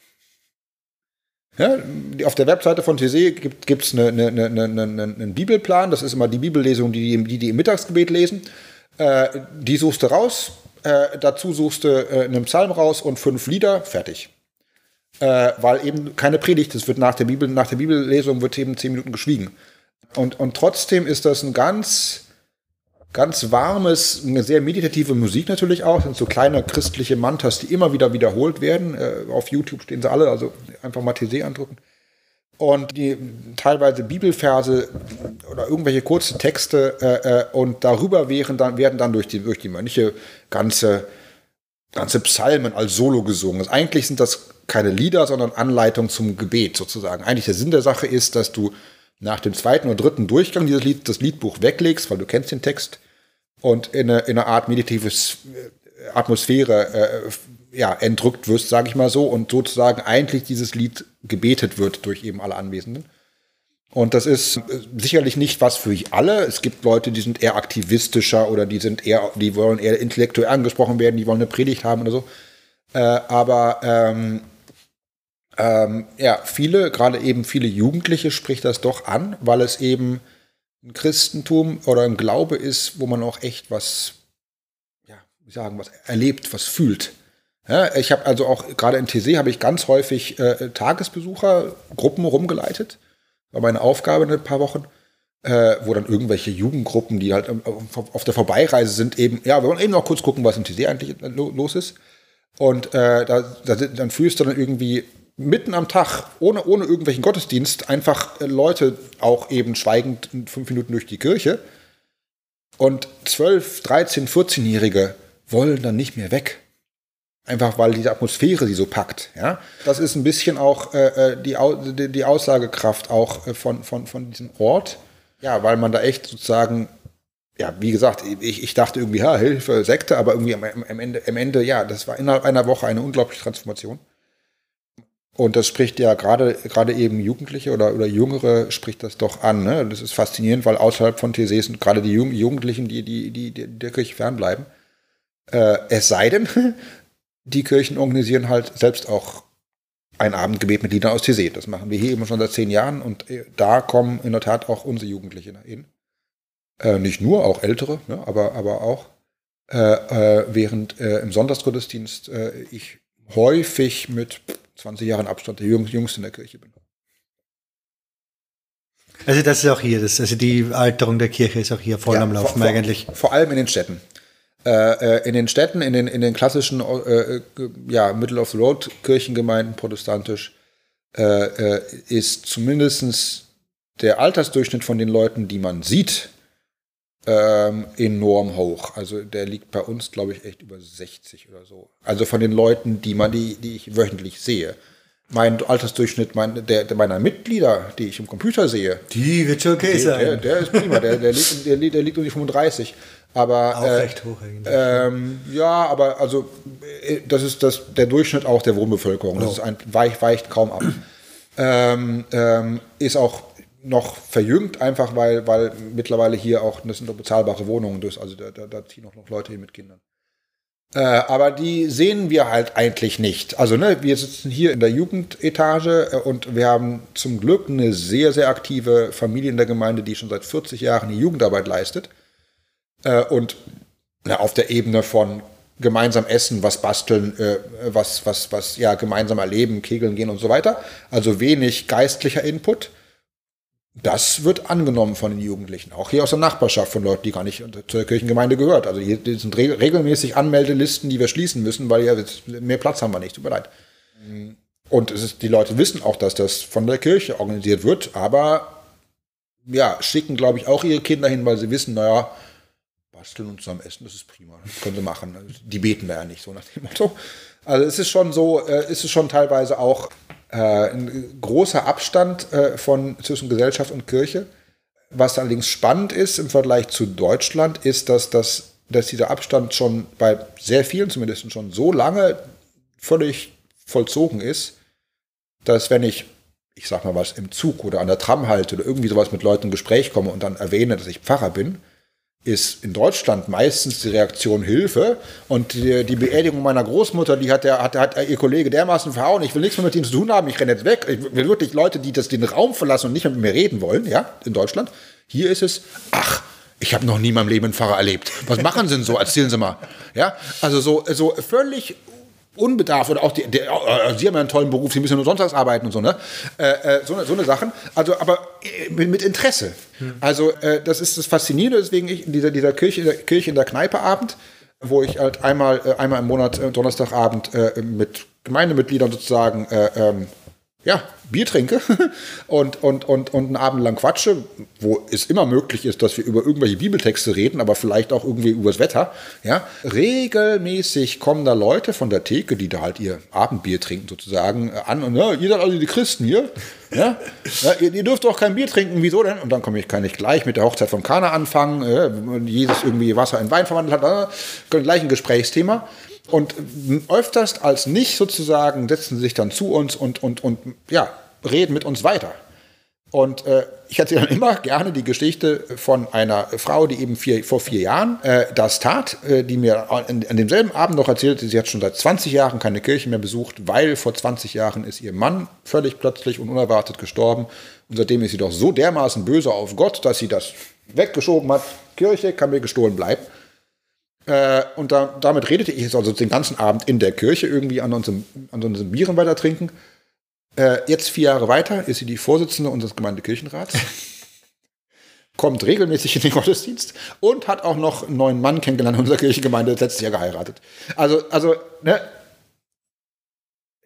S2: Ja, auf der Webseite von TC gibt es eine, eine, eine, einen Bibelplan, das ist immer die Bibellesung, die die, die im Mittagsgebet lesen. Äh, die suchst du raus, äh, dazu suchst du äh, einen Psalm raus und fünf Lieder, fertig. Äh, weil eben keine Predigt, es wird nach der Bibel, nach der Bibellesung wird eben zehn Minuten geschwiegen. Und, und trotzdem ist das ein ganz, ganz warmes, eine sehr meditative Musik natürlich auch. Das sind so kleine christliche Mantas, die immer wieder wiederholt werden. Äh, auf YouTube stehen sie alle, also einfach mal TC andrücken und die teilweise Bibelverse oder irgendwelche kurze Texte äh, äh, und darüber wären dann, werden dann durch die, durch die Mönche ganze, ganze Psalmen als Solo gesungen. Also eigentlich sind das keine Lieder, sondern Anleitungen zum Gebet sozusagen. Eigentlich der Sinn der Sache ist, dass du nach dem zweiten oder dritten Durchgang dieses Lied, das Liedbuch weglegst, weil du kennst den Text und in eine, in eine Art meditatives äh, Atmosphäre äh, ja, entrückt wirst, sage ich mal so, und sozusagen eigentlich dieses Lied gebetet wird durch eben alle Anwesenden. Und das ist äh, sicherlich nicht was für alle. Es gibt Leute, die sind eher aktivistischer oder die sind eher, die wollen eher intellektuell angesprochen werden, die wollen eine Predigt haben oder so. Äh, aber ähm, ähm, ja, viele, gerade eben viele Jugendliche spricht das doch an, weil es eben ein Christentum oder ein Glaube ist, wo man auch echt was, ja, wie sagen, was erlebt, was fühlt. Ja, ich habe also auch gerade in TC habe ich ganz häufig äh, Tagesbesucher, Gruppen rumgeleitet. War meine Aufgabe in ein paar Wochen, äh, wo dann irgendwelche Jugendgruppen, die halt ähm, auf der Vorbeireise sind, eben, ja, wir wollen eben noch kurz gucken, was in TC eigentlich los ist. Und äh, da, da, dann fühlst du dann irgendwie mitten am Tag, ohne, ohne irgendwelchen Gottesdienst, einfach äh, Leute auch eben schweigend fünf Minuten durch die Kirche. Und 12, 13, 14-Jährige wollen dann nicht mehr weg. Einfach weil diese Atmosphäre sie so packt. Ja? Das ist ein bisschen auch äh, äh die, die Aussagekraft auch äh, von, von, von diesem Ort. Ja, weil man da echt sozusagen ja, wie gesagt, ich, ich dachte irgendwie, ja, Hilfe, Sekte, aber irgendwie am, am, Ende, am Ende, ja, das war innerhalb einer Woche eine unglaubliche Transformation. Und das spricht ja gerade gerade eben Jugendliche oder, oder Jüngere spricht das doch an. Ne? Das ist faszinierend, weil außerhalb von TC sind gerade die Jugendlichen, die, die, die, die der Kirche fernbleiben. Äh, es sei denn, [laughs] die Kirchen organisieren halt selbst auch ein Abendgebet mit Liedern aus TC. Das machen wir hier eben schon seit zehn Jahren und äh, da kommen in der Tat auch unsere Jugendlichen hin. Äh, nicht nur, auch ältere, ne? aber, aber auch. Äh, äh während äh, im Sonntagsgottesdienst ich häufig mit 20 Jahren Abstand der Jüngste in der Kirche bin.
S1: Also das ist auch hier, das, also die Alterung der Kirche ist auch hier voll ja, am Laufen
S2: vor,
S1: eigentlich.
S2: Vor allem in den Städten. Äh, äh, in den Städten, in den, in den klassischen äh, äh ja, Middle-of-the-Road-Kirchengemeinden protestantisch äh, ist zumindest der Altersdurchschnitt von den Leuten, die man sieht, ähm, enorm hoch. Also der liegt bei uns, glaube ich, echt über 60 oder so. Also von den Leuten, die man, die, die ich wöchentlich sehe. Mein Altersdurchschnitt mein, der, der meiner Mitglieder, die ich im Computer sehe,
S1: die wird schon okay sein.
S2: Der, der, ist prima, der, der, liegt, der, der liegt um die 35. Aber
S1: auch äh, recht hoch
S2: eigentlich. Ähm, ja, aber also äh, das ist das, der Durchschnitt auch der Wohnbevölkerung. Das oh. ist ein, weicht, weicht kaum ab. ähm, ähm, ist auch noch verjüngt, einfach weil, weil mittlerweile hier auch, das sind bezahlbare Wohnungen, das, also da, da, da ziehen auch noch Leute hin mit Kindern. Äh, aber die sehen wir halt eigentlich nicht. Also ne, wir sitzen hier in der Jugendetage äh, und wir haben zum Glück eine sehr, sehr aktive Familie in der Gemeinde, die schon seit 40 Jahren die Jugendarbeit leistet. Äh, und na, auf der Ebene von gemeinsam essen, was basteln, äh, was, was, was ja gemeinsam erleben, kegeln gehen und so weiter. Also wenig geistlicher Input das wird angenommen von den Jugendlichen, auch hier aus der Nachbarschaft von Leuten, die gar nicht zur Kirchengemeinde gehört. Also hier sind regelmäßig Anmeldelisten, die wir schließen müssen, weil ja mehr Platz haben wir nicht. Tut mir leid. Und es ist, die Leute wissen auch, dass das von der Kirche organisiert wird, aber ja, schicken, glaube ich, auch ihre Kinder hin, weil sie wissen, naja, basteln und zusammen essen, das ist prima, das können sie machen. Die beten wir ja nicht, so nach dem Motto. Also es ist schon so, äh, ist es schon teilweise auch ein großer Abstand äh, von, zwischen Gesellschaft und Kirche. Was allerdings spannend ist im Vergleich zu Deutschland, ist, dass, das, dass dieser Abstand schon bei sehr vielen zumindest schon so lange völlig vollzogen ist, dass wenn ich, ich sag mal was, im Zug oder an der Tram halte oder irgendwie sowas mit Leuten im Gespräch komme und dann erwähne, dass ich Pfarrer bin, ist in Deutschland meistens die Reaktion Hilfe. Und die, die Beerdigung meiner Großmutter, die hat, der, hat, hat ihr Kollege dermaßen verhauen, ich will nichts mehr mit ihm zu tun haben, ich renne jetzt weg. Ich will wirklich Leute, die das, den Raum verlassen und nicht mehr mit mir reden wollen, ja, in Deutschland. Hier ist es, ach, ich habe noch nie in meinem Leben einen Pfarrer erlebt. Was machen Sie denn so? Erzählen Sie mal. Ja, also so, so völlig unbedarft oder auch die, die, äh, Sie haben ja einen tollen Beruf, Sie müssen nur sonntags arbeiten und so, ne? Äh, äh, so, so eine Sachen. Also, aber äh, mit, mit Interesse. Hm. Also, äh, das ist das Faszinierende, deswegen ich in dieser, dieser Kirche, der Kirche in der Kneipe Abend, wo ich halt einmal, äh, einmal im Monat, Donnerstagabend mit Gemeindemitgliedern sozusagen ähm, ja, Bier trinke [laughs] und, und, und, und einen Abend lang quatsche, wo es immer möglich ist, dass wir über irgendwelche Bibeltexte reden, aber vielleicht auch irgendwie übers Wetter. Ja, regelmäßig kommen da Leute von der Theke, die da halt ihr Abendbier trinken sozusagen an und ja, ihr seid also die Christen hier. Ja, ja ihr, ihr, dürft doch kein Bier trinken, wieso denn? Und dann komme ich, kann ich gleich mit der Hochzeit von Kana anfangen, äh, Jesus irgendwie Wasser in Wein verwandelt hat, äh, gleich ein Gesprächsthema. Und öfters als nicht sozusagen setzen sie sich dann zu uns und, und, und ja, reden mit uns weiter. Und äh, ich erzähle dann immer gerne die Geschichte von einer Frau, die eben vier, vor vier Jahren äh, das tat, äh, die mir an, an, demselben Abend noch erzählte, sie hat schon seit 20 Jahren keine Kirche mehr besucht, weil vor 20 Jahren ist ihr Mann völlig plötzlich und unerwartet gestorben. Und seitdem ist sie doch so dermaßen böse auf Gott, dass sie das weggeschoben hat. Kirche kann mir gestohlen bleiben. Äh, und da, damit redete ich jetzt also den ganzen Abend in der Kirche irgendwie an unserem, an unserem Bieren weiter trinken. Äh, jetzt vier Jahre weiter ist sie die Vorsitzende unseres Gemeindekirchenrats. [laughs] kommt regelmäßig in den Gottesdienst und hat auch noch einen neuen Mann kennengelernt in unserer Kirchengemeinde, letztes Jahr geheiratet. Also, also, ne,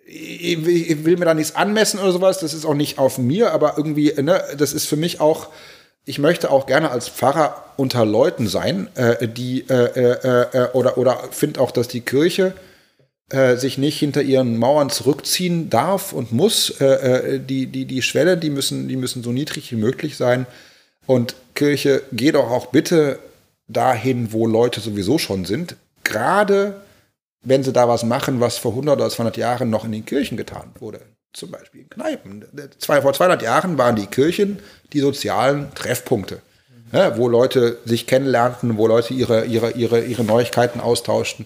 S2: ich, ich will mir da nichts anmessen oder sowas, das ist auch nicht auf mir, aber irgendwie, ne, das ist für mich auch, ich möchte auch gerne als Pfarrer unter Leuten sein, äh, die äh, äh, äh oder oder finde auch, dass die Kirche äh, sich nicht hinter ihren Mauern zurückziehen darf und muss. Äh, die die die Schwelle, die müssen die müssen so niedrig wie möglich sein. Und Kirche, geh doch auch bitte dahin, wo Leute sowieso schon sind, gerade wenn sie da was machen, was vor 100 oder 200 Jahren noch in den Kirchen getan wurde. Zum Beispiel in Kneipen. Vor 200 Jahren waren die Kirchen die sozialen Treffpunkte, ja, wo Leute sich kennenlernten, wo Leute ihre, ihre, ihre, ihre Neuigkeiten austauschten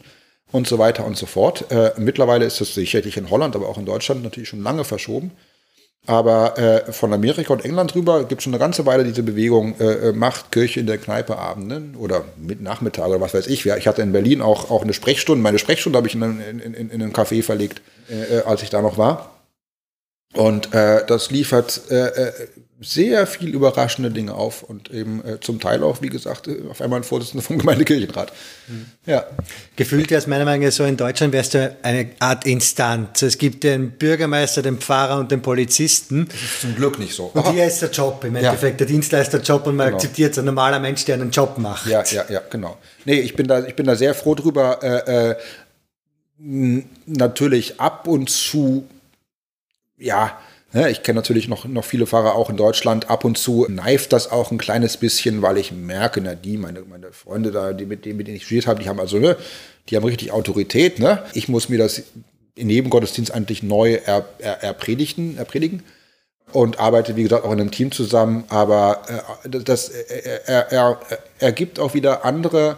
S2: und so weiter und so fort. Äh, mittlerweile ist das sicherlich in Holland, aber auch in Deutschland natürlich schon lange verschoben. Aber äh, von Amerika und England rüber gibt es schon eine ganze Weile diese Bewegung, äh, äh, macht Kirche in der Kneipe Abenden oder mit Nachmittag oder was weiß ich. Ich hatte in Berlin auch, auch eine Sprechstunde. Meine Sprechstunde habe ich in, in, in, in einen Café verlegt, äh, äh, als ich da noch war. Und äh, das liefert äh, äh sehr viel überraschende Dinge auf und eben äh, zum Teil auch, wie gesagt, äh, auf einmal ein Vorsitzender vom [laughs] Gemeindekirchenrat. Mhm.
S1: Ja. Gefühlt aus meiner Meinung nach so in Deutschland wärst du eine Art Instanz. Es gibt den Bürgermeister, den Pfarrer und den Polizisten.
S2: Das ist zum Glück nicht so.
S1: Und hier ist der Job im Endeffekt, ja. der Dienstleisterjob und man genau. akzeptiert so ein normaler Mensch, der einen Job macht.
S2: Ja, ja, ja, genau. Nee, ich bin da, ich bin da sehr froh drüber. Äh, natürlich ab und zu, ja, ja, ich kenne natürlich noch, noch viele Fahrer auch in Deutschland. Ab und zu neift das auch ein kleines bisschen, weil ich merke, na, die, meine, meine Freunde da, die mit, denen, mit denen ich studiert habe, die haben also, ne, die haben richtig Autorität. Ne? Ich muss mir das in jedem Gottesdienst eigentlich neu er, er, erpredigen, erpredigen und arbeite, wie gesagt, auch in einem Team zusammen. Aber äh, das er, er, er, ergibt auch wieder andere,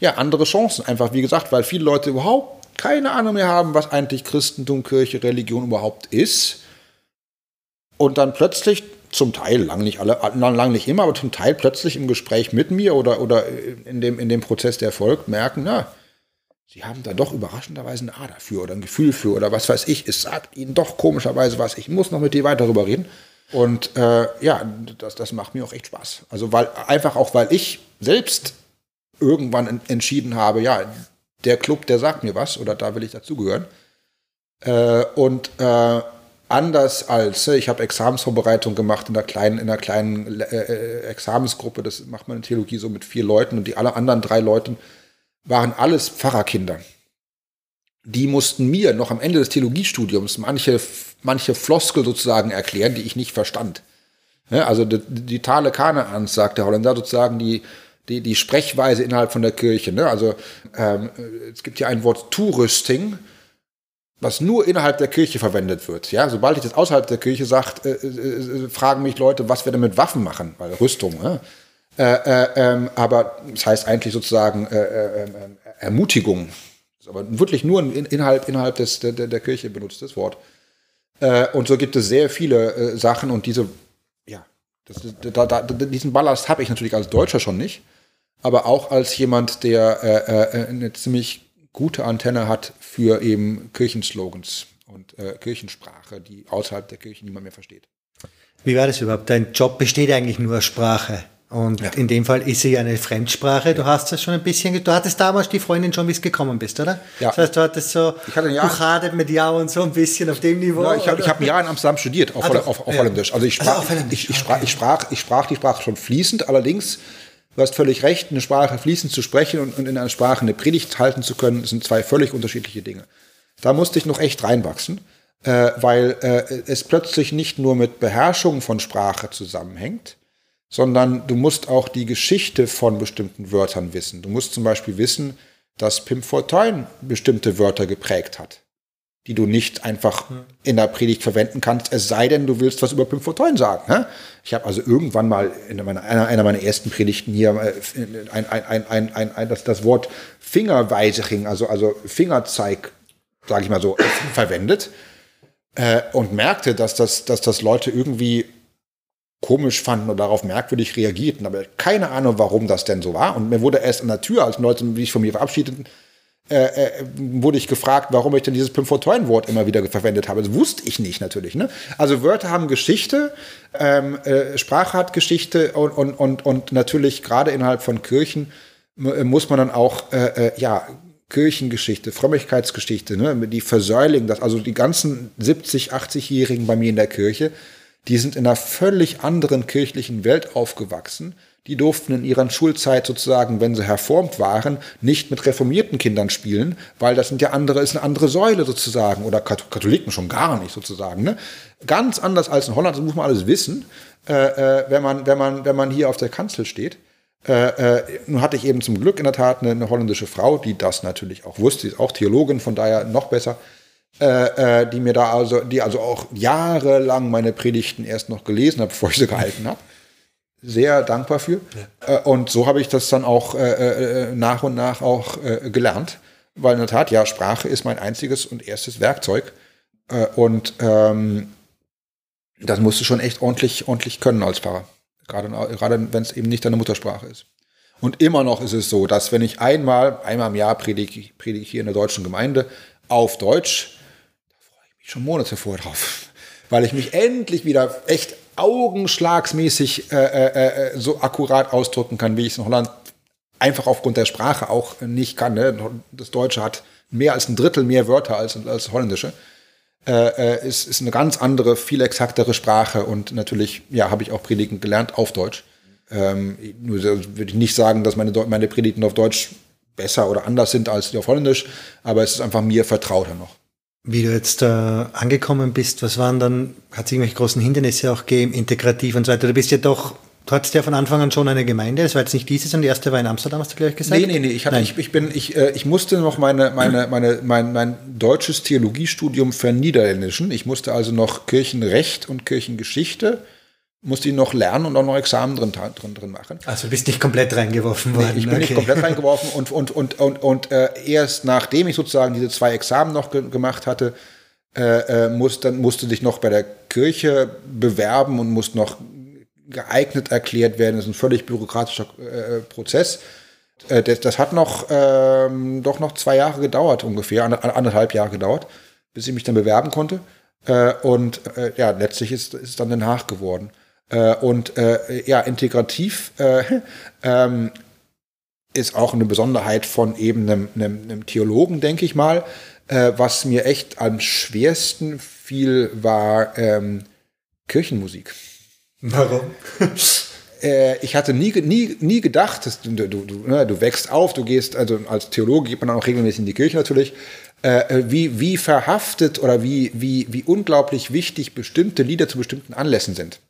S2: ja, andere Chancen. Einfach, wie gesagt, weil viele Leute überhaupt keine Ahnung mehr haben, was eigentlich Christentum, Kirche, Religion überhaupt ist und dann plötzlich zum Teil, lang nicht alle, lang nicht immer, aber zum Teil plötzlich im Gespräch mit mir oder, oder in, dem, in dem Prozess, der folgt, merken, na, sie haben da doch überraschenderweise ein A dafür oder ein Gefühl für oder was weiß ich. Es sagt ihnen doch komischerweise was. Ich muss noch mit dir weiter darüber reden. Und äh, ja, das, das macht mir auch echt Spaß. Also weil einfach auch, weil ich selbst irgendwann entschieden habe, ja, der Club, der sagt mir was oder da will ich dazugehören. Äh, und äh, anders als, ich habe Examensvorbereitung gemacht in einer kleinen, in einer kleinen äh, äh, Examensgruppe, das macht man in Theologie so mit vier Leuten und die alle anderen drei Leute waren alles Pfarrerkinder. Die mussten mir noch am Ende des Theologiestudiums manche, manche Floskel sozusagen erklären, die ich nicht verstand. Ja, also die, die Tale Kanaans, sagt der Holländer, sozusagen die, die, die Sprechweise innerhalb von der Kirche. Ne? Also ähm, es gibt ja ein Wort Tourüsting, was nur innerhalb der Kirche verwendet wird. Ja, sobald ich das außerhalb der Kirche sage, äh, äh, äh, fragen mich Leute, was wir denn mit Waffen machen, weil Rüstung. Ja? Äh, ähm, aber das heißt eigentlich sozusagen äh, Ermutigung. Das ist aber wirklich nur in, innerhalb, innerhalb des, der, der Kirche benutztes Wort. und so gibt es sehr viele Sachen und diese, ja, das, da, da, diesen Ballast habe ich natürlich als Deutscher schon nicht, aber auch als jemand, der eine ziemlich gute Antenne hat für eben Kirchenslogans und äh, Kirchensprache, die außerhalb der Kirche niemand mehr versteht.
S1: Wie war das überhaupt? Dein Job besteht eigentlich nur aus Sprache. Und ja. in dem Fall ist sie eine Fremdsprache. Du hast das schon ein bisschen, du hattest damals die Freundin schon, bis gekommen bist, oder?
S2: Ja.
S1: Das heißt, du hattest so
S2: ich hatte ein Jahr,
S1: mit Ja und so ein bisschen auf dem Niveau. Ja,
S2: ich habe hab ein Jahr in Amsterdam studiert, auf, also, auf, auf ja. Holländisch. Also ich also sprach, also ich, ich, sprach, ich, sprach, ich sprach die Sprache schon fließend, allerdings Du hast völlig recht, eine Sprache fließend zu sprechen und, und in einer Sprache eine Predigt halten zu können, sind zwei völlig unterschiedliche Dinge. Da musste ich noch echt reinwachsen, äh, weil äh, es plötzlich nicht nur mit Beherrschung von Sprache zusammenhängt, sondern du musst auch die Geschichte von bestimmten Wörtern wissen. Du musst zum Beispiel wissen, dass Pim Fortuyn bestimmte Wörter geprägt hat die du nicht einfach in der Predigt verwenden kannst, es sei denn, du willst was über Pim Fortuyn sagen. Ne? Ich habe also irgendwann mal in meiner, einer, einer meiner ersten Predigten hier äh, ein, ein, ein, das, das Wort Fingerweisering, also, also Fingerzeig, sage ich mal so, verwendet äh, und merkte, dass das, dass das Leute irgendwie komisch fanden oder darauf merkwürdig reagierten. Aber keine Ahnung, warum das denn so war. Und mir wurde erst an der Tür, als Leute sich von mir verabschiedeten, äh, äh, wurde ich gefragt, warum ich denn dieses Pim Fortuyn-Wort immer wieder verwendet habe. Das wusste ich nicht natürlich. Ne? Also Wörter haben Geschichte, ähm, äh, Sprache hat Geschichte und, und, und, und natürlich gerade innerhalb von Kirchen äh, muss man dann auch äh, äh, ja Kirchengeschichte, Frömmigkeitsgeschichte, ne? die Versäuligen, das, also die ganzen 70, 80-Jährigen bei mir in der Kirche, die sind in einer völlig anderen kirchlichen Welt aufgewachsen die durften in ihrer Schulzeit sozusagen, wenn sie herformt waren, nicht mit reformierten Kindern spielen, weil das sind ja andere, ist eine andere Säule sozusagen, oder Katholiken schon gar nicht sozusagen. Ne? Ganz anders als in Holland, das muss man alles wissen, äh, äh, wenn, man, wenn, man, wenn man hier auf der Kanzel steht. Äh, äh, nun hatte ich eben zum Glück in der Tat eine, eine, holländische Frau, die das natürlich auch wusste, sie ist auch Theologin, von daher noch besser, äh, äh die mir da also, die also auch jahrelang meine Predigten erst noch gelesen hat, bevor ich sie gehalten habe. Sehr dankbar für. Ja. Äh, und so habe ich das dann auch äh, nach und nach auch gelernt, weil in der Tat, ja, Sprache ist mein einziges und erstes Werkzeug. und ähm, das musst du schon echt ordentlich, ordentlich können als Pfarrer. Gerade, gerade wenn es eben nicht deine Muttersprache ist. Und immer noch ist es so, dass wenn ich einmal, einmal im Jahr predige, predige hier in der deutschen Gemeinde auf Deutsch, da freue ich mich schon Monate vorher drauf. Weil ich mich endlich wieder echt augenschlagsmäßig äh, äh, äh, so akkurat ausdrücken kann, wie ich es in Holland einfach aufgrund der Sprache auch nicht kann. Ne? Das Deutsche hat mehr als ein Drittel mehr Wörter als, als das Holländische äh, äh, ist, ist eine ganz andere, viel exaktere Sprache und natürlich, ja, habe ich auch Predigen gelernt auf Deutsch. Ähm, nur würde ich nicht sagen, dass meine, meine Predigten auf Deutsch besser oder anders sind als die auf Holländisch, aber es ist einfach mir vertrauter noch.
S1: Wie du jetzt äh, angekommen bist, was waren dann, hat es irgendwelche großen Hindernisse auch gegeben, integrativ und so weiter? Du bist ja doch Du hattest ja von Anfang an schon eine Gemeinde, das war jetzt nicht dieses, sondern die erste war in Amsterdam, hast du gleich gesagt?
S2: Nee, nee, nee, ich, hatte, ich, ich, bin, ich, äh, ich musste noch meine, meine, meine, mein, mein deutsches Theologiestudium verniederländischen. Ich musste also noch Kirchenrecht und Kirchengeschichte, musste ich noch lernen und auch noch Examen drin, drin, drin machen.
S1: Also du bist nicht komplett reingeworfen worden?
S2: Nee, ich bin okay. nicht komplett [laughs] reingeworfen und, und, und, und, und äh, erst nachdem ich sozusagen diese zwei Examen noch ge gemacht hatte, äh, äh, muss, dann musste dich noch bei der Kirche bewerben und musste noch geeignet erklärt werden. Das ist ein völlig bürokratischer äh, Prozess. Äh, das, das, hat noch ähm, doch noch zwei Jahre gedauert ungefähr, anderthalb Jahre gedauert, bis ich mich dann bewerben konnte. Äh, und ja, letztlich ist es dann Den Haag geworden. Äh, und äh, ja, integrativ ähm, ist auch eine Besonderheit von eben einem, einem, einem Theologen, denke ich mal. was mir echt am schwersten fiel, war ähm, Kirchenmusik.
S1: Warum? [laughs]
S2: äh, ich hatte nie, nie, nie gedacht, dass du, du, du, ne, du wächst auf, du gehst, also als Theologe geht man auch regelmäßig in die Kirche natürlich, äh, äh, wie, wie verhaftet oder wie, wie, wie unglaublich wichtig bestimmte Lieder zu bestimmten Anlässen sind.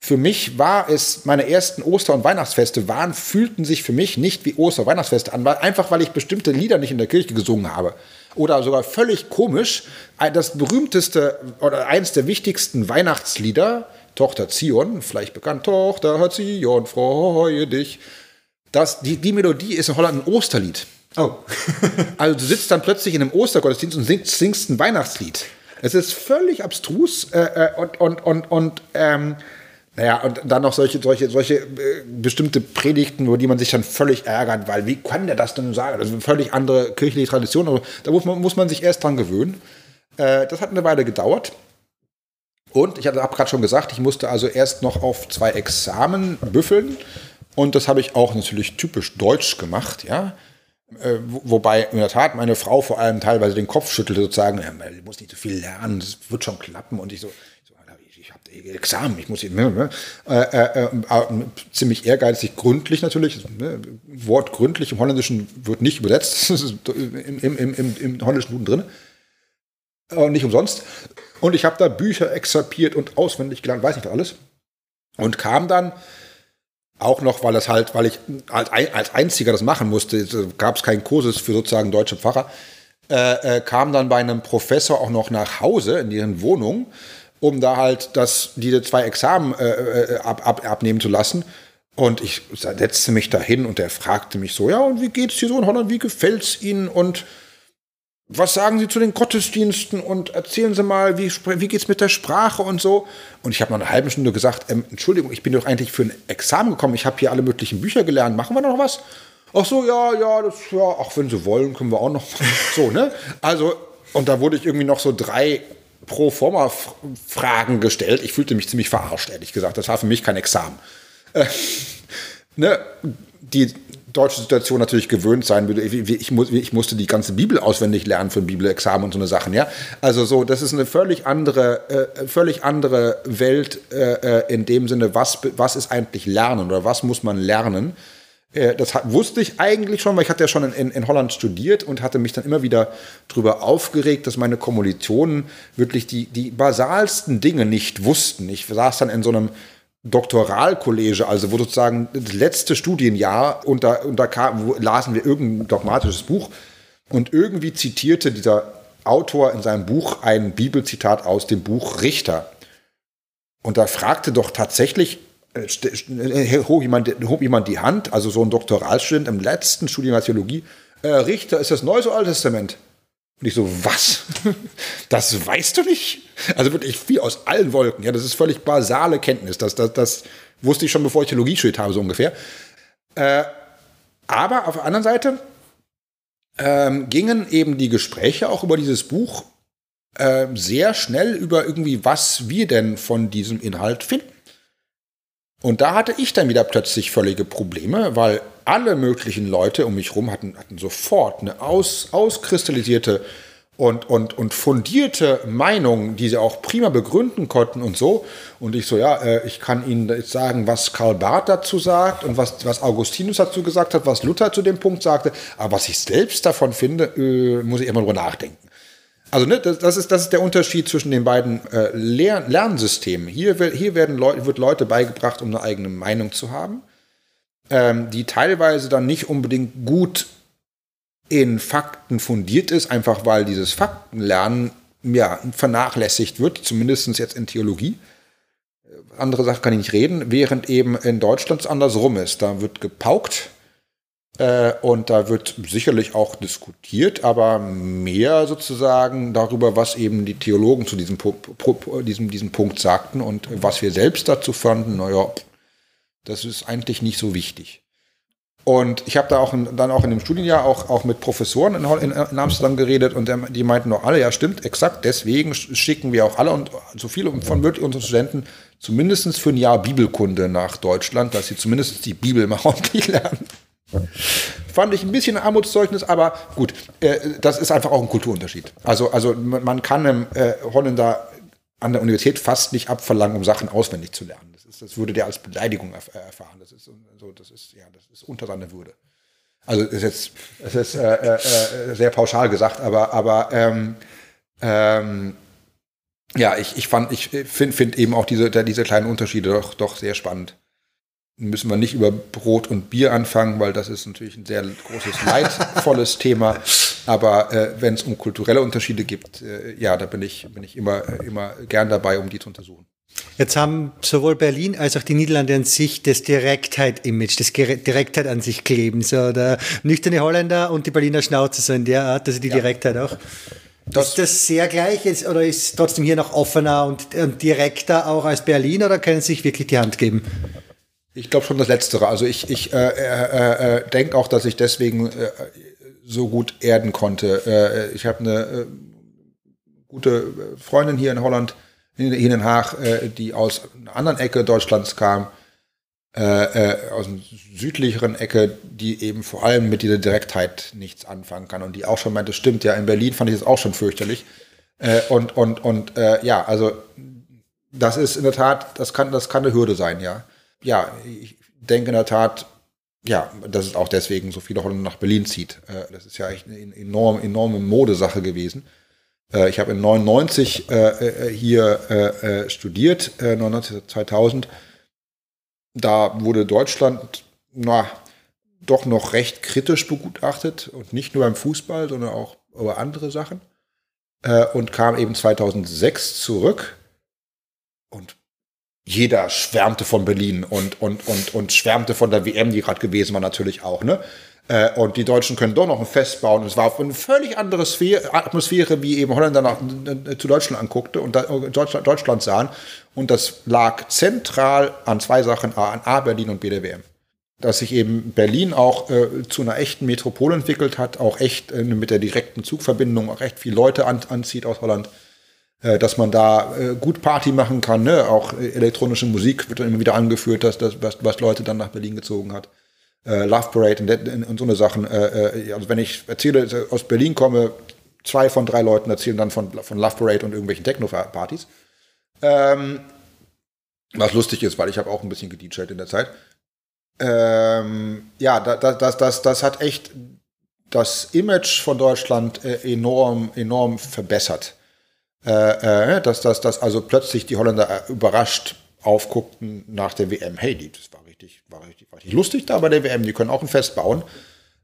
S2: Für mich war es, meine ersten Oster- und Weihnachtsfeste waren, fühlten sich für mich nicht wie Oster- und Weihnachtsfeste an, weil, einfach weil ich bestimmte Lieder nicht in der Kirche gesungen habe. Oder sogar völlig komisch, das berühmteste oder eins der wichtigsten Weihnachtslieder Tochter Zion, vielleicht bekannt, Tochter Zion, freue dich. Das, die, die Melodie ist in Holland ein Osterlied.
S1: Oh. [laughs]
S2: also du sitzt dann plötzlich in einem Ostergottesdienst und singst, singst ein Weihnachtslied. Es ist völlig abstrus äh, äh, und, und, und, und ähm, naja, und dann noch solche, solche, solche äh, bestimmte Predigten, über die man sich dann völlig ärgert, weil wie kann der das denn sagen? Das ist eine völlig andere kirchliche Tradition. Aber da muss man, muss man sich erst dran gewöhnen. Äh, das hat eine Weile gedauert. Und ich habe gerade schon gesagt, ich musste also erst noch auf zwei Examen büffeln. Und das habe ich auch natürlich typisch deutsch gemacht, ja. Äh, wobei in der Tat meine Frau vor allem teilweise den Kopf schüttelte, sozusagen, ja, du musst nicht so viel lernen, das wird schon klappen. Und ich so, Examen, ich muss hier, ne, ne, äh, äh, äh, ziemlich ehrgeizig, gründlich natürlich. Ne, Wort gründlich im Holländischen wird nicht übersetzt, [laughs] im, im, im, im Holländischen Duden drin. Und nicht umsonst. Und ich habe da Bücher exerpiert und auswendig gelernt, weiß nicht alles. Und kam dann auch noch, weil das halt, weil ich als, als Einziger das machen musste, gab es keinen Kurses für sozusagen deutsche Pfarrer, äh, äh, kam dann bei einem Professor auch noch nach Hause in ihren Wohnung, um da halt das, diese zwei Examen äh, äh ab, ab, abnehmen zu lassen. Und ich setzte mich da hin und er fragte mich so, ja, und wie geht's hier so in Holland, wie gefällt's Ihnen? Und was sagen Sie zu den Gottesdiensten und erzählen Sie mal, wie, wie geht es mit der Sprache und so. Und ich habe nach einer halben Stunde gesagt, ähm, Entschuldigung, ich bin doch eigentlich für ein Examen gekommen, ich habe hier alle möglichen Bücher gelernt, machen wir noch was? Ach so, ja, ja, das, ja, ach, wenn Sie wollen, können wir auch noch. [laughs] so, ne? Also, und da wurde ich irgendwie noch so drei pro forma Fragen gestellt. Ich fühlte mich ziemlich verarscht, ehrlich gesagt. Das war für mich kein Examen. Äh, ne? Die, deutsche Situation natürlich gewöhnt sein würde. Ich, ich, ich, musste die ganze Bibel auswendig lernen für ein Bibelexamen und so eine Sachen, ja. Also so, das ist eine völlig andere, äh, völlig andere Welt äh, äh, in dem Sinne, was, was ist eigentlich Lernen oder was muss man lernen? Äh, das wusste ich eigentlich schon, weil ich hatte ja schon in, in, Holland studiert und hatte mich dann immer wieder darüber aufgeregt, dass meine Kommilitonen wirklich die, die basalsten Dinge nicht wussten. Ich saß dann in so einem Doktoralkollege, also wo sozusagen das letzte Studienjahr und da, und da kam, lasen wir irgendein dogmatisches Buch und irgendwie zitierte dieser Autor in seinem Buch ein Bibelzitat aus dem Buch Richter. Und da fragte doch tatsächlich, hob, jemand, hob jemand die Hand, also so ein Doktoralstudent im letzten Studienjahr Theologie, äh, Richter, ist das Neues oder Altes Testament? Und ich so, was? [laughs] Das weißt du nicht? Also wirklich viel aus allen Wolken. Ja, das ist völlig basale Kenntnis. Das, das, das wusste ich schon, bevor ich Theologie studiert habe, so ungefähr. Äh, aber auf der anderen Seite ähm, gingen eben die Gespräche auch über dieses Buch äh, sehr schnell über irgendwie, was wir denn von diesem Inhalt finden. Und da hatte ich dann wieder plötzlich völlige Probleme, weil alle möglichen Leute um mich herum hatten, hatten sofort eine aus, auskristallisierte und, und, und fundierte Meinung, die sie auch prima begründen konnten und so. Und ich so, ja, äh, ich kann Ihnen jetzt sagen, was Karl Barth dazu sagt und was, was Augustinus dazu gesagt hat, was Luther zu dem Punkt sagte. Aber was ich selbst davon finde, äh, muss ich immer drüber nachdenken. Also ne, das, das, ist, das ist der Unterschied zwischen den beiden äh, Lern Lernsystemen. Hier, hier werden Leute, wird Leute beigebracht, um eine eigene Meinung zu haben, ähm, die teilweise dann nicht unbedingt gut in Fakten fundiert ist, einfach weil dieses Faktenlernen ja, vernachlässigt wird, zumindest jetzt in Theologie. Äh, andere Sachen kann ich nicht reden, während eben in Deutschland es andersrum ist. Da wird gepaukt äh, und da wird sicherlich auch diskutiert, aber mehr sozusagen darüber, was eben die Theologen zu diesem, diesem, diesem Punkt sagten und was wir selbst dazu fanden, naja, das ist eigentlich nicht so wichtig. Und ich habe da auch in, dann auch in dem Studienjahr auch, auch mit Professoren in, in, in Amsterdam geredet und die meinten doch alle, ja stimmt, exakt, deswegen schicken wir auch alle und so viele von möglich unseren Studenten zumindest für ein Jahr Bibelkunde nach Deutschland, dass sie zumindest die Bibel mal [laughs] ordentlich lernen. Fand ich ein bisschen Armutszeugnis, aber gut, äh, das ist einfach auch ein Kulturunterschied. Also, also man kann einem äh, Holländer an der Universität fast nicht abverlangen, um Sachen auswendig zu lernen. Das, ist, das würde der als Beleidigung erf äh, erfahren. Das ist, so, das, ist, ja, das ist unter seiner Würde. Also ist jetzt es ist äh, äh, äh, sehr pauschal gesagt, aber, aber ähm, ähm, ja, ich, ich ich finde find eben auch diese, diese kleinen Unterschiede doch, doch sehr spannend. Müssen wir nicht über Brot und Bier anfangen, weil das ist natürlich ein sehr großes, leidvolles [laughs] Thema. Aber äh, wenn es um kulturelle Unterschiede gibt, äh, ja, da bin ich, bin ich immer, immer gern dabei, um die zu untersuchen.
S1: Jetzt haben sowohl Berlin als auch die Niederlande an sich das Direktheit-Image, das Direktheit an sich kleben. So der nüchterne Holländer und die Berliner Schnauze so in der Art, also die ja. Direktheit auch. Das ist das sehr gleich jetzt, oder ist trotzdem hier noch offener und, und direkter auch als Berlin oder können sie sich wirklich die Hand geben?
S2: Ich glaube schon das Letztere. Also ich, ich äh, äh, äh, denke auch, dass ich deswegen äh, so gut erden konnte. Äh, ich habe eine äh, gute Freundin hier in Holland, in, in Den Haag, äh, die aus einer anderen Ecke Deutschlands kam, äh, äh, aus einer südlicheren Ecke, die eben vor allem mit dieser Direktheit nichts anfangen kann und die auch schon meinte, stimmt, ja, in Berlin fand ich das auch schon fürchterlich. Äh, und und, und ja, also das ist in der Tat, das kann, das kann eine Hürde sein, ja. Ja, ich denke in der Tat, ja, dass es auch deswegen so viele Holländer nach Berlin zieht. Äh, das ist ja echt eine enorm, enorme Modesache gewesen. Äh, ich habe in 99 äh, hier studiert, 99, 2000. Da wurde Deutschland, na, doch noch recht kritisch begutachtet und nicht nur beim Fußball, sondern auch über andere Sachen. und kam eben 2006 zurück und jeder schwärmte von Berlin und, und, und, und schwärmte von der WM, die gerade gewesen war, natürlich auch. Ne? Äh, und die Deutschen können doch noch ein Fest bauen. Es war eine völlig andere Sphäre, Atmosphäre, wie eben Holländer nach, äh, zu Deutschland anguckte und Deutschland, Deutschland sahen. Und das lag zentral an zwei Sachen, an A, Berlin und B, der WM. Dass sich eben Berlin auch äh, zu einer echten Metropole entwickelt hat, auch echt äh, mit der direkten Zugverbindung auch echt viele Leute an, anzieht aus Holland äh, dass man da äh, gut Party machen kann. Ne? Auch äh, elektronische Musik wird dann immer wieder angeführt, dass das, was, was Leute dann nach Berlin gezogen hat. Äh, Love Parade und, und so eine Sachen. Äh, also wenn ich erzähle, dass ich aus Berlin komme, zwei von drei Leuten erzählen dann von, von Love Parade und irgendwelchen Techno-Partys. Ähm, was lustig ist, weil ich habe auch ein bisschen gedjed in der Zeit. Ähm, ja, das, das, das, das hat echt das Image von Deutschland enorm, enorm verbessert. Äh, äh, dass, dass, dass also plötzlich die Holländer äh, überrascht aufguckten nach der WM, hey, die, das war richtig, war richtig, war richtig lustig da bei der WM, die können auch ein Fest bauen.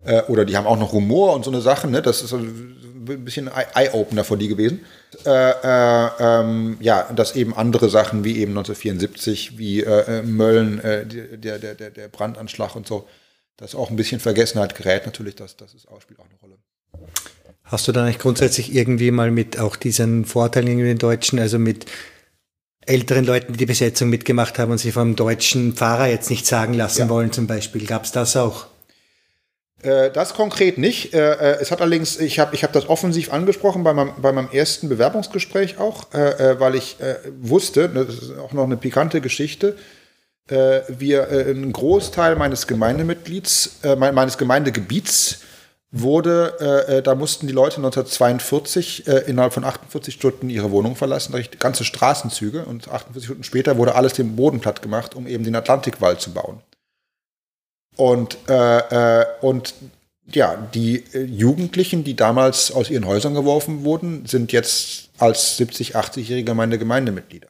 S2: Äh, oder die haben auch noch Humor und so eine Sache, ne? Das ist ein bisschen Eye-Opener für die gewesen. Äh, äh, ähm, ja, dass eben andere Sachen wie eben 1974, wie äh, Mölln, der, der, der, Brandanschlag und so, das auch ein bisschen Vergessenheit gerät natürlich, das, das ist, spielt auch eine Rolle.
S1: Hast du da nicht grundsätzlich irgendwie mal mit auch diesen Vorteilen in den Deutschen, also mit älteren Leuten, die die Besetzung mitgemacht haben und sich vom deutschen Fahrer jetzt nicht sagen lassen ja. wollen zum Beispiel, gab es das auch?
S2: Äh, das konkret nicht. Äh, äh, es hat allerdings, ich habe ich hab das offensiv angesprochen bei meinem, bei meinem ersten Bewerbungsgespräch auch, weil ich wusste, das ist auch noch eine pikante Geschichte, wir, ein Großteil meines Gemeindemitglieds, meines Gemeindegebiets wurde, da mussten die Leute 1942 innerhalb von 48 Stunden ihre Wohnung verlassen, ganze Straßenzüge und 48 Stunden später wurde alles dem Boden platt gemacht, um eben den Atlantikwall zu bauen. Und, äh, äh, und ja, die äh, Jugendlichen, die damals aus ihren Häusern geworfen wurden, sind jetzt als 70, 80-Jährige meine Gemeindemitglieder.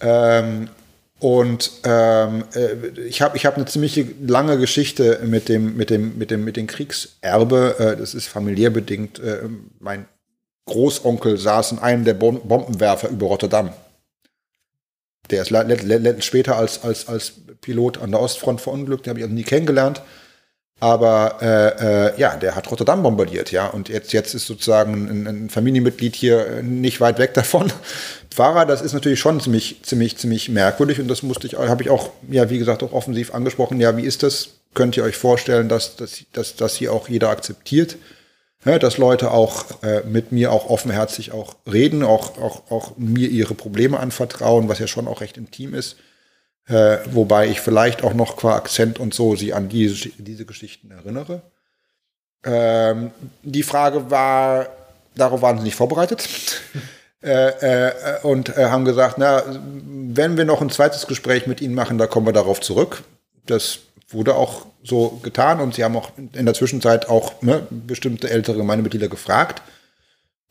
S2: Ähm, und ähm, äh, ich habe ich hab eine ziemlich lange Geschichte mit dem, mit dem, mit dem, mit dem Kriegserbe. Äh, das ist familiär bedingt. Äh, mein Großonkel saß in einem der Bombenwerfer über Rotterdam. Der ist später als, als, als Pilot an der Ostfront verunglückt, den habe ich also nie kennengelernt. Aber äh, äh, ja, der hat Rotterdam bombardiert, ja. Und jetzt, jetzt ist sozusagen ein, ein Familienmitglied hier nicht weit weg davon. Fahrer, das ist natürlich schon ziemlich, ziemlich, ziemlich merkwürdig. Und das musste ich, habe ich auch, ja, wie gesagt, auch offensiv angesprochen. Ja, wie ist das? Könnt ihr euch vorstellen, dass, dass, dass, dass hier auch jeder akzeptiert? ja, dass Leute auch äh, mit mir auch offenherzig auch reden, auch, auch, auch mir ihre Probleme anvertrauen, was ja schon auch recht intim ist. Äh, wobei ich vielleicht auch noch qua Akzent und so sie an diese, diese Geschichten erinnere. Ähm, die Frage war, darauf waren sie nicht vorbereitet. Äh, äh, und äh, haben gesagt, na, wenn wir noch ein zweites Gespräch mit Ihnen machen, da kommen wir darauf zurück. Das wurde auch so getan und sie haben auch in der Zwischenzeit auch ne, bestimmte ältere Gemeindemitglieder gefragt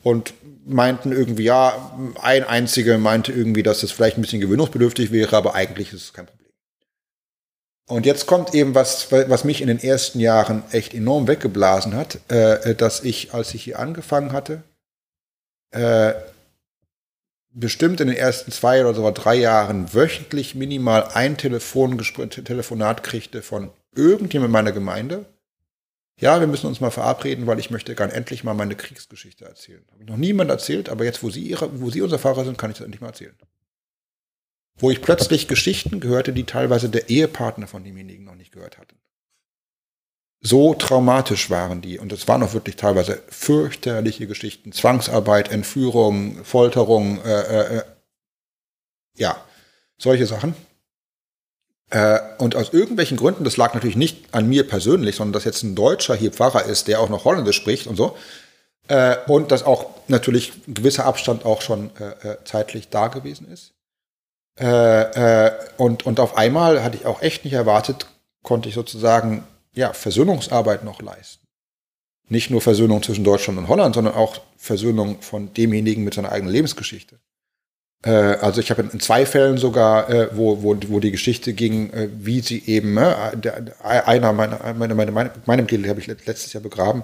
S2: und meinten irgendwie, ja, ein einziger meinte irgendwie, dass das vielleicht ein bisschen gewöhnungsbedürftig wäre, aber eigentlich ist es kein Problem. Und jetzt kommt eben was, was mich in den ersten Jahren echt enorm weggeblasen hat, äh, dass ich, als ich hier angefangen hatte, äh, bestimmt in den ersten zwei oder sogar drei Jahren wöchentlich minimal ein Telefonat kriegte von irgendjemand meiner Gemeinde. Ja, wir müssen uns mal verabreden, weil ich möchte gern endlich mal meine Kriegsgeschichte erzählen. Habe ich noch niemand erzählt, aber jetzt, wo Sie, ihre, wo Sie unser Fahrer sind, kann ich das endlich mal erzählen. Wo ich plötzlich Geschichten gehörte, die teilweise der Ehepartner von demjenigen noch nicht gehört hatten. So traumatisch waren die. Und es waren auch wirklich teilweise fürchterliche Geschichten. Zwangsarbeit, Entführung, Folterung, äh, äh, äh ja, solche Sachen. Äh, und aus irgendwelchen Gründen, das lag natürlich nicht an mir persönlich, sondern dass jetzt ein Deutscher hier Pfarrer ist, der auch noch Holländisch spricht und so. Äh, und dass auch natürlich ein gewisser Abstand auch schon zeitlich da gewesen ist. Und, und auf einmal hatte ich auch echt nicht erwartet, konnte ich sozusagen ja, Versöhnungsarbeit noch leisten. Nicht nur Versöhnung zwischen Deutschland und Holland, sondern auch Versöhnung von demjenigen mit seiner eigenen Lebensgeschichte. Äh, also ich habe in zwei Fällen sogar, äh, wo, wo, wo die Geschichte ging, äh, wie sie eben, der, einer meiner, meine, meine, meine, meine Mitglieder habe ich letztes Jahr begraben,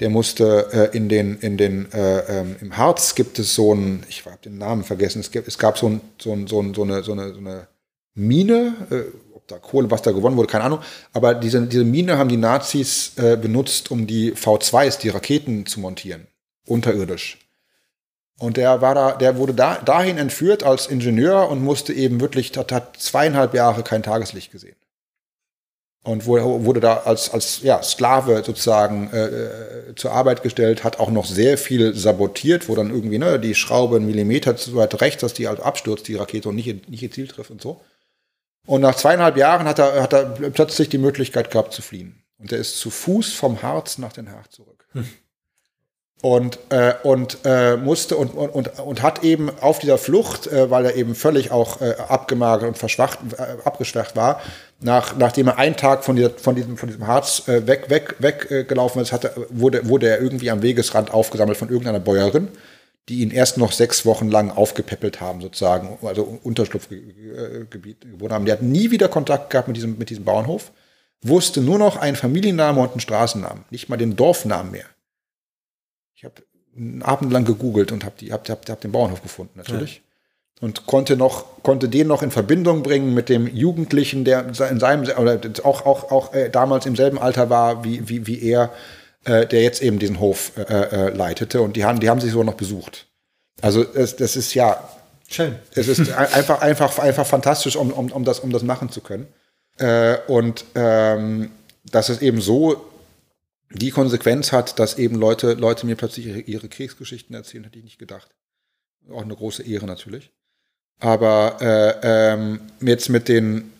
S2: der musste in den, in den, äh, ähm, im Harz gibt es so ein, ich habe den Namen vergessen, es, gibt, es gab so, ein, so, ein, so, ein, so, eine, so, eine, so eine Mine, äh, ob da Kohle, was da gewonnen wurde, keine Ahnung, aber diese, diese Mine haben die Nazis äh, benutzt, um die V2s, die Raketen zu montieren, unterirdisch. Und der war da, der wurde da, dahin entführt als Ingenieur und musste eben wirklich, hat, hat zweieinhalb Jahre kein Tageslicht gesehen. Und wurde da als, als ja, Sklave sozusagen äh, äh, zur Arbeit gestellt, hat auch noch sehr viel sabotiert, wo dann irgendwie ne, die Schraube einen Millimeter zu weit rechts, dass die halt abstürzt, die Rakete, und nicht, nicht ihr Ziel trifft und so. Und nach zweieinhalb Jahren hat er, hat er plötzlich die Möglichkeit gehabt zu fliehen. Und er ist zu Fuß vom Harz nach Den Haag zurück. Hm und, äh, und äh, musste und, und, und, und hat eben auf dieser Flucht, äh, weil er eben völlig auch äh, abgemagert und verschwacht, äh, abgeschwächt war, nach, nachdem er einen Tag von, dieser, von, diesem, von diesem Harz äh, weg, weg, weggelaufen ist, hatte, wurde, wurde er irgendwie am Wegesrand aufgesammelt von irgendeiner Bäuerin, die ihn erst noch sechs Wochen lang aufgepäppelt haben, sozusagen, also Unterschlupfgebiet gewohnt haben. Der hat nie wieder Kontakt gehabt mit diesem, mit diesem Bauernhof, wusste nur noch einen Familiennamen und einen Straßennamen, nicht mal den Dorfnamen mehr. Ich habe einen Abend lang gegoogelt und habe hab, hab, hab den Bauernhof gefunden, natürlich. Ja. Und konnte noch, konnte den noch in Verbindung bringen mit dem Jugendlichen, der in seinem, oder auch, auch, auch äh, damals im selben Alter war wie, wie, wie er äh, der jetzt eben diesen Hof äh, äh, leitete. Und die haben, die haben sich so noch besucht. Also es, das ist ja schön. Es ist einfach, einfach, einfach fantastisch, um, um, um, das, um das machen zu können. Äh, und ähm, dass es eben so die Konsequenz hat, dass eben Leute, Leute mir plötzlich ihre, ihre Kriegsgeschichten erzählen, hätte ich nicht gedacht. Auch eine große Ehre natürlich. Aber äh, ähm, jetzt mit den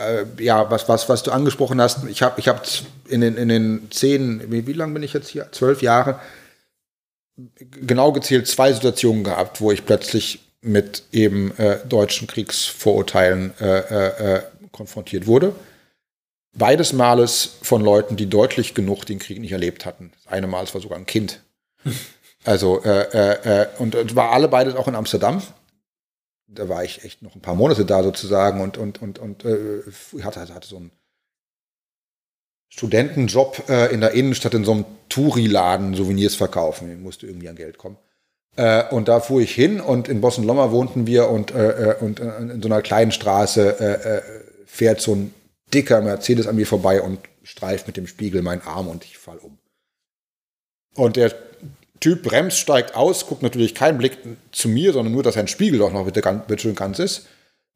S2: äh, ja, was, was, was du angesprochen hast, ich habe ich hab in den, in den zehn, wie, wie lange bin ich jetzt hier? Zwölf Jahre, genau gezählt zwei Situationen gehabt, wo ich plötzlich mit eben äh, deutschen Kriegsvorurteilen äh, äh, äh konfrontiert wurde. Beides Males von Leuten, die deutlich genug den Krieg nicht erlebt hatten. Das eine Mal war sogar ein Kind. [laughs] Also, äh, und, und war alle beides auch in Amsterdam da war ich echt noch ein paar Monate da sozusagen und, und, und, und äh, hatte, hatte so einen Studentenjob äh, in der Innenstadt in so einem Touri-Laden Souvenirs verkaufen. Ich musste irgendwie an Geld kommen. Äh, und da fuhr ich hin und in Bossen-Lommer wohnten wir und, äh, äh und äh, in so einer kleinen Straße äh, äh, fährt so ein dicker Mercedes an mir vorbei und streift mit dem Spiegel meinen Arm und ich fall um. Und der Typ bremst, steigt aus, guckt natürlich keinen Blick zu mir, sondern nur, dass sein Spiegel doch noch bitte, bitte schön ganz ist.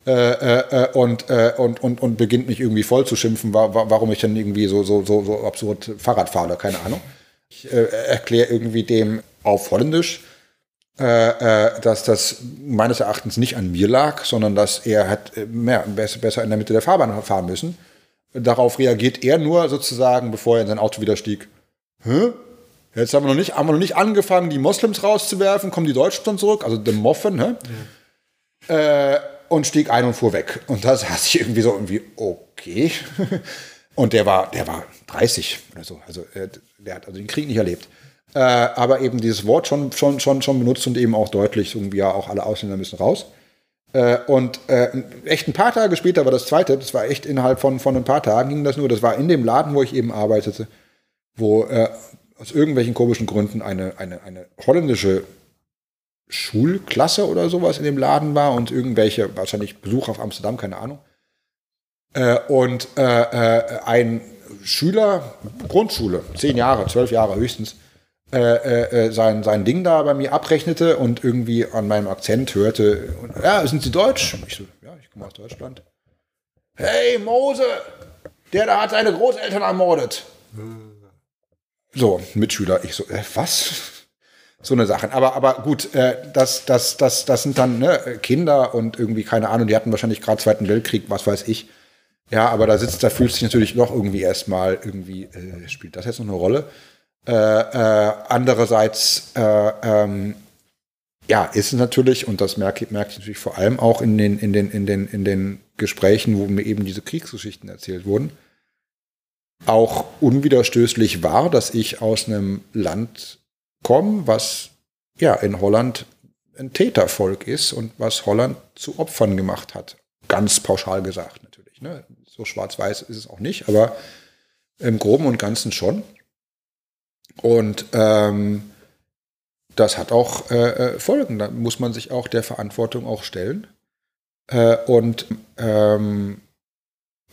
S2: Äh, äh, äh, und, äh, und, und, und beginnt mich irgendwie voll zu schimpfen, wa warum ich dann irgendwie so, so, so, so absurd Fahrrad fahre, keine Ahnung. Ich äh, erkläre irgendwie dem auf Holländisch, äh, dass das meines Erachtens nicht an mir lag, sondern dass er hat mehr, besser in der Mitte der Fahrbahn fahren müssen. Darauf reagiert er nur sozusagen, bevor er in sein Auto wieder stieg. Hä? Jetzt haben wir noch nicht, haben wir noch nicht angefangen, die Moslems rauszuwerfen, kommen die Deutschen dann zurück, also den Moffen, ne? Ja. Äh, und stieg ein und fuhr weg. Und da saß ich irgendwie so irgendwie, okay. [laughs] und der war, der war 30 oder so. Also der hat also den Krieg nicht erlebt. Äh, aber eben dieses Wort schon, schon, schon, schon benutzt und eben auch deutlich, irgendwie ja auch alle Ausländer müssen raus. Äh, und äh, echt ein paar Tage später war das zweite, das war echt innerhalb von, von ein paar Tagen ging das nur, das war in dem Laden, wo ich eben arbeitete, wo äh, aus irgendwelchen komischen Gründen eine, eine, eine holländische Schulklasse oder sowas in dem Laden war und irgendwelche, wahrscheinlich Besucher auf Amsterdam, keine Ahnung. Äh, und äh, äh, ein Schüler, Grundschule, zehn Jahre, zwölf Jahre höchstens, äh, äh, äh, sein, sein Ding da bei mir abrechnete und irgendwie an meinem Akzent hörte, ja, sind Sie Deutsch? Ich so, ja, ich komme aus Deutschland. Hey, Mose, der da hat seine Großeltern ermordet. Hm. So, Mitschüler, ich so, äh, was? So eine Sache. Aber, aber gut, äh, das, das, das, das sind dann ne, Kinder und irgendwie, keine Ahnung, die hatten wahrscheinlich gerade Zweiten Weltkrieg, was weiß ich. Ja, aber da sitzt, da fühlt sich natürlich doch irgendwie erstmal irgendwie, äh, spielt das jetzt noch eine Rolle? Äh, äh, andererseits, äh, ähm, ja, ist es natürlich, und das merke, merke ich natürlich vor allem auch in den, in den, in den, in den Gesprächen, wo mir eben diese Kriegsgeschichten erzählt wurden, auch unwiderstößlich war, dass ich aus einem Land komme, was ja in Holland ein Tätervolk ist und was Holland zu Opfern gemacht hat. Ganz pauschal gesagt natürlich. Ne? So schwarz-weiß ist es auch nicht, aber im Groben und Ganzen schon. Und ähm, das hat auch äh, äh Folgen. Da muss man sich auch der Verantwortung auch stellen. Äh, und ähm,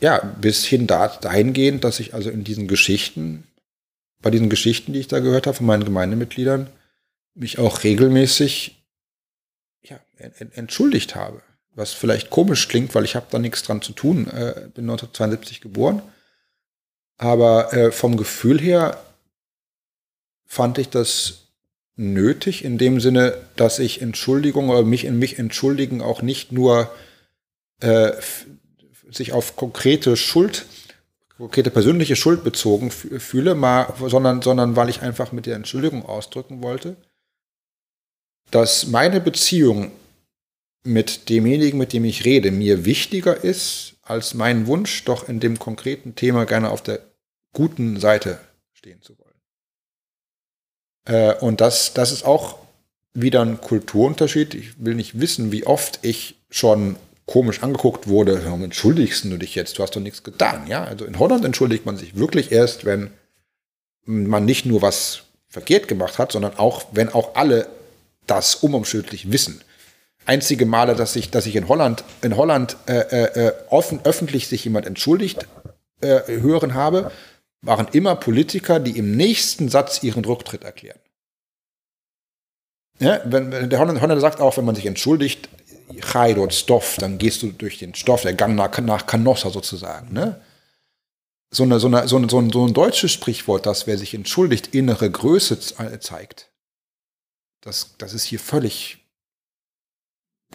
S2: ja, bis hin da, dahingehend, dass ich also in diesen Geschichten, bei diesen Geschichten, die ich da gehört habe von meinen Gemeindemitgliedern, mich auch regelmäßig ja, entschuldigt habe. Was vielleicht komisch klingt, weil ich habe da nichts dran zu tun, äh, bin 1972 geboren. Aber äh, vom Gefühl her fand ich das nötig, in dem Sinne, dass ich Entschuldigung oder mich in mich entschuldigen auch nicht nur äh, sich auf konkrete Schuld, konkrete persönliche Schuld bezogen fühle, mal, sondern, sondern weil ich einfach mit der Entschuldigung ausdrücken wollte, dass meine Beziehung mit demjenigen, mit dem ich rede, mir wichtiger ist als mein Wunsch, doch in dem konkreten Thema gerne auf der guten Seite stehen zu wollen. Äh, und das, das ist auch wieder ein Kulturunterschied. Ich will nicht wissen, wie oft ich schon komisch angeguckt wurde. Warum entschuldigst du dich jetzt? Du hast doch nichts getan. Ja, also in Holland entschuldigt man sich wirklich erst, wenn man nicht nur was verkehrt gemacht hat, sondern auch, wenn auch alle das unumstößlich wissen. Einzige Male, dass ich, dass ich in Holland, in Holland äh, äh, äh offen, öffentlich sich jemand entschuldigt äh, hören habe, waren immer Politiker, die im nächsten Satz ihren Rücktritt erklären. Ja, wenn, der Holländer sagt auch, wenn man sich entschuldigt, Chai Stoff, dann gehst du durch den Stoff, der Gang nach, nach Canossa sozusagen. Ne? So, eine, so, eine, so, ein, so, ein, so ein deutsches Sprichwort, dass wer sich entschuldigt, innere Größe zeigt, das, das ist hier völlig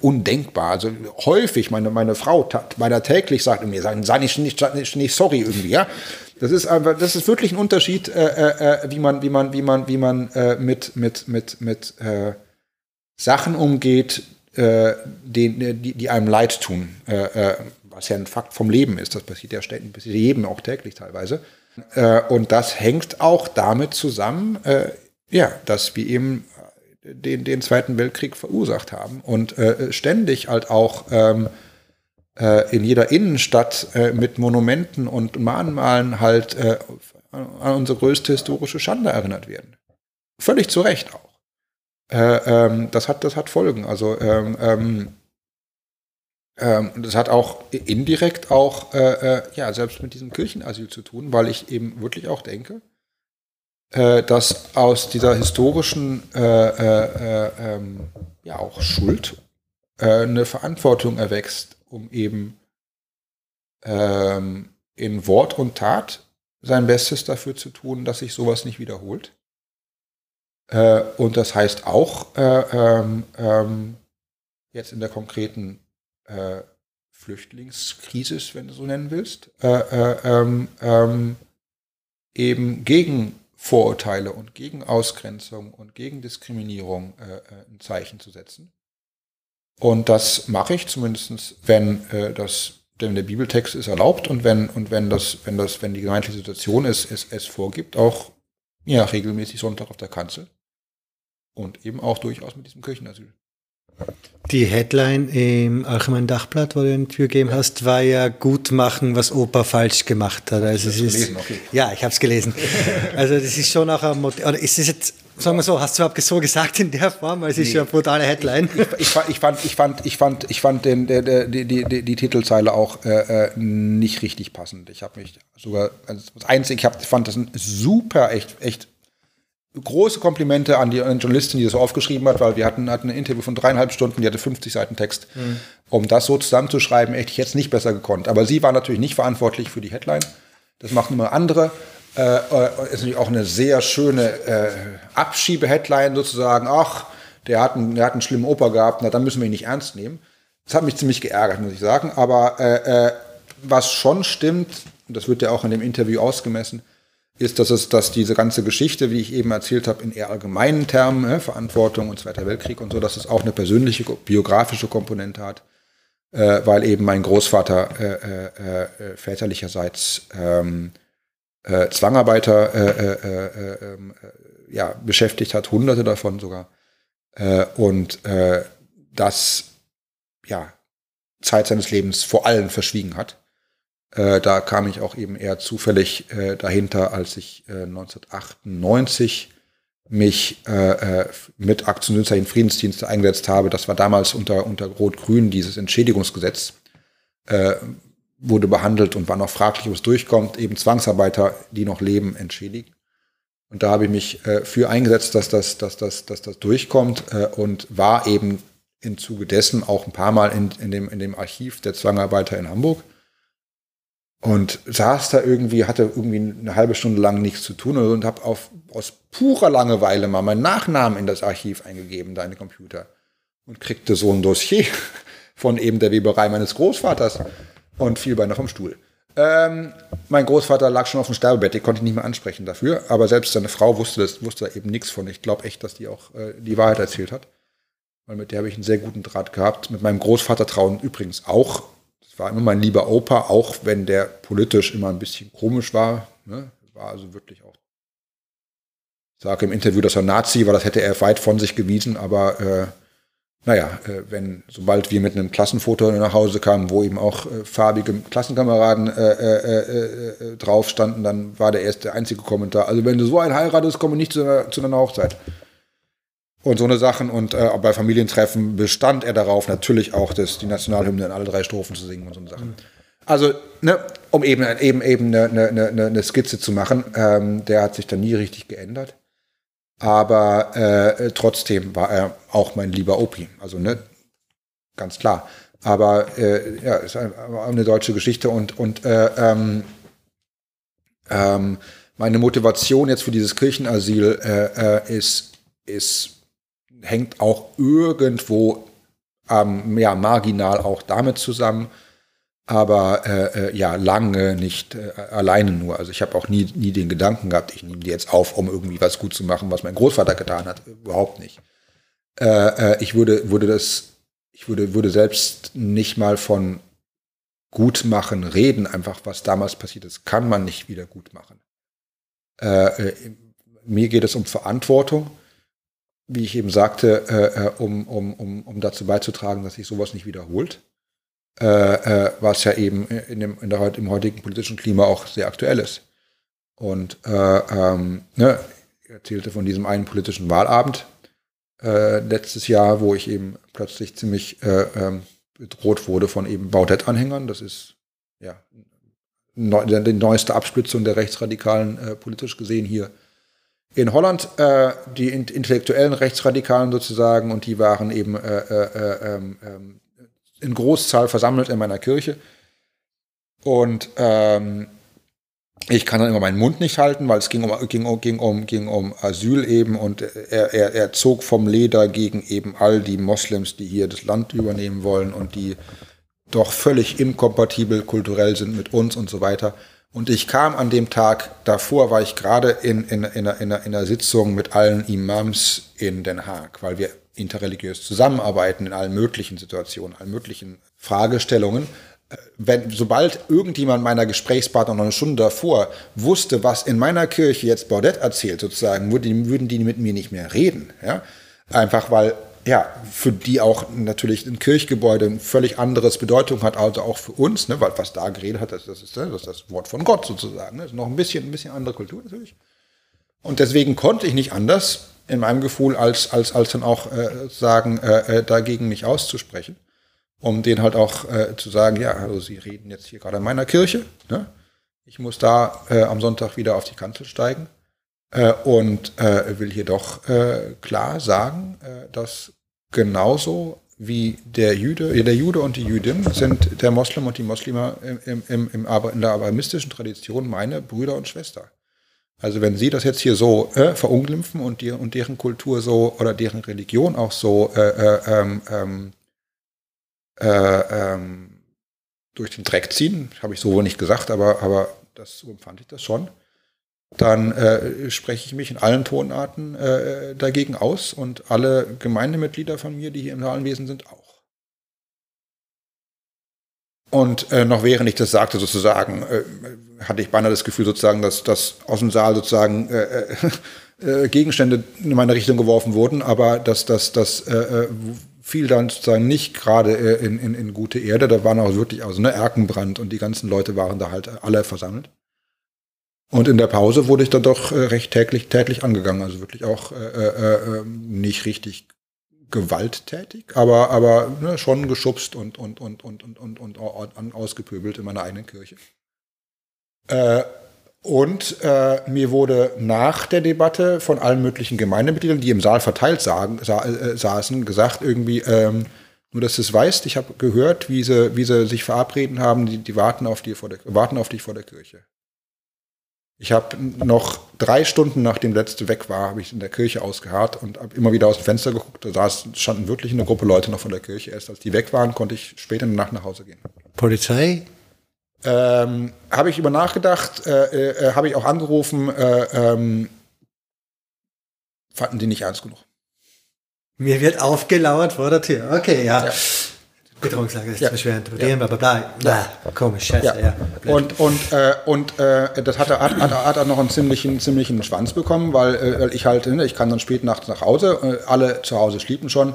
S2: undenkbar. Also häufig, meine, meine Frau meiner täglich sagt mir, sei nicht, nicht, nicht, nicht sorry irgendwie, ja. Das ist einfach, das ist wirklich ein Unterschied, äh, äh, äh, wie man, wie man, wie man, wie man äh, mit, mit, mit, mit äh, Sachen umgeht, äh, die, die, die einem leid tun. was ja ein Fakt vom Leben ist. Das passiert ja ständig, passiert jedem auch täglich teilweise. und das hängt auch damit zusammen, ja, dass wir eben den, den Zweiten Weltkrieg verursacht haben und äh, ständig halt auch ähm, äh, in jeder Innenstadt äh, mit Monumenten und Mahnmalen halt äh, an unsere größte historische Schande erinnert werden. Völlig zu Recht auch. Äh, ähm, das, hat, das hat Folgen. Also ähm, ähm, ähm das hat auch indirekt auch äh, ja selbst mit diesem Kirchenasyl zu tun, weil ich eben wirklich auch denke, äh, dass aus dieser historischen äh, äh, ähm, ja auch Schuld äh, eine Verantwortung erwächst, um eben in Wort und Tat sein Bestes dafür zu tun, dass sich sowas nicht wiederholt. Äh, und das heißt auch ähm, ähm, jetzt in der konkreten Flüchtlingskrise, wenn du so nennen willst, ähm, ähm, eben gegen Vorurteile und gegen Ausgrenzung und gegen Diskriminierung äh, äh, ein Zeichen zu setzen. Und das mache ich zumindest, wenn äh, das, denn der Bibeltext ist erlaubt und wenn und wenn das, wenn das, wenn die gemeindliche Situation es, es, es vorgibt, auch ja regelmäßig Sonntag auf der Kanzel und eben auch durchaus mit diesem Kirchenasyl.
S1: Die Headline im Allgemeinen Dachblatt, wo du ein Tür gegeben hast, war ja gut machen, was Opa falsch gemacht hat. Also es ist, gelesen, okay. Ja, ich habe es gelesen. [laughs] Also das ist schon auch ein Motiv. Oder ist es jetzt, sagen wir so, hast du überhaupt so gesagt in der Form? Weil es nee. ist ja eine brutale Headline.
S2: Ich, ich, ich, fand, ich fand, ich fand, ich fand den, der, der, die, die, die Titelzeile auch äh, äh nicht richtig passend. Ich habe mich sogar, also das Einzige, ich hab, fand das ein super, echt, echt große Komplimente an die, Journalistin, die das aufgeschrieben hat, weil wir hatten, hatten ein Interview von dreieinhalb Stunden, die hatte 50 Seiten Text. Mhm. Um das so zusammenzuschreiben, hätte ich jetzt nicht besser gekonnt. Aber sie war natürlich nicht verantwortlich für die Headline. Das machen immer andere. Äh, äh ist natürlich auch eine sehr schöne äh, Abschiebe-Headline sozusagen. Ach, der hat, einen, der hat einen schlimmen Opa gehabt, na, dann müssen wir ihn nicht ernst nehmen. Das hat mich ziemlich geärgert, muss ich sagen. Aber äh, äh, was schon stimmt, und das wird ja auch in dem Interview ausgemessen, ist, dass es, dass diese ganze Geschichte, wie ich eben erzählt habe, in eher allgemeinen Termen, äh, Verantwortung und Zweiter Weltkrieg und so, dass es auch eine persönliche, biografische Komponente hat, äh, weil eben mein Großvater äh, äh, äh väterlicherseits ähm, äh, Zwangarbeiter ähm, ja, beschäftigt hat, hunderte davon sogar. und das ja, Zeit seines Lebens vor allem verschwiegen hat. Äh, da kam ich auch eben eher zufällig äh, dahinter, als ich äh, 1998 mich äh, äh, mit Aktionsnützer Friedensdienste eingesetzt habe. Das war damals unter, unter Rot-Grün dieses Entschädigungsgesetz äh, wurde behandelt und war noch fraglich, ob es durchkommt, eben Zwangsarbeiter, die noch leben, entschädigen. Und da habe ich mich für eingesetzt, dass das, dass das, dass das durchkommt und war eben im Zuge dessen auch ein paar Mal in, in, dem, in dem Archiv der Zwangarbeiter in Hamburg und saß da irgendwie, hatte irgendwie eine halbe Stunde lang nichts zu tun und habe aus purer Langeweile mal meinen Nachnamen in das Archiv eingegeben, den Computer. Und kriegte so ein Dossier [laughs] von eben der Weberei meines Großvaters und fiel beinahe vom Stuhl. Ähm, mein Großvater lag schon auf dem Sterbebett, den konnte ich nicht mehr ansprechen dafür, aber selbst seine Frau wusste das, wusste da eben nichts von. Ich glaube echt, dass die auch äh, die Wahrheit erzählt hat. Weil mit der habe ich einen sehr guten Draht gehabt. Mit meinem Großvater trauen übrigens auch war immer mein lieber Opa, auch wenn der politisch immer ein bisschen komisch war. Ne? War also wirklich auch sage im Interview, dass er Nazi war, das hätte er weit von sich gewiesen, aber äh, naja, äh, wenn, sobald wir mit einem Klassenfoto nach Hause kamen, wo eben auch äh, farbige Klassenkameraden äh, äh, äh, drauf standen, dann war der erste einzige Kommentar. Also wenn du so einen heiratest, komme nicht zu zu einer Hochzeit. Und so eine Sachen. Und äh, bei Familientreffen bestand er darauf, natürlich auch das, die Nationalhymne in alle drei Strophen zu singen und so eine Sachen. Mhm. Also, ne, um eben, eben, eben eine, eine, eine Skizze zu machen, ähm, der hat sich dann nie richtig geändert. Aber äh, trotzdem war er auch mein lieber Opi. Also, ne, ganz klar. Aber äh, ja, ist eine deutsche Geschichte und, und äh, ähm, ähm, meine Motivation jetzt für dieses Kirchenasyl äh, äh, ist, ist, hängt auch irgendwo ähm, ja, marginal auch damit zusammen, aber äh, äh, ja, lange nicht äh, alleine nur. Also ich habe auch nie, nie den Gedanken gehabt, ich nehme die jetzt auf, um irgendwie was gut zu machen, was mein Großvater getan hat. Überhaupt nicht. Äh, äh, ich würde, würde das, ich würde, würde selbst nicht mal von gut machen reden, einfach was damals passiert ist, kann man nicht wieder gut machen. Äh, mir geht es um Verantwortung, wie ich eben sagte, um, um, um, um dazu beizutragen, dass sich sowas nicht wiederholt äh, äh, was ja eben in dem, in der, im heutigen politischen Klima auch sehr aktuell ist. Und äh, ähm, ne, ich erzählte von diesem einen politischen Wahlabend äh, letztes Jahr, wo ich eben plötzlich ziemlich äh, ähm, bedroht wurde von eben Baudet-Anhängern. Das ist ja neu, die neueste Absplitzung der Rechtsradikalen äh, politisch gesehen hier in Holland. Äh, die intellektuellen Rechtsradikalen sozusagen und die waren eben äh, äh, ähm, ähm in Großzahl versammelt in meiner Kirche. Und ähm, ich kann dann immer meinen Mund nicht halten, weil es ging um, ging ging um, ging um Asyl eben und er, er, er zog vom Leder gegen eben all die Moslems, die hier das Land übernehmen wollen und die doch völlig inkompatibel kulturell sind mit uns und so weiter. Und ich kam an dem Tag davor, war ich gerade in, in, in, einer, in einer Sitzung mit allen Imams in Den Haag, weil wir interreligiös zusammenarbeiten in allen möglichen Situationen, allen möglichen Fragestellungen. Äh, wenn, sobald irgendjemand meiner Gesprächspartner noch eine Stunde davor wusste, was in meiner Kirche jetzt Baudet erzählt, sozusagen, würden, würden die mit mir nicht mehr reden. Ja? Einfach weil, ja, für die auch natürlich ein Kirchgebäude ein völlig anderes Bedeutung hat, also auch für uns, ne? weil was da geredet hat, das, das, ist, das ist das Wort von Gott sozusagen. Ne? Ist noch ein bisschen, ein bisschen andere Kultur natürlich. Und deswegen konnte ich nicht anders, in meinem Gefühl, als, als, als dann auch äh, sagen, äh, äh, dagegen mich auszusprechen. Um denen halt auch äh, zu sagen, ja, also Sie reden jetzt hier gerade in meiner Kirche. Ne? Ich muss da äh, am Sonntag wieder auf die Kanzel steigen. Äh, und äh, will hier doch äh, klar sagen, äh, dass genauso wie der Jude, der Jude und die Jüdin sind der Moslem und die Muslime im, im, im, in der abrahmistischen Tradition meine Brüder und Schwester. Also wenn Sie das jetzt hier so äh, verunglimpfen und, die, und deren Kultur so oder deren Religion auch so äh, äh, ähm, ähm, äh, ähm, durch den Dreck ziehen, habe ich so wohl nicht gesagt, aber, aber das, so empfand ich das schon, dann äh, spreche ich mich in allen Tonarten äh, dagegen aus und alle Gemeindemitglieder von mir, die hier im Salenwesen sind, auch. Und äh, noch während ich das sagte, sozusagen, äh, hatte ich beinahe das Gefühl, sozusagen, dass, dass aus dem Saal sozusagen äh, äh, Gegenstände in meine Richtung geworfen wurden, aber dass das äh, fiel dann sozusagen nicht gerade in, in, in gute Erde. Da waren auch wirklich also ne, Erkenbrand und die ganzen Leute waren da halt alle versammelt. Und in der Pause wurde ich dann doch recht täglich, täglich angegangen, also wirklich auch nicht richtig gewalttätig, aber, aber ne, schon geschubst und, und, und, und, und, und, und, und ausgepöbelt in meiner eigenen Kirche. Äh, und äh, mir wurde nach der Debatte von allen möglichen Gemeindemitgliedern, die im Saal verteilt sagen, sa äh, saßen, gesagt irgendwie, ähm, nur dass du es weißt, ich habe gehört, wie sie, wie sie sich verabreden haben, die, die warten, auf die vor der, warten auf dich vor der Kirche. Ich habe noch drei Stunden, nachdem der letzte weg war, habe ich in der Kirche ausgeharrt und habe immer wieder aus dem Fenster geguckt. Da saß, standen wirklich eine Gruppe Leute noch vor der Kirche. Erst als die weg waren, konnte ich später in der Nacht nach Hause gehen.
S1: Polizei?
S2: Ähm, habe ich über nachgedacht, äh, äh, habe ich auch angerufen, äh, ähm, fanden die nicht ernst genug.
S1: Mir wird aufgelauert vor der Tür. Okay, ja. ja. Bedrohungslage ist ja. schwer interpretieren, ja. bla bla bla. Komisch, scheiße, ja.
S2: ja. Und, und, äh, und äh, das hat er, hat, hat, hat noch einen ziemlichen, ziemlichen Schwanz bekommen, weil äh, ich halt, ne, ich kann dann spät nachts nach Hause, äh, alle zu Hause schliefen schon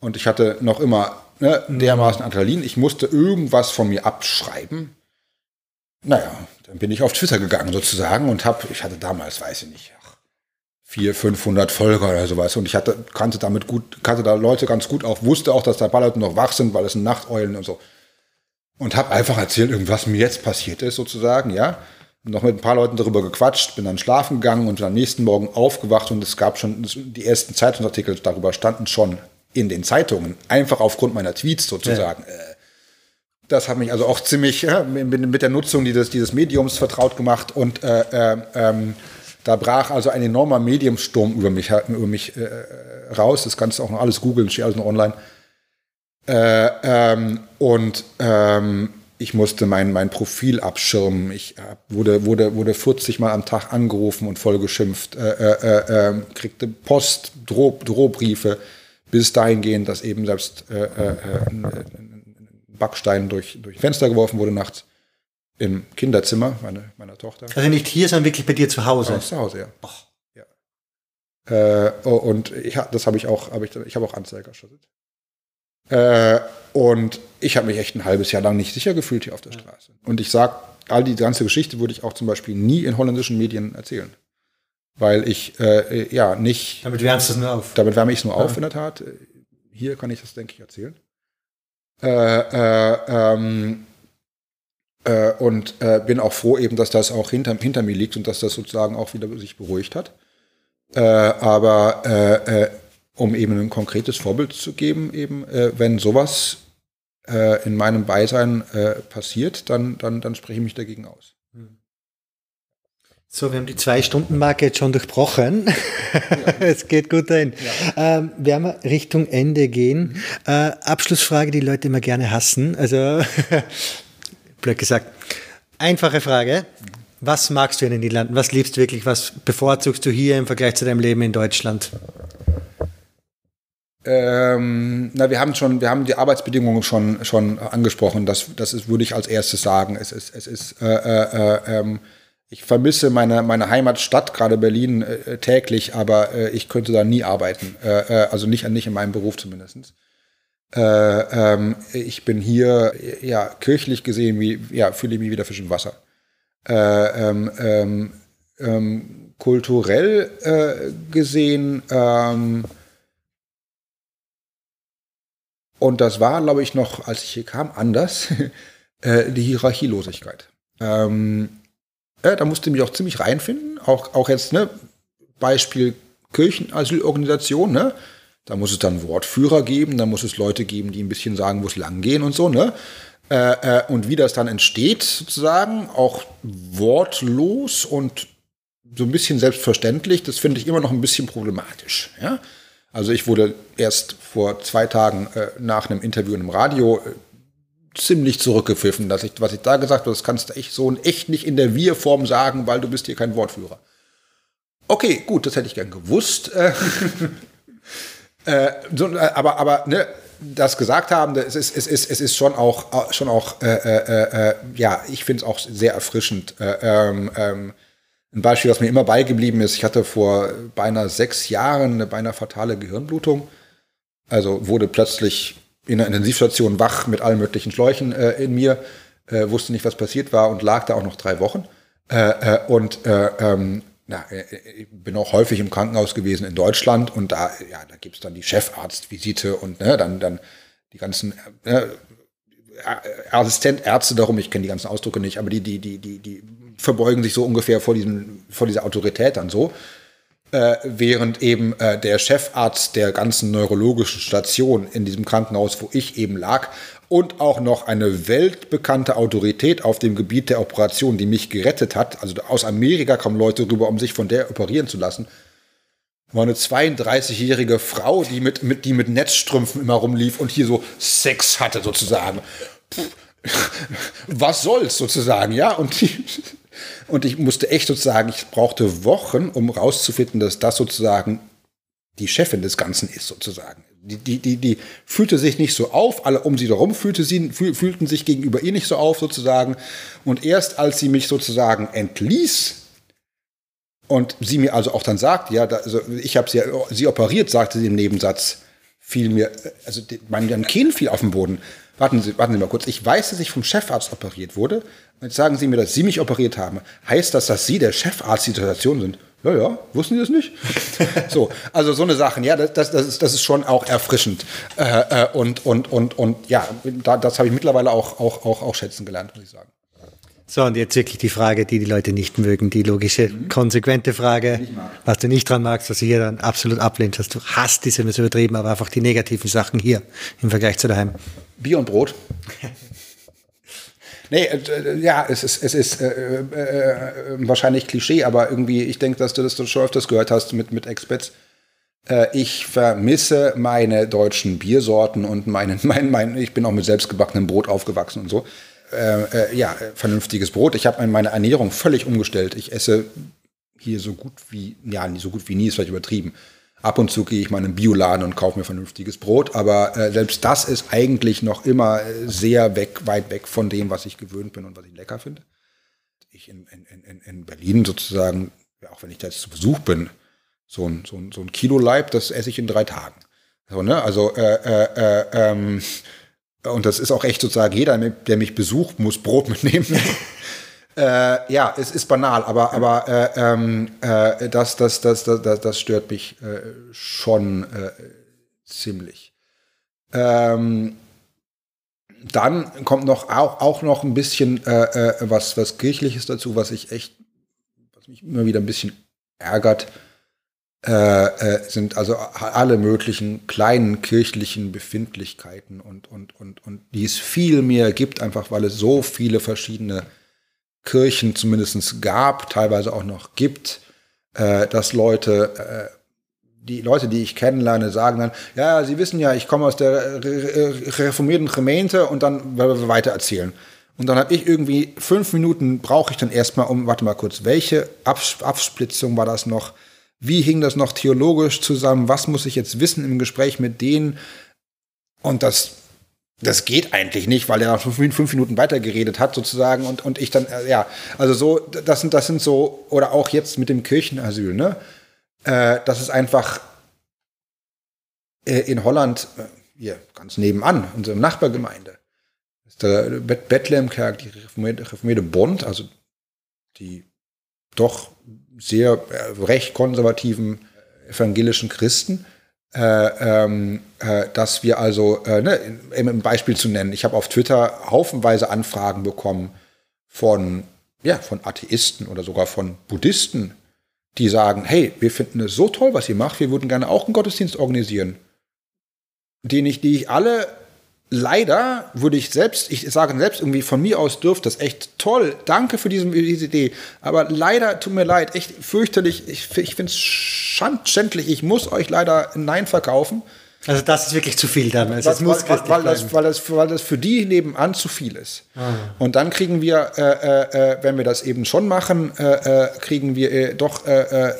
S2: und ich hatte noch immer ne, dermaßen Adrenalin, ich musste irgendwas von mir abschreiben. Naja, dann bin ich auf Twitter gegangen sozusagen und habe, ich hatte damals, weiß ich nicht, 400, 500 Folger oder sowas. Und ich hatte, kannte damit gut, kannte da Leute ganz gut auch, wusste auch, dass da ein paar Leute noch wach sind, weil es sind Nachteulen und so. Und habe einfach erzählt, irgendwas mir jetzt passiert ist, sozusagen, ja. Noch mit ein paar Leuten darüber gequatscht, bin dann schlafen gegangen und am nächsten Morgen aufgewacht und es gab schon, die ersten Zeitungsartikel darüber standen schon in den Zeitungen, einfach aufgrund meiner Tweets sozusagen. Ja. Äh, das hat mich also auch ziemlich ja, mit der Nutzung dieses, dieses Mediums vertraut gemacht und äh, äh, ähm, da brach also ein enormer Mediumsturm über mich, über mich äh, raus. Das kannst du auch noch alles googeln, steht alles noch online. Äh, ähm, und ähm, ich musste mein, mein Profil abschirmen. Ich äh, wurde, wurde, wurde 40 Mal am Tag angerufen und vollgeschimpft, äh, äh, äh ähm, kriegte Post, Droh, Drohbriefe, bis dahin gehen, dass eben selbst äh, ein Backstein durch, durch Fenster geworfen wurde nachts im Kinderzimmer meine, meiner Tochter.
S1: Also nicht hier, sondern wirklich bei dir zu Hause?
S2: Ja, zu Hause, ja. Och. ja. Äh, oh, und ich, das habe ich auch, hab ich, ich habe auch Anzeige erstattet. Äh, und ich habe mich echt ein halbes Jahr lang nicht sicher gefühlt hier auf der Straße. Und ich sage, all die ganze Geschichte würde ich auch zum Beispiel nie in holländischen Medien erzählen. Weil ich, äh, ja, nicht.
S1: Damit wärmst du es nur auf.
S2: Damit wärme ich es nur ja. auf, in der Tat. Hier kann ich das, denke ich, erzählen. Äh, äh, ähm, äh, und äh, bin auch froh eben, dass das auch hinter, hinter mir liegt und dass das sozusagen auch wieder sich beruhigt hat. Äh, aber äh, äh, um eben ein konkretes Vorbild zu geben, eben, äh, wenn sowas in meinem Beisein passiert, dann, dann, dann spreche ich mich dagegen aus.
S1: So, wir haben die Zwei-Stunden-Marke jetzt schon durchbrochen. [laughs] Es geht gut dahin. Ja. Ähm, werden wir Richtung Ende gehen. Mhm. Äh, Abschlussfrage, die Leute immer gerne hassen. Also blöd gesagt. Einfache Frage. Was magst du in den Niederlanden? Was liebst du wirklich? Was bevorzugst du hier im Vergleich zu deinem Leben in Deutschland?
S2: Ähm, na, wir haben schon, wir haben die Arbeitsbedingungen schon, schon angesprochen. Das, das ist, würde ich als erstes sagen. Es ist, es ist, äh, äh, äh, ähm, ich vermisse meine, meine Heimatstadt, gerade Berlin, äh, täglich, aber äh, ich könnte da nie arbeiten. Äh, also nicht, nicht in meinem Beruf zumindest. Äh, ähm, ich bin hier, ja, kirchlich gesehen, wie, ja, fühle ich mich wieder Fisch im Wasser. Äh, ähm, ähm, ähm kulturell äh, gesehen, ähm, und das war, glaube ich, noch, als ich hier kam, anders, [laughs] äh, die Hierarchielosigkeit. Ähm, da musste ich mich auch ziemlich reinfinden, auch, auch jetzt, ne, Beispiel Kirchenasylorganisation, ne? Da muss es dann Wortführer geben, da muss es Leute geben, die ein bisschen sagen, wo es lang gehen und so, ne? Äh, äh, und wie das dann entsteht, sozusagen, auch wortlos und so ein bisschen selbstverständlich, das finde ich immer noch ein bisschen problematisch. Ja? Also ich wurde erst vor zwei Tagen äh, nach einem Interview in einem Radio äh, ziemlich zurückgepfiffen, dass ich, was ich da gesagt habe, das kannst du echt so echt nicht in der Wir-Form sagen, weil du bist hier kein Wortführer. Okay, gut, das hätte ich gern gewusst. [laughs] Äh, so, äh, aber aber ne, das gesagt haben, es ist, es ist, es ist schon auch, schon auch äh, äh, äh ja, ich finde es auch sehr erfrischend. Äh, ähm, ähm, ein Beispiel, was mir immer beigeblieben ist, ich hatte vor beinahe sechs Jahren eine beinahe fatale Gehirnblutung. Also wurde plötzlich in der Intensivstation wach mit allen möglichen Schläuchen in mir, wusste nicht, was passiert war und lag da auch noch drei Wochen. und ähm, na, äh, ich bin auch häufig im Krankenhaus gewesen in Deutschland und da, ja, da gibt es dann die Chefarztvisite und ne, dann, dann die ganzen äh, Assistentärzte darum, ich kenne die ganzen Ausdrücke nicht, aber die, die, die, die, die verbeugen sich so ungefähr vor, diesem, vor dieser Autorität dann so. Äh, während eben äh, der Chefarzt der ganzen neurologischen Station in diesem Krankenhaus, wo ich eben lag, und auch noch eine weltbekannte Autorität auf dem Gebiet der Operation, die mich gerettet hat. Also aus Amerika kommen Leute rüber, um sich von der operieren zu lassen. War eine 32-jährige Frau, die mit, mit, die mit Netzstrümpfen immer rumlief und hier so Sex hatte sozusagen. was soll's sozusagen, ja? Und, die, und ich musste echt sozusagen, ich brauchte Wochen, um rauszufinden, dass das sozusagen die Chefin des Ganzen ist sozusagen Die, die, die, die fühlte sich nicht so auf, alle um sie herum fühlte sie, fühlten sich gegenüber ihr nicht so auf, sozusagen. Und erst als sie mich sozusagen entließ und sie mir also auch dann sagt, ja, da, also ich habe sie, sie operiert, sagte sie im Nebensatz, fiel mir, also mein Kinn fiel auf den Boden. Warten Sie, warten Sie mal kurz. Ich weiß, dass ich vom Chefarzt operiert wurde. Jetzt sagen Sie mir, dass Sie mich operiert haben. Heißt das, dass Sie der Chefarzt dieser Station sind? Ja, ja, wussten Sie das nicht? [laughs] so, also so eine Sachen, ja, das, das, ist, das ist schon auch erfrischend. Äh, äh, und, und, und, und ja, da, das habe ich mittlerweile auch, auch, auch, auch schätzen gelernt, muss ich sagen.
S1: So, und jetzt wirklich die Frage, die die Leute nicht mögen, die logische, mhm. konsequente Frage, was du nicht dran magst, was du hier dann absolut ablehnst, dass du hast, ist so übertrieben, aber einfach die negativen Sachen hier im Vergleich zu daheim.
S2: Bier und Brot. [laughs] nee, äh, ja, es ist, es ist äh, äh, äh, wahrscheinlich Klischee, aber irgendwie, ich denke, dass du das schon öfters gehört hast mit, mit Expats. Äh, ich vermisse meine deutschen Biersorten und meinen, [laughs] mein, mein, ich bin auch mit selbstgebackenem Brot aufgewachsen und so. Äh, ja, vernünftiges Brot. Ich habe meine Ernährung völlig umgestellt. Ich esse hier so gut wie, ja, so gut wie nie, ist vielleicht übertrieben. Ab und zu gehe ich mal in einen Bioladen und kaufe mir vernünftiges Brot, aber äh, selbst das ist eigentlich noch immer sehr weg, weit weg von dem, was ich gewöhnt bin und was ich lecker finde. Ich in, in, in, in Berlin sozusagen, auch wenn ich da jetzt zu Besuch bin, so ein, so ein, so ein Kilo Leib, das esse ich in drei Tagen. So, ne? Also äh, äh, äh ähm, und das ist auch echt sozusagen jeder, der mich besucht, muss Brot mitnehmen. [laughs] Äh, ja, es ist banal, aber, aber äh, ähm, äh, das, das, das, das, das stört mich äh, schon äh, ziemlich. Ähm, dann kommt noch auch, auch noch ein bisschen äh, was, was Kirchliches dazu, was ich echt, was mich immer wieder ein bisschen ärgert. sind also alle möglichen kleinen kirchlichen Befindlichkeiten und, und, und, und die es viel mehr gibt, einfach weil es so viele verschiedene Kirchen zumindest gab, teilweise auch noch gibt, äh, dass Leute, äh, die Leute, die ich kennenlerne, sagen dann, ja, Sie wissen ja, ich komme aus der reformierten Gemeinde und dann weiter erzählen. Und dann habe ich irgendwie fünf Minuten brauche ich dann erstmal um, warte mal kurz, welche Absplitzung war das noch? Wie hing das noch theologisch zusammen? Was muss ich jetzt wissen im Gespräch mit denen? Und das das geht eigentlich nicht, weil er fünf, fünf Minuten weitergeredet hat sozusagen und, und ich dann, äh, ja, also so, das sind, das sind so, oder auch jetzt mit dem Kirchenasyl, ne, äh, das ist einfach äh, in Holland, äh, hier ganz nebenan, unsere Nachbargemeinde, ist der Bethlehemkerk, die reformierte, reformierte Bond, also die doch sehr äh, recht konservativen evangelischen Christen, äh, ähm, äh, dass wir also, äh, ne, ein Beispiel zu nennen, ich habe auf Twitter haufenweise Anfragen bekommen von, ja, von Atheisten oder sogar von Buddhisten, die sagen, hey, wir finden es so toll, was ihr macht, wir würden gerne auch einen Gottesdienst organisieren, den ich, die ich alle leider würde ich selbst, ich sage selbst irgendwie von mir aus dürfte das echt toll. Danke für diese, diese Idee. Aber leider, tut mir leid, echt fürchterlich. Ich, ich finde es schändlich. Ich muss euch leider Nein verkaufen.
S1: Also das ist wirklich zu viel dann.
S2: Also weil, muss weil, weil, das, weil, das, weil das für die nebenan zu viel ist. Ah. Und dann kriegen wir, äh, äh, äh wenn wir das eben schon machen, äh, äh kriegen wir äh, doch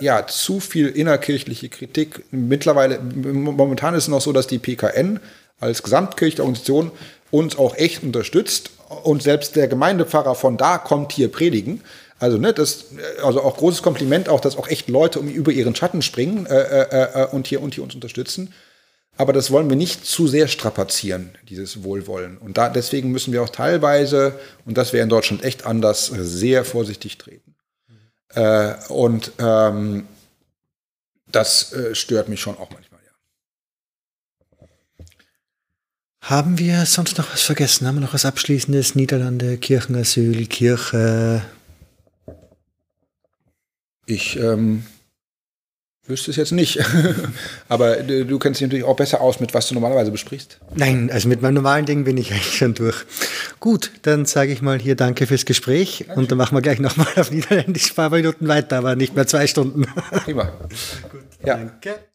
S2: ja zu viel innerkirchliche Kritik. Mittlerweile, momentan ist es noch so, dass die PKN als gesamtkirchliche Organisation uns auch echt unterstützt und selbst der Gemeindepfarrer von da kommt hier predigen. Also, ne, das, also auch großes Kompliment auch, dass auch echt Leute um, über ihren Schatten springen äh, äh, äh, und, hier, und hier uns unterstützen. Aber das wollen wir nicht zu sehr strapazieren, dieses Wohlwollen. Und da, deswegen müssen wir auch teilweise, und das wäre in Deutschland echt anders, sehr vorsichtig treten. Mhm. Äh, und ähm, das äh, stört mich schon auch manchmal.
S1: Haben wir sonst noch was vergessen? Haben wir noch was Abschließendes? Niederlande, Kirchenasyl, Kirche?
S2: Ich ähm, wüsste es jetzt nicht. [laughs] Aber du, du, kennst dich natürlich auch besser aus, mit was du normalerweise besprichst.
S1: Nein, also mit meinem normalen Ding bin ich [laughs] eigentlich schon durch. Gut, dann sage ich mal hier Danke fürs Gespräch Dankeschön. und dann machen wir gleich nochmal auf Niederländisch ein paar Minuten weiter, aber nicht mehr zwei Stunden.
S2: Prima. [laughs] Gut,
S1: ja. danke.